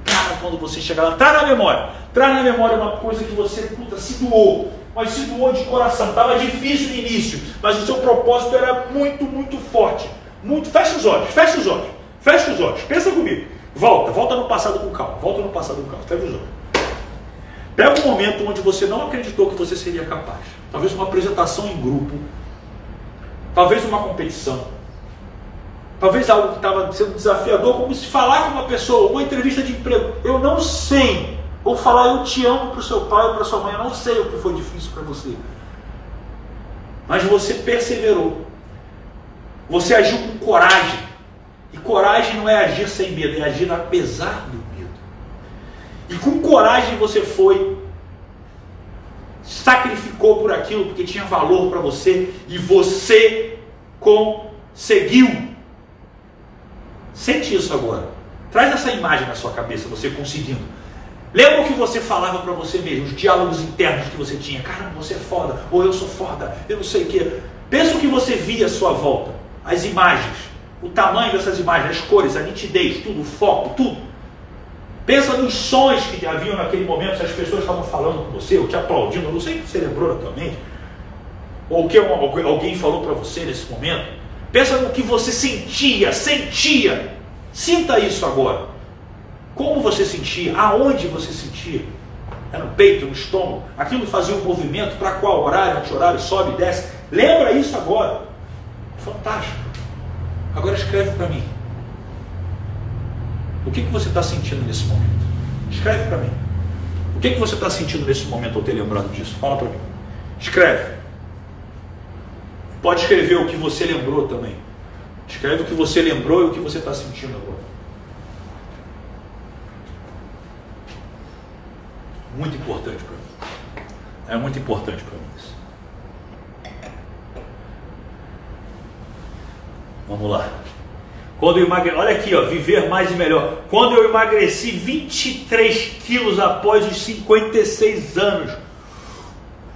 cara, quando você chegar lá, traz na memória, traz na memória uma coisa que você puta, se doou, mas se doou de coração. Estava difícil no início, mas o seu propósito era muito, muito forte. Muito. Fecha os olhos, fecha os olhos, fecha os olhos, pensa comigo. Volta, volta no passado com calma, volta no passado com calma, fecha os olhos. Pega um momento onde você não acreditou que você seria capaz. Talvez uma apresentação em grupo, talvez uma competição, talvez algo que estava sendo desafiador, como se falar com uma pessoa, uma entrevista de emprego. Eu não sei. Ou falar eu te amo para o seu pai ou para sua mãe. Eu não sei o que foi difícil para você. Mas você perseverou. Você agiu com coragem. E coragem não é agir sem medo, é agir apesar do medo. E com coragem você foi, sacrificou por aquilo porque tinha valor para você e você conseguiu. Sente isso agora. Traz essa imagem na sua cabeça, você conseguindo. Lembra o que você falava para você mesmo, os diálogos internos que você tinha? Caramba, você é foda, ou eu sou foda, eu não sei o quê. Pensa o que você via à sua volta, as imagens, o tamanho dessas imagens, as cores, a nitidez, tudo, o foco, tudo. Pensa nos sons que haviam naquele momento, se as pessoas estavam falando com você, ou te aplaudindo, eu não sei o que você lembrou atualmente, ou o que alguém falou para você nesse momento. Pensa no que você sentia, sentia. Sinta isso agora. Como você sentia? Aonde você sentia? É no peito, no estômago? Aquilo fazia um movimento para qual horário? Anti-horário, sobe e desce. Lembra isso agora. Fantástico. Agora escreve para mim. O que, que você está sentindo nesse momento? Escreve para mim. O que, que você está sentindo nesse momento ao ter lembrado disso? Fala para mim. Escreve. Pode escrever o que você lembrou também. Escreve o que você lembrou e o que você está sentindo agora. Muito importante para mim. É muito importante para mim isso. Vamos lá. Quando eu emagreci, olha aqui, ó, viver mais e melhor. Quando eu emagreci 23 quilos após os 56 anos.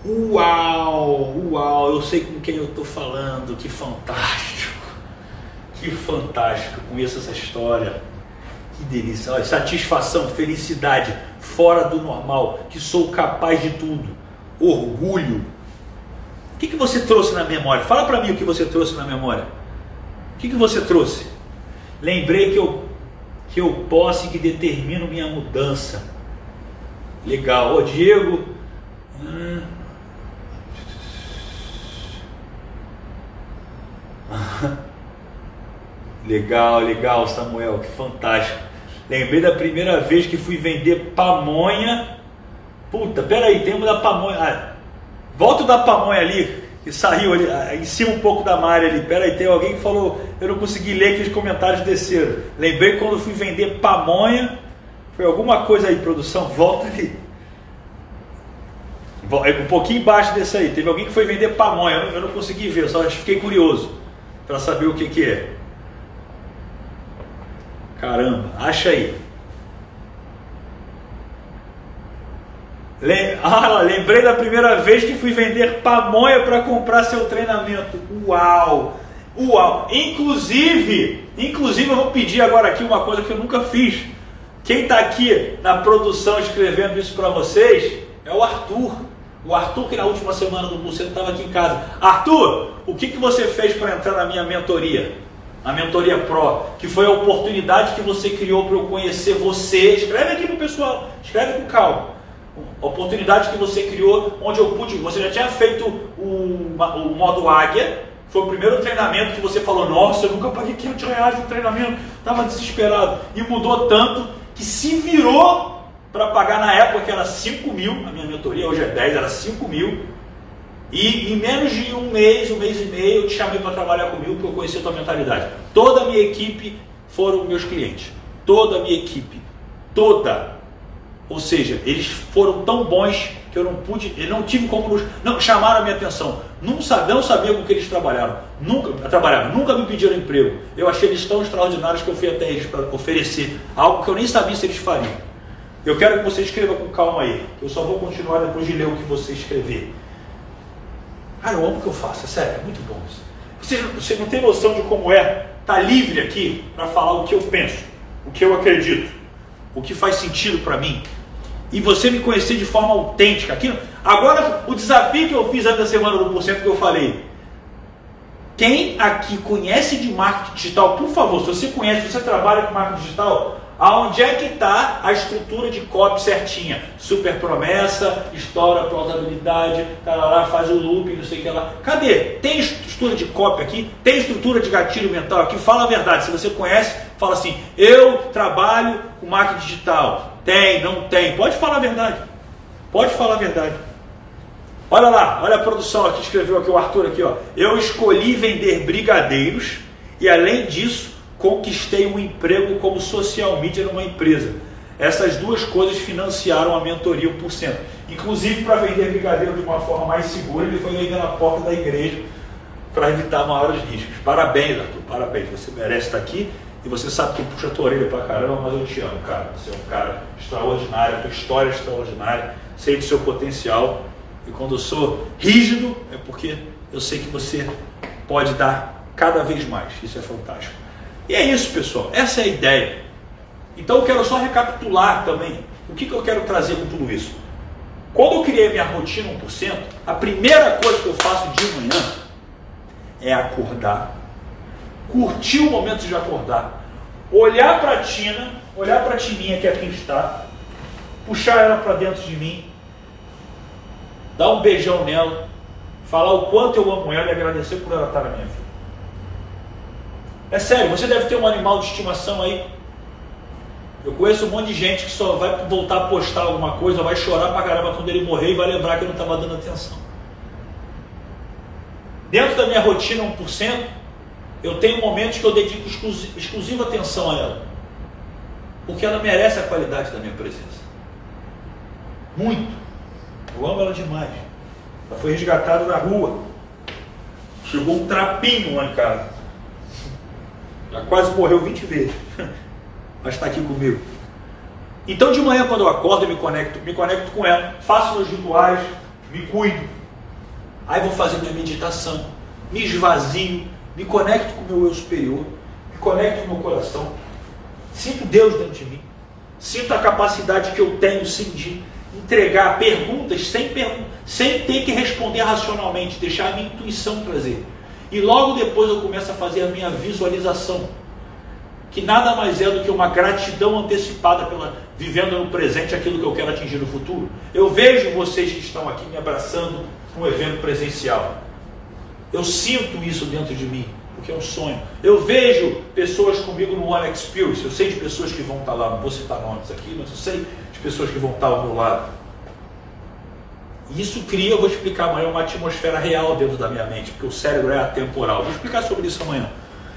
Uau, uau, eu sei com quem eu estou falando, que fantástico, que fantástico, conheço essa história, que delícia, olha, satisfação, felicidade, fora do normal, que sou capaz de tudo, orgulho. O que, que você trouxe na memória? Fala para mim o que você trouxe na memória. O que, que você trouxe? Lembrei que eu, que eu posso e que determino minha mudança. Legal. Ô Diego. Hum. [laughs] legal, legal, Samuel, que fantástico. Lembrei da primeira vez que fui vender pamonha. Puta, peraí, temos da pamonha. Ah, volta da pamonha ali, que saiu ali, ah, em cima um pouco da Mari ali. Peraí, tem alguém que falou, eu não consegui ler que os comentários desceram. Lembrei quando fui vender pamonha. Foi alguma coisa aí, produção, volta ali. É um pouquinho embaixo desse aí. Teve alguém que foi vender pamonha, eu não consegui ver, só fiquei curioso para saber o que, que é. Caramba, acha aí. [laughs] Ah, lembrei da primeira vez que fui vender pamonha para comprar seu treinamento. Uau! Uau! Inclusive, inclusive eu vou pedir agora aqui uma coisa que eu nunca fiz. Quem está aqui na produção escrevendo isso para vocês é o Arthur. O Arthur que na última semana do Buceno estava aqui em casa. Arthur, o que, que você fez para entrar na minha mentoria? A mentoria Pro, que foi a oportunidade que você criou para eu conhecer você. Escreve aqui para o pessoal, escreve com calma. A oportunidade que você criou, onde eu pude. Você já tinha feito o, o modo águia, foi o primeiro treinamento que você falou: Nossa, eu nunca paguei 500 reais no treinamento, estava desesperado. E mudou tanto que se virou para pagar na época que era 5 mil, a minha mentoria hoje é 10, era 5 mil e em menos de um mês, um mês e meio, eu te chamei para trabalhar comigo porque eu conheci a tua mentalidade. Toda a minha equipe foram meus clientes. Toda a minha equipe. Toda. Ou seja, eles foram tão bons que eu não pude, eu não tive como nos, não chamaram a minha atenção. Não, não sabia com que eles trabalharam, nunca trabalharam, nunca me pediram emprego. Eu achei eles tão extraordinários que eu fui até eles para oferecer algo que eu nem sabia se eles fariam. Eu quero que você escreva com calma aí. Eu só vou continuar depois de ler o que você escrever. Cara, eu amo o que eu faço, é sério, é muito bom isso. Você, você não tem noção de como é estar tá livre aqui para falar o que eu penso, o que eu acredito, o que faz sentido para mim e você me conhecer de forma autêntica. Aqui, agora, o desafio que eu fiz antes da semana do porcento que eu falei. Quem aqui conhece de marketing digital, por favor, se você conhece, se você trabalha com marketing digital, aonde é que está a estrutura de copy certinha? Super promessa, estoura plausibilidade, lá, faz o loop, não sei o que lá. Cadê? Tem estrutura de copy aqui? Tem estrutura de gatilho mental aqui? Fala a verdade. Se você conhece, fala assim: eu trabalho com marketing digital. Tem, não tem. Pode falar a verdade. Pode falar a verdade. Olha lá, olha a produção aqui, escreveu aqui o Arthur aqui, ó. Eu escolhi vender brigadeiros e além disso, conquistei um emprego como social media numa empresa. Essas duas coisas financiaram a mentoria 1%. Inclusive para vender brigadeiro de uma forma mais segura, ele foi vender na porta da igreja para evitar maiores riscos. Parabéns, Arthur, parabéns. Você merece estar aqui e você sabe que eu puxo a tua orelha pra caramba, mas eu te amo, cara. Você é um cara extraordinário, a tua história é extraordinária, sei do seu potencial. E quando eu sou rígido, é porque eu sei que você pode dar cada vez mais. Isso é fantástico. E é isso, pessoal. Essa é a ideia. Então eu quero só recapitular também o que, que eu quero trazer com tudo isso. Quando eu criei minha rotina 1%, a primeira coisa que eu faço de manhã é acordar curtir o momento de acordar, olhar para a Tina, olhar para a Tininha que aqui está, puxar ela para dentro de mim, dar um beijão nela, falar o quanto eu amo ela e agradecer por ela estar na minha vida. É sério, você deve ter um animal de estimação aí. Eu conheço um monte de gente que só vai voltar a postar alguma coisa, vai chorar pra caramba quando ele morrer e vai lembrar que eu não estava dando atenção. Dentro da minha rotina 1%, eu tenho momentos que eu dedico exclusiva atenção a ela. Porque ela merece a qualidade da minha presença. Muito. Eu amo ela demais. Ela foi resgatada da rua. Chegou um trapinho lá em casa. Já quase morreu 20 vezes. [laughs] Mas está aqui comigo. Então de manhã quando eu acordo, eu me conecto, me conecto com ela, faço meus rituais, me cuido. Aí vou fazer minha meditação, me esvazio, me conecto com o meu eu superior, me conecto com o meu coração, sinto Deus dentro de mim, sinto a capacidade que eu tenho sim de entregar perguntas sem, pergun sem ter que responder racionalmente, deixar a minha intuição trazer. E logo depois eu começo a fazer a minha visualização, que nada mais é do que uma gratidão antecipada pela vivendo no presente aquilo que eu quero atingir no futuro. Eu vejo vocês que estão aqui me abraçando no evento presencial. Eu sinto isso dentro de mim, porque é um sonho. Eu vejo pessoas comigo no One Experience. Eu sei de pessoas que vão estar lá, não vou citar nomes aqui, mas eu sei de pessoas que vão estar ao meu lado. E isso cria, eu vou explicar amanhã, uma atmosfera real dentro da minha mente, porque o cérebro é atemporal. Vou explicar sobre isso amanhã.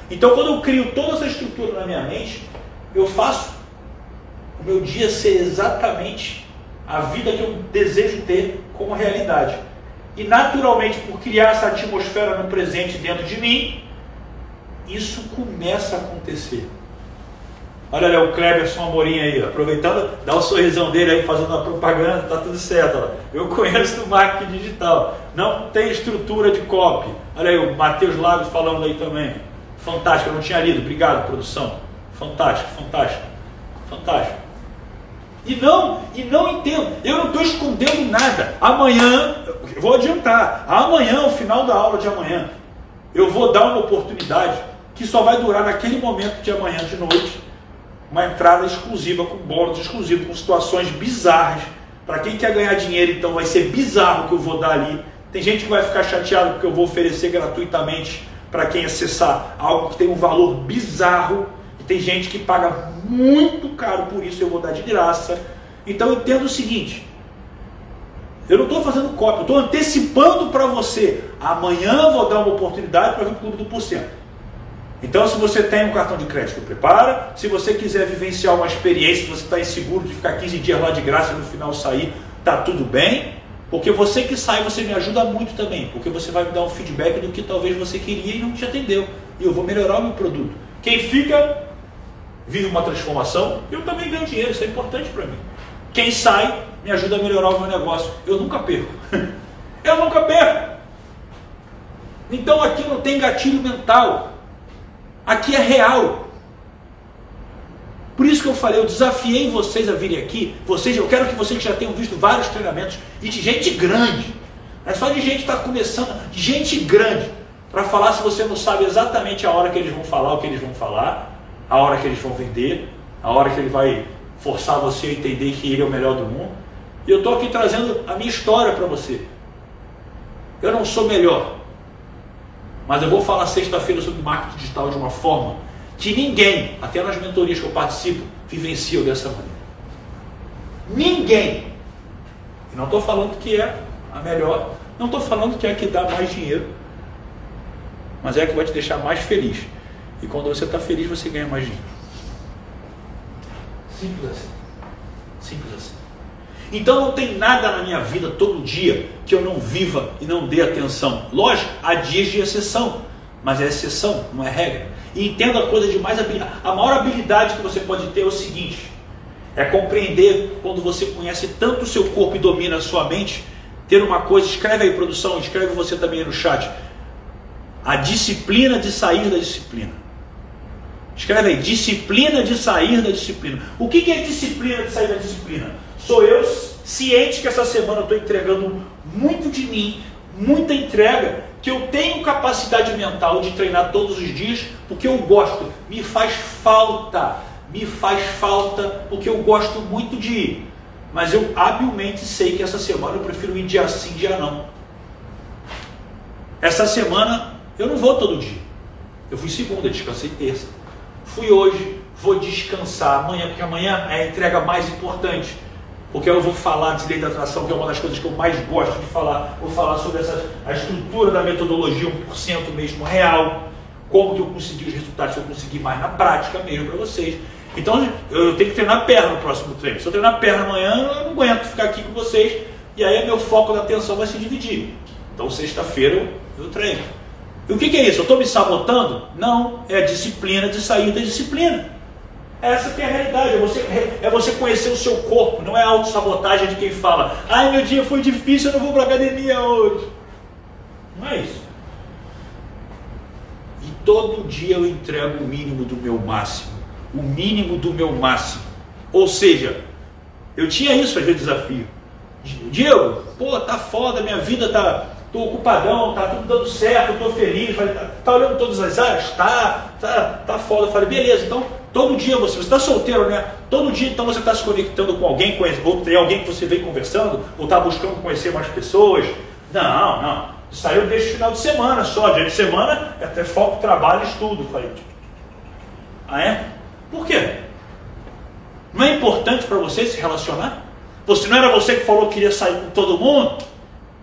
Então, quando eu crio toda essa estrutura na minha mente, eu faço o meu dia ser exatamente a vida que eu desejo ter como realidade. E naturalmente, por criar essa atmosfera no presente dentro de mim, isso começa a acontecer. Olha ali o Cleberson Amorim aí, aproveitando, dá o um sorrisão dele aí, fazendo a propaganda, tá tudo certo. Ó. Eu [laughs] conheço do marketing digital, não tem estrutura de copy. Olha aí o Matheus Lagos falando aí também. Fantástico, eu não tinha lido, obrigado produção. Fantástico, fantástico, fantástico. E não, e não entendo. Eu não estou escondendo nada. Amanhã, vou adiantar. Amanhã, ao final da aula de amanhã, eu vou dar uma oportunidade que só vai durar naquele momento de amanhã de noite, uma entrada exclusiva com bônus exclusivo, com situações bizarras. Para quem quer ganhar dinheiro, então vai ser bizarro o que eu vou dar ali. Tem gente que vai ficar chateado porque eu vou oferecer gratuitamente para quem acessar algo que tem um valor bizarro tem gente que paga muito caro por isso, eu vou dar de graça. Então entenda o seguinte: eu não estou fazendo cópia, eu estou antecipando para você. Amanhã vou dar uma oportunidade para o Clube do Porcento. Então, se você tem um cartão de crédito, prepara. Se você quiser vivenciar uma experiência, você está inseguro de ficar 15 dias lá de graça e no final sair, tá tudo bem. Porque você que sai, você me ajuda muito também, porque você vai me dar um feedback do que talvez você queria e não te atendeu. E eu vou melhorar o meu produto. Quem fica, vive uma transformação, eu também ganho dinheiro, isso é importante para mim. Quem sai, me ajuda a melhorar o meu negócio. Eu nunca perco. [laughs] eu nunca perco. Então aqui não tem gatilho mental. Aqui é real. Por isso que eu falei, eu desafiei vocês a virem aqui. Vocês, eu quero que vocês já tenham visto vários treinamentos e de gente grande. É só de gente que está começando, de gente grande. Para falar se você não sabe exatamente a hora que eles vão falar o que eles vão falar, a hora que eles vão vender, a hora que ele vai forçar você a entender que ele é o melhor do mundo. E eu estou aqui trazendo a minha história para você. Eu não sou melhor, mas eu vou falar sexta-feira sobre marketing digital de uma forma que ninguém, até nas mentorias que eu participo, vivenciam dessa maneira. Ninguém. E não estou falando que é a melhor, não estou falando que é a que dá mais dinheiro, mas é a que vai te deixar mais feliz. E quando você está feliz, você ganha mais dinheiro. Simples assim. Simples assim. Então não tem nada na minha vida todo dia que eu não viva e não dê atenção. Lógico, há dias de exceção, mas é exceção, não é regra. E entenda a coisa de mais a maior habilidade que você pode ter é o seguinte: é compreender quando você conhece tanto o seu corpo e domina a sua mente, ter uma coisa, escreve aí produção, escreve você também aí no chat. A disciplina de sair da disciplina. Escreve aí, disciplina de sair da disciplina. O que é disciplina de sair da disciplina? Sou eu ciente que essa semana eu estou entregando muito de mim, muita entrega, que eu tenho capacidade mental de treinar todos os dias, porque eu gosto, me faz falta, me faz falta, porque eu gosto muito de ir. Mas eu habilmente sei que essa semana eu prefiro ir dia sim, dia não. Essa semana eu não vou todo dia. Eu fui segunda, descansei terça. Fui hoje, vou descansar amanhã, porque amanhã é a entrega mais importante porque eu vou falar de lei da atração, que é uma das coisas que eu mais gosto de falar. Vou falar sobre essa, a estrutura da metodologia 1% mesmo real, como que eu consegui os resultados que eu consegui mais na prática mesmo para vocês. Então eu tenho que treinar perna no próximo treino. Se eu treinar perna amanhã, eu não aguento ficar aqui com vocês. E aí meu foco da atenção vai se dividir. Então sexta-feira eu treino. E o que, que é isso? Eu estou me sabotando? Não, é a disciplina de sair da disciplina. Essa que é a realidade, é você, é você conhecer o seu corpo, não é autossabotagem de quem fala, ai meu dia foi difícil, eu não vou para academia hoje. Não é isso. E todo dia eu entrego o mínimo do meu máximo. O mínimo do meu máximo. Ou seja, eu tinha isso para ver desafio. Diego, pô, tá foda, minha vida tá. Tô ocupadão, tá tudo dando certo, tô feliz. Falei, tá, tá olhando todas as áreas? Tá, tá, tá foda. Eu falei, beleza, então Todo dia você está solteiro, né? Todo dia então você está se conectando com alguém, ou tem alguém que você vem conversando, ou está buscando conhecer mais pessoas. Não, não. Isso aí eu deixo final de semana só. Dia de semana é até foco, trabalho, estudo. Falei. Ah é? Por quê? Não é importante para você se relacionar? Você não era você que falou que queria sair com todo mundo?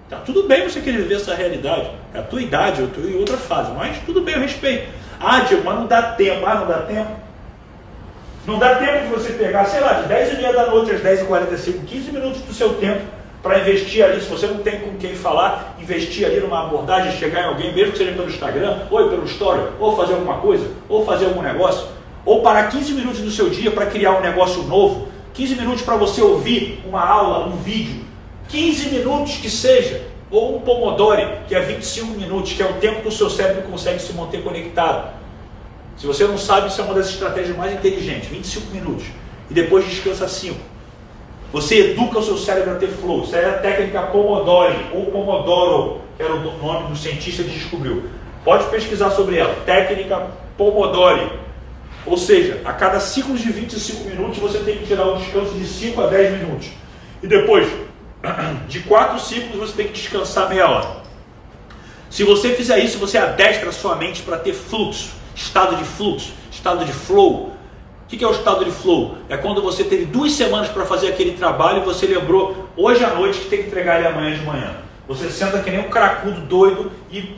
Tá tudo bem você querer viver essa realidade. É a tua idade, eu estou em outra fase, mas tudo bem, eu respeito. Ah, Diego, mas não dá tempo. Ah, não dá tempo. Não dá tempo de você pegar, sei lá, de 10 e meia da noite às 10 e 45 15 minutos do seu tempo para investir ali. Se você não tem com quem falar, investir ali numa abordagem, chegar em alguém, mesmo que seja pelo Instagram, ou pelo Story, ou fazer alguma coisa, ou fazer algum negócio. Ou parar 15 minutos do seu dia para criar um negócio novo. 15 minutos para você ouvir uma aula, um vídeo. 15 minutos que seja. Ou um Pomodoro, que é 25 minutos, que é o tempo que o seu cérebro consegue se manter conectado. Se você não sabe, isso é uma das estratégias mais inteligentes. 25 minutos. E depois descansa 5. Você educa o seu cérebro a ter flow. Isso é a técnica Pomodoro ou Pomodoro, que era o nome do cientista que descobriu. Pode pesquisar sobre ela. Técnica Pomodoro. Ou seja, a cada ciclo de 25 minutos você tem que tirar um descanso de 5 a 10 minutos. E depois, [clears throat] de 4 ciclos, você tem que descansar meia hora. Se você fizer isso, você adestra a sua mente para ter fluxo estado de fluxo, estado de flow. O que é o estado de flow? É quando você teve duas semanas para fazer aquele trabalho e você lembrou hoje à noite que tem que entregar ele amanhã de manhã. Você senta que nem um cracudo doido e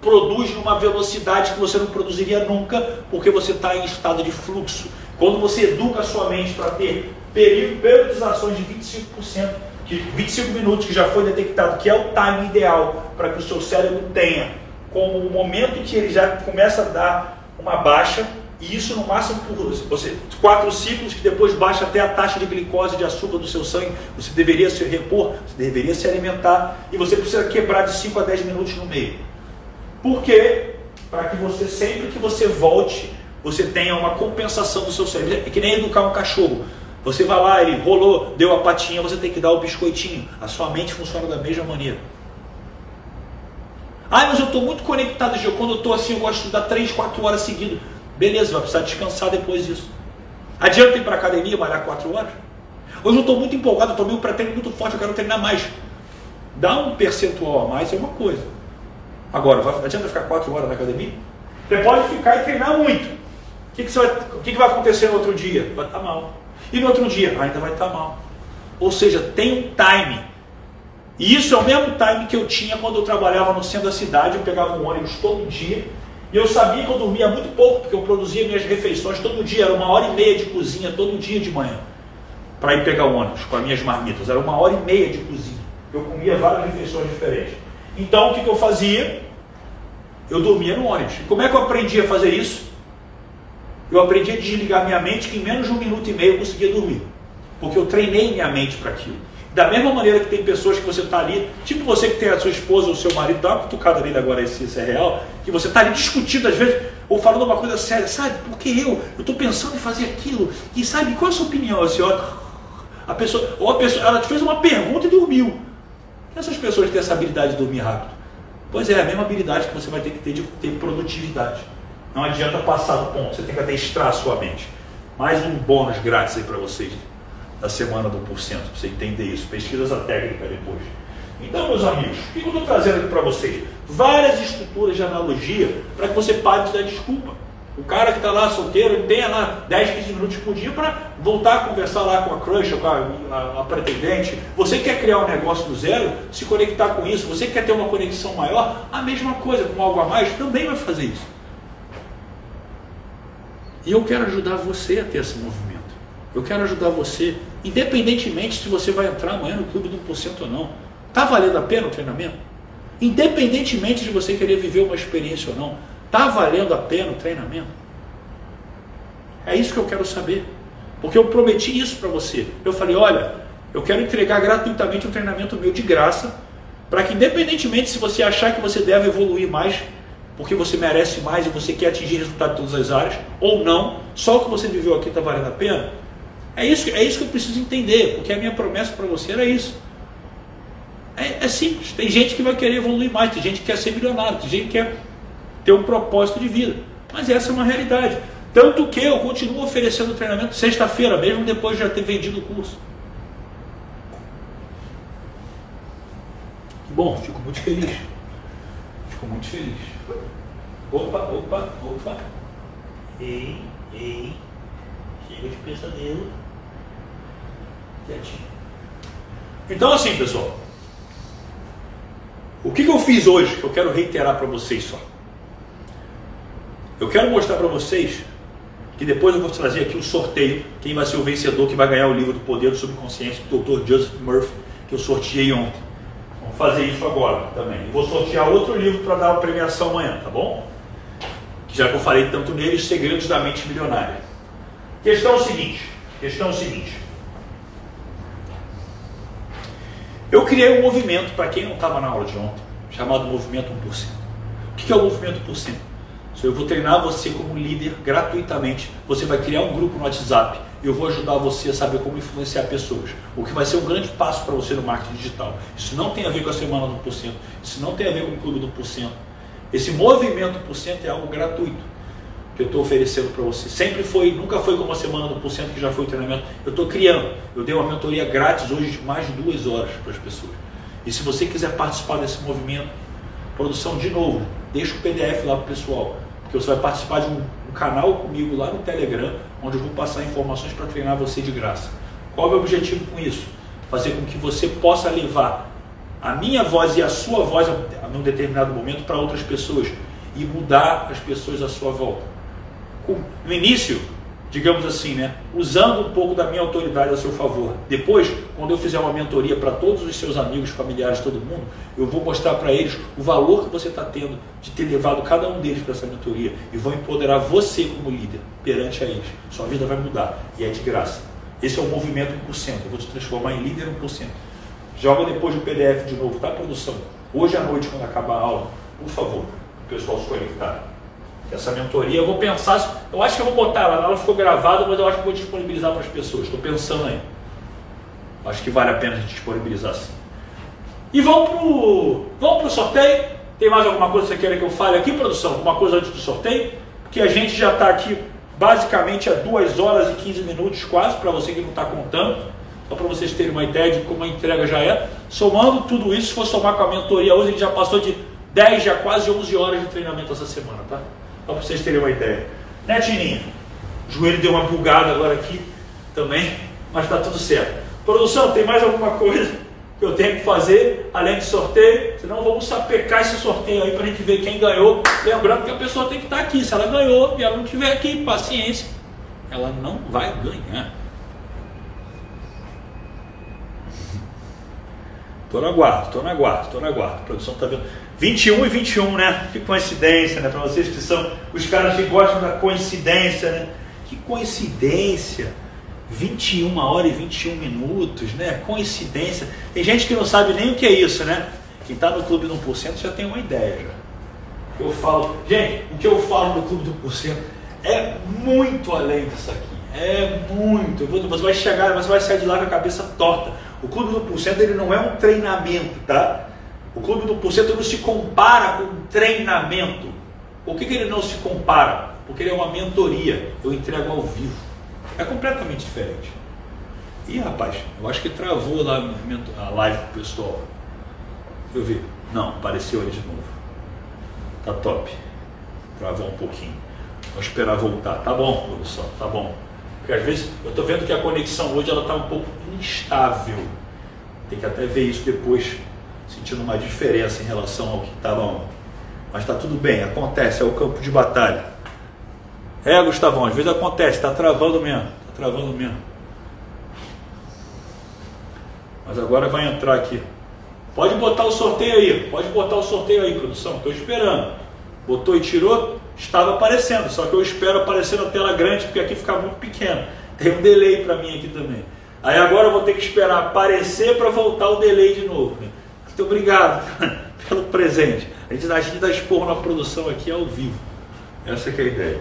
produz numa velocidade que você não produziria nunca, porque você está em estado de fluxo. Quando você educa a sua mente para ter periodizações de 25%, que 25 minutos que já foi detectado que é o time ideal para que o seu cérebro tenha como o momento que ele já começa a dar uma baixa e isso no máximo por você, quatro ciclos que depois baixa até a taxa de glicose de açúcar do seu sangue. Você deveria se repor, você deveria se alimentar e você precisa quebrar de 5 a 10 minutos no meio. Por quê? Para que você, sempre que você volte, você tenha uma compensação do seu cérebro. É que nem educar um cachorro. Você vai lá, ele rolou, deu a patinha, você tem que dar o biscoitinho. A sua mente funciona da mesma maneira. Ah, mas eu estou muito conectado, quando eu estou assim, eu gosto de estudar 3, 4 horas seguidas. Beleza, vai precisar descansar depois disso. Adianta ir para a academia malhar 4 horas? Hoje eu estou muito empolgado, eu tomei um pré muito forte, eu quero treinar mais. Dá um percentual a mais é uma coisa. Agora, vai, adianta ficar 4 horas na academia? Você pode ficar e treinar muito. O que, que, vai, o que, que vai acontecer no outro dia? Vai estar tá mal. E no outro dia? Ainda vai estar tá mal. Ou seja, tem um time. E isso é o mesmo time que eu tinha quando eu trabalhava no centro da cidade. Eu pegava um ônibus todo dia e eu sabia que eu dormia muito pouco, porque eu produzia minhas refeições todo dia, era uma hora e meia de cozinha todo dia de manhã, para ir pegar o ônibus com as minhas marmitas. Era uma hora e meia de cozinha. Eu comia várias refeições diferentes. Então o que, que eu fazia? Eu dormia no ônibus. E como é que eu aprendi a fazer isso? Eu aprendi a desligar minha mente que em menos de um minuto e meio eu conseguia dormir. Porque eu treinei minha mente para aquilo. Da mesma maneira que tem pessoas que você está ali, tipo você que tem a sua esposa ou seu marido, dá uma cutucada nele agora isso é real, que você está ali discutindo às vezes, ou falando uma coisa séria, sabe, porque eu, eu estou pensando em fazer aquilo, e sabe, qual é a sua opinião? A senhora, a pessoa, ou a pessoa, ela te fez uma pergunta e dormiu. Essas pessoas têm essa habilidade de dormir rápido. Pois é, a mesma habilidade que você vai ter que ter de ter produtividade. Não adianta passar do ponto, você tem que adestrar a sua mente. Mais um bônus grátis aí para vocês da semana do porcento, para você entender isso. Pesquisa essa técnica depois. Então, meus amigos, o que eu estou trazendo aqui para vocês? Várias estruturas de analogia para que você pare de dar desculpa. O cara que está lá solteiro, ele tenha lá 10, 15 minutos por dia para voltar a conversar lá com a crush, com a, a, a, pretendente. Você quer criar um negócio do zero, se conectar com isso. Você quer ter uma conexão maior, a mesma coisa, com algo a mais, também vai fazer isso. E eu quero ajudar você a ter esse movimento. Eu quero ajudar você, independentemente se você vai entrar amanhã no clube do 1% ou não. Está valendo a pena o treinamento? Independentemente de você querer viver uma experiência ou não, está valendo a pena o treinamento? É isso que eu quero saber. Porque eu prometi isso para você. Eu falei: olha, eu quero entregar gratuitamente um treinamento meu de graça, para que, independentemente se você achar que você deve evoluir mais, porque você merece mais e você quer atingir resultado em todas as áreas, ou não, só o que você viveu aqui está valendo a pena, é isso, é isso que eu preciso entender, porque a minha promessa para você era isso. É, é, simples. Tem gente que vai querer evoluir mais, tem gente que quer ser milionário, tem gente que quer ter um propósito de vida. Mas essa é uma realidade. Tanto que eu continuo oferecendo treinamento sexta-feira, mesmo depois de já ter vendido o curso. Bom, fico muito feliz. Fico muito feliz. Opa, opa, opa. Ei, ei. Chega de pesadelo. Quietinho. Então, assim, pessoal, o que, que eu fiz hoje que eu quero reiterar para vocês só? Eu quero mostrar para vocês que depois eu vou trazer aqui o um sorteio, quem vai ser o vencedor que vai ganhar o livro do Poder do Subconsciente do Dr. Joseph Murphy, que eu sorteei ontem. Vamos fazer isso agora também. E vou sortear outro livro para dar a premiação amanhã, tá bom? Já que eu falei tanto nele, Os Segredos da Mente Milionária. Questão seguinte, questão seguinte. Eu criei um movimento, para quem não estava na aula de ontem, chamado Movimento 1%. O que é o Movimento 1%? Eu vou treinar você como líder gratuitamente. Você vai criar um grupo no WhatsApp eu vou ajudar você a saber como influenciar pessoas. O que vai ser um grande passo para você no marketing digital. Isso não tem a ver com a semana do 1%. Isso não tem a ver com o clube do 1%. Esse movimento 1% é algo gratuito que eu estou oferecendo para você. Sempre foi, nunca foi como a semana do porcento que já foi o treinamento. Eu estou criando. Eu dei uma mentoria grátis hoje de mais de duas horas para as pessoas. E se você quiser participar desse movimento, produção de novo, deixa o PDF lá para o pessoal. Porque você vai participar de um, um, canal comigo lá no Telegram, onde eu vou passar informações para treinar você de graça. Qual é o objetivo com isso? Fazer com que você possa levar a minha voz e a sua voz num determinado momento para outras pessoas e mudar as pessoas à sua volta no início, digamos assim, né, usando um pouco da minha autoridade a seu favor. Depois, quando eu fizer uma mentoria para todos os seus amigos, familiares, todo mundo, eu vou mostrar para eles o valor que você está tendo de ter levado cada um deles para essa mentoria e vou empoderar você como líder perante a eles. Sua vida vai mudar e é de graça. Esse é o movimento 1%. Eu vou te transformar em líder 1%. Joga depois o PDF de novo, tá, produção? Hoje à noite, quando acabar a aula, por favor, o pessoal se conectar essa mentoria. Eu vou pensar, eu acho que eu vou botar ela, ela ficou gravada, mas eu acho que vou disponibilizar para as pessoas. Estou pensando aí. Acho que vale a pena a gente disponibilizar sim. E vamos pro, vamos pro sorteio. Tem mais alguma coisa que você queira que eu fale aqui, produção? Alguma coisa antes do sorteio? Porque a gente já está aqui basicamente a 2 horas e 15 minutos quase, para você que não está contando. Só para vocês terem uma ideia de como a entrega já é. Somando tudo isso, se for somar com a mentoria hoje, a gente já passou de 10, já quase 11 horas de treinamento essa semana, tá? Só para vocês terem uma ideia. Né, Tininha? O joelho deu uma bugada agora aqui também, mas está tudo certo. Produção, tem mais alguma coisa que eu tenho que fazer além de sorteio? Senão vamos sapecar esse sorteio aí para a gente ver quem ganhou. Lembrando que a pessoa tem que estar tá aqui. Se ela ganhou e ela não estiver aqui, paciência, ela não vai ganhar. Estou na guarda, estou na guarda, estou na guarda. A produção está vendo. 21 e 21, né? Que coincidência, né? Para vocês que são os caras que gostam da coincidência, né? Que coincidência! 21 horas e 21 minutos, né? Coincidência. Tem gente que não sabe nem o que é isso, né? Quem está no clube do 1% já tem uma ideia já. Eu falo, gente, o que eu falo no clube do 1% é muito além disso aqui. É muito. Você vai chegar, você vai sair de lá com a cabeça torta. O clube do 1% ele não é um treinamento, tá? O clube do porcento não se compara com treinamento. Por que, que ele não se compara? Porque ele é uma mentoria. Eu entrego ao vivo. É completamente diferente. Ih, rapaz, eu acho que travou lá a live pro pessoal. Eu ver. Não, apareceu ali de novo. Tá top. Travou um pouquinho. Vou esperar voltar. Tá bom, produção, tá bom. Porque às vezes eu estou vendo que a conexão hoje ela está um pouco instável. Tem que até ver isso depois sentindo uma diferença em relação ao que estava ontem. Mas está tudo bem, acontece, é o campo de batalha. É, Gustavão, às vezes acontece, está travando mesmo, está travando mesmo. Mas agora vai entrar aqui. Pode botar o sorteio aí, pode botar o sorteio aí, produção, estou esperando. Botou e tirou, estava aparecendo, só que eu espero aparecer na tela grande, porque aqui fica muito pequeno. Tem um delay para mim aqui também. Aí agora eu vou ter que esperar aparecer para voltar o delay de novo. Né? Muito obrigado [laughs] pelo presente. A gente, a gente dá esporro na produção aqui ao vivo. Essa é a ideia.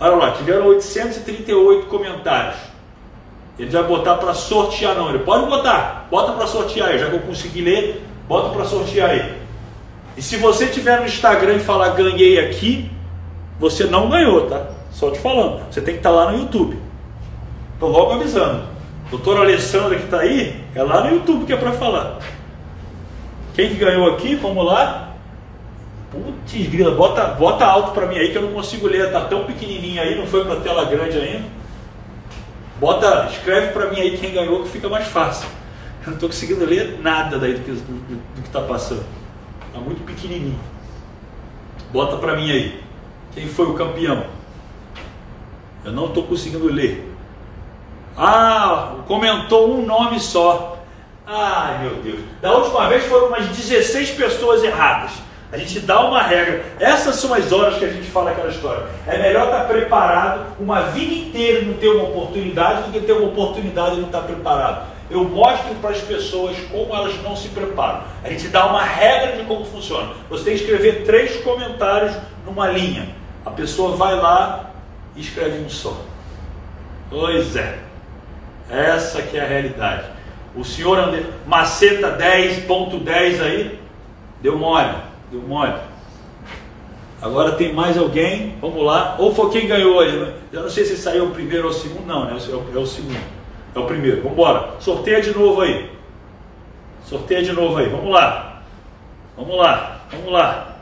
Olha lá, tiveram 838 comentários. Ele vai botar para sortear, não. Ele pode botar, bota para sortear aí. Já que eu consegui ler, bota para sortear aí. E se você tiver no Instagram e falar ganhei aqui, você não ganhou, tá? Só te falando. Você tem que estar tá lá no YouTube. Estou logo avisando. Doutora Alessandra que está aí, é lá no YouTube que é para falar. Quem que ganhou aqui? Vamos lá. Putz, grila, bota, bota alto para mim aí que eu não consigo ler, tá tão pequenininho aí, não foi para tela grande ainda. Bota, escreve para mim aí quem ganhou que fica mais fácil. Eu não estou conseguindo ler nada daí do que do, está passando. Está muito pequenininho. Bota para mim aí. Quem foi o campeão? Eu não estou conseguindo ler. Ah, comentou um nome só. Ai meu Deus. Da última vez foram umas 16 pessoas erradas. A gente dá uma regra. Essas são as horas que a gente fala aquela história. É melhor estar preparado uma vida inteira e não ter uma oportunidade do que ter uma oportunidade e não estar preparado. Eu mostro para as pessoas como elas não se preparam. A gente dá uma regra de como funciona. Você tem que escrever três comentários numa linha. A pessoa vai lá e escreve um só. Pois é. Essa que é a realidade. O senhor ande... Maceta 10.10 aí, deu mole, deu mole. Agora tem mais alguém, vamos lá. Ou foi quem ganhou aí, né? Eu não sei se saiu o primeiro ou o segundo, não, né? É o, é o segundo. É o primeiro, vamos embora. Sorteia de novo aí. Sorteia de novo aí, vamos lá. Vamos lá, vamos lá.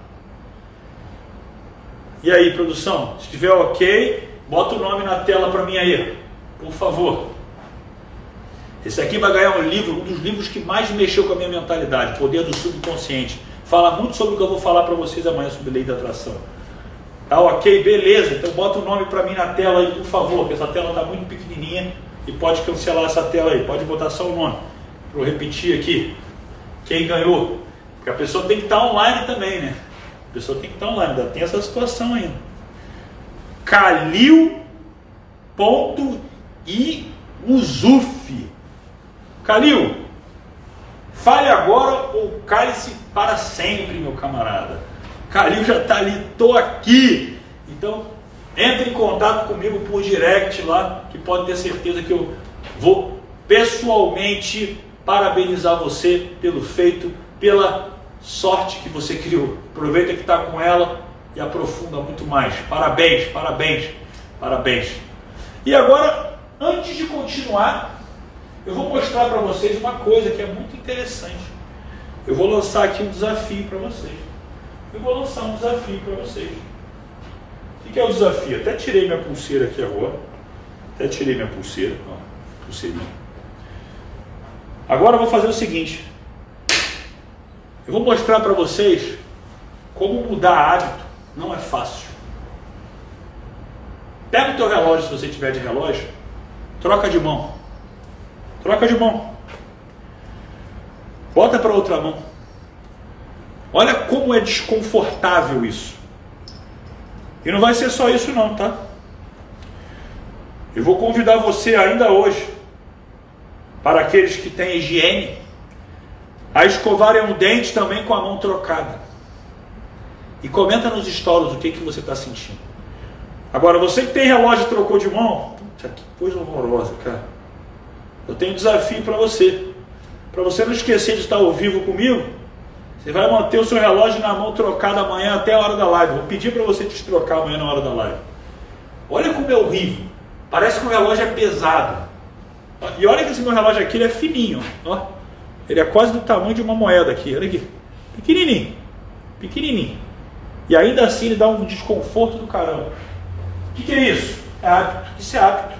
E aí, produção? Se estiver ok, bota o nome na tela para mim aí, por favor. Esse aqui vai ganhar um livro, um dos livros que mais mexeu com a minha mentalidade, Poder do Subconsciente. Fala muito sobre o que eu vou falar para vocês amanhã sobre lei da atração. Tá ok? Beleza. Então bota o nome para mim na tela aí, por favor, porque essa tela está muito pequenininha e pode cancelar essa tela aí. Pode botar só o nome. Para eu repetir aqui. Quem ganhou? Porque a pessoa tem que estar tá online também, né? Pessoa tem que estar online. Ainda tem essa situação ainda. Calil ponto Uzuf. Calil, fale agora ou cale-se para sempre, meu camarada. Calil já está ali, estou aqui. Então, entre em contato comigo por direct lá, que pode ter certeza que eu vou pessoalmente parabenizar você pelo feito, pela sorte que você criou. Aproveita que está com ela e aprofunda muito mais. Parabéns, parabéns, parabéns. E agora, antes de continuar, eu vou mostrar para vocês uma coisa que é muito interessante. Eu vou lançar aqui um desafio para vocês. Eu vou lançar um desafio para vocês. O que é o desafio? Até tirei minha pulseira aqui agora. Até tirei minha pulseira. Ó, pulseirinha. Agora eu vou fazer o seguinte. Eu vou mostrar para vocês como mudar hábito não é fácil. Pega o teu relógio, se você tiver de relógio, troca de mão. Troca de mão. Bota para outra mão. Olha como é desconfortável isso. E não vai ser só isso não, tá? Eu vou convidar você ainda hoje, para aqueles que têm higiene, a escovarem o dente também com a mão trocada. E comenta nos stories o que, que você está sentindo. Agora, você que tem relógio e trocou de mão, puta, que coisa horrorosa, cara. Eu tenho um desafio para você. Para você não esquecer de estar ao vivo comigo, você vai manter o seu relógio na mão trocado amanhã até a hora da live. Vou pedir para você destrocar amanhã na hora da live. Olha como é horrível. Parece que o relógio é pesado. E olha que esse meu relógio aqui é fininho. Ó. Ele é quase do tamanho de uma moeda aqui. Olha aqui. Pequenininho. Pequenininho. E ainda assim ele dá um desconforto do caramba. O que, que é isso? É hábito. Isso é hábito.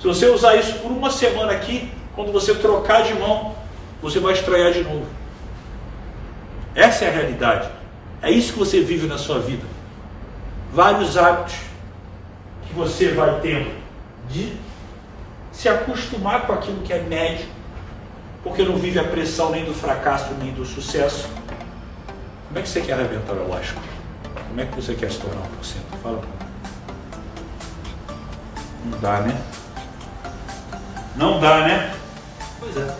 Se você usar isso por uma semana aqui, quando você trocar de mão, você vai estranhar de novo. Essa é a realidade. É isso que você vive na sua vida. Vários hábitos que você vai tendo de se acostumar com aquilo que é médio, porque não vive a pressão nem do fracasso nem do sucesso. Como é que você quer arrebentar o elástico? Como é que você quer se tornar 1%? Fala para mim. Não dá, né? Não dá, né? Pois é.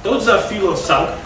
Então o desafio lançado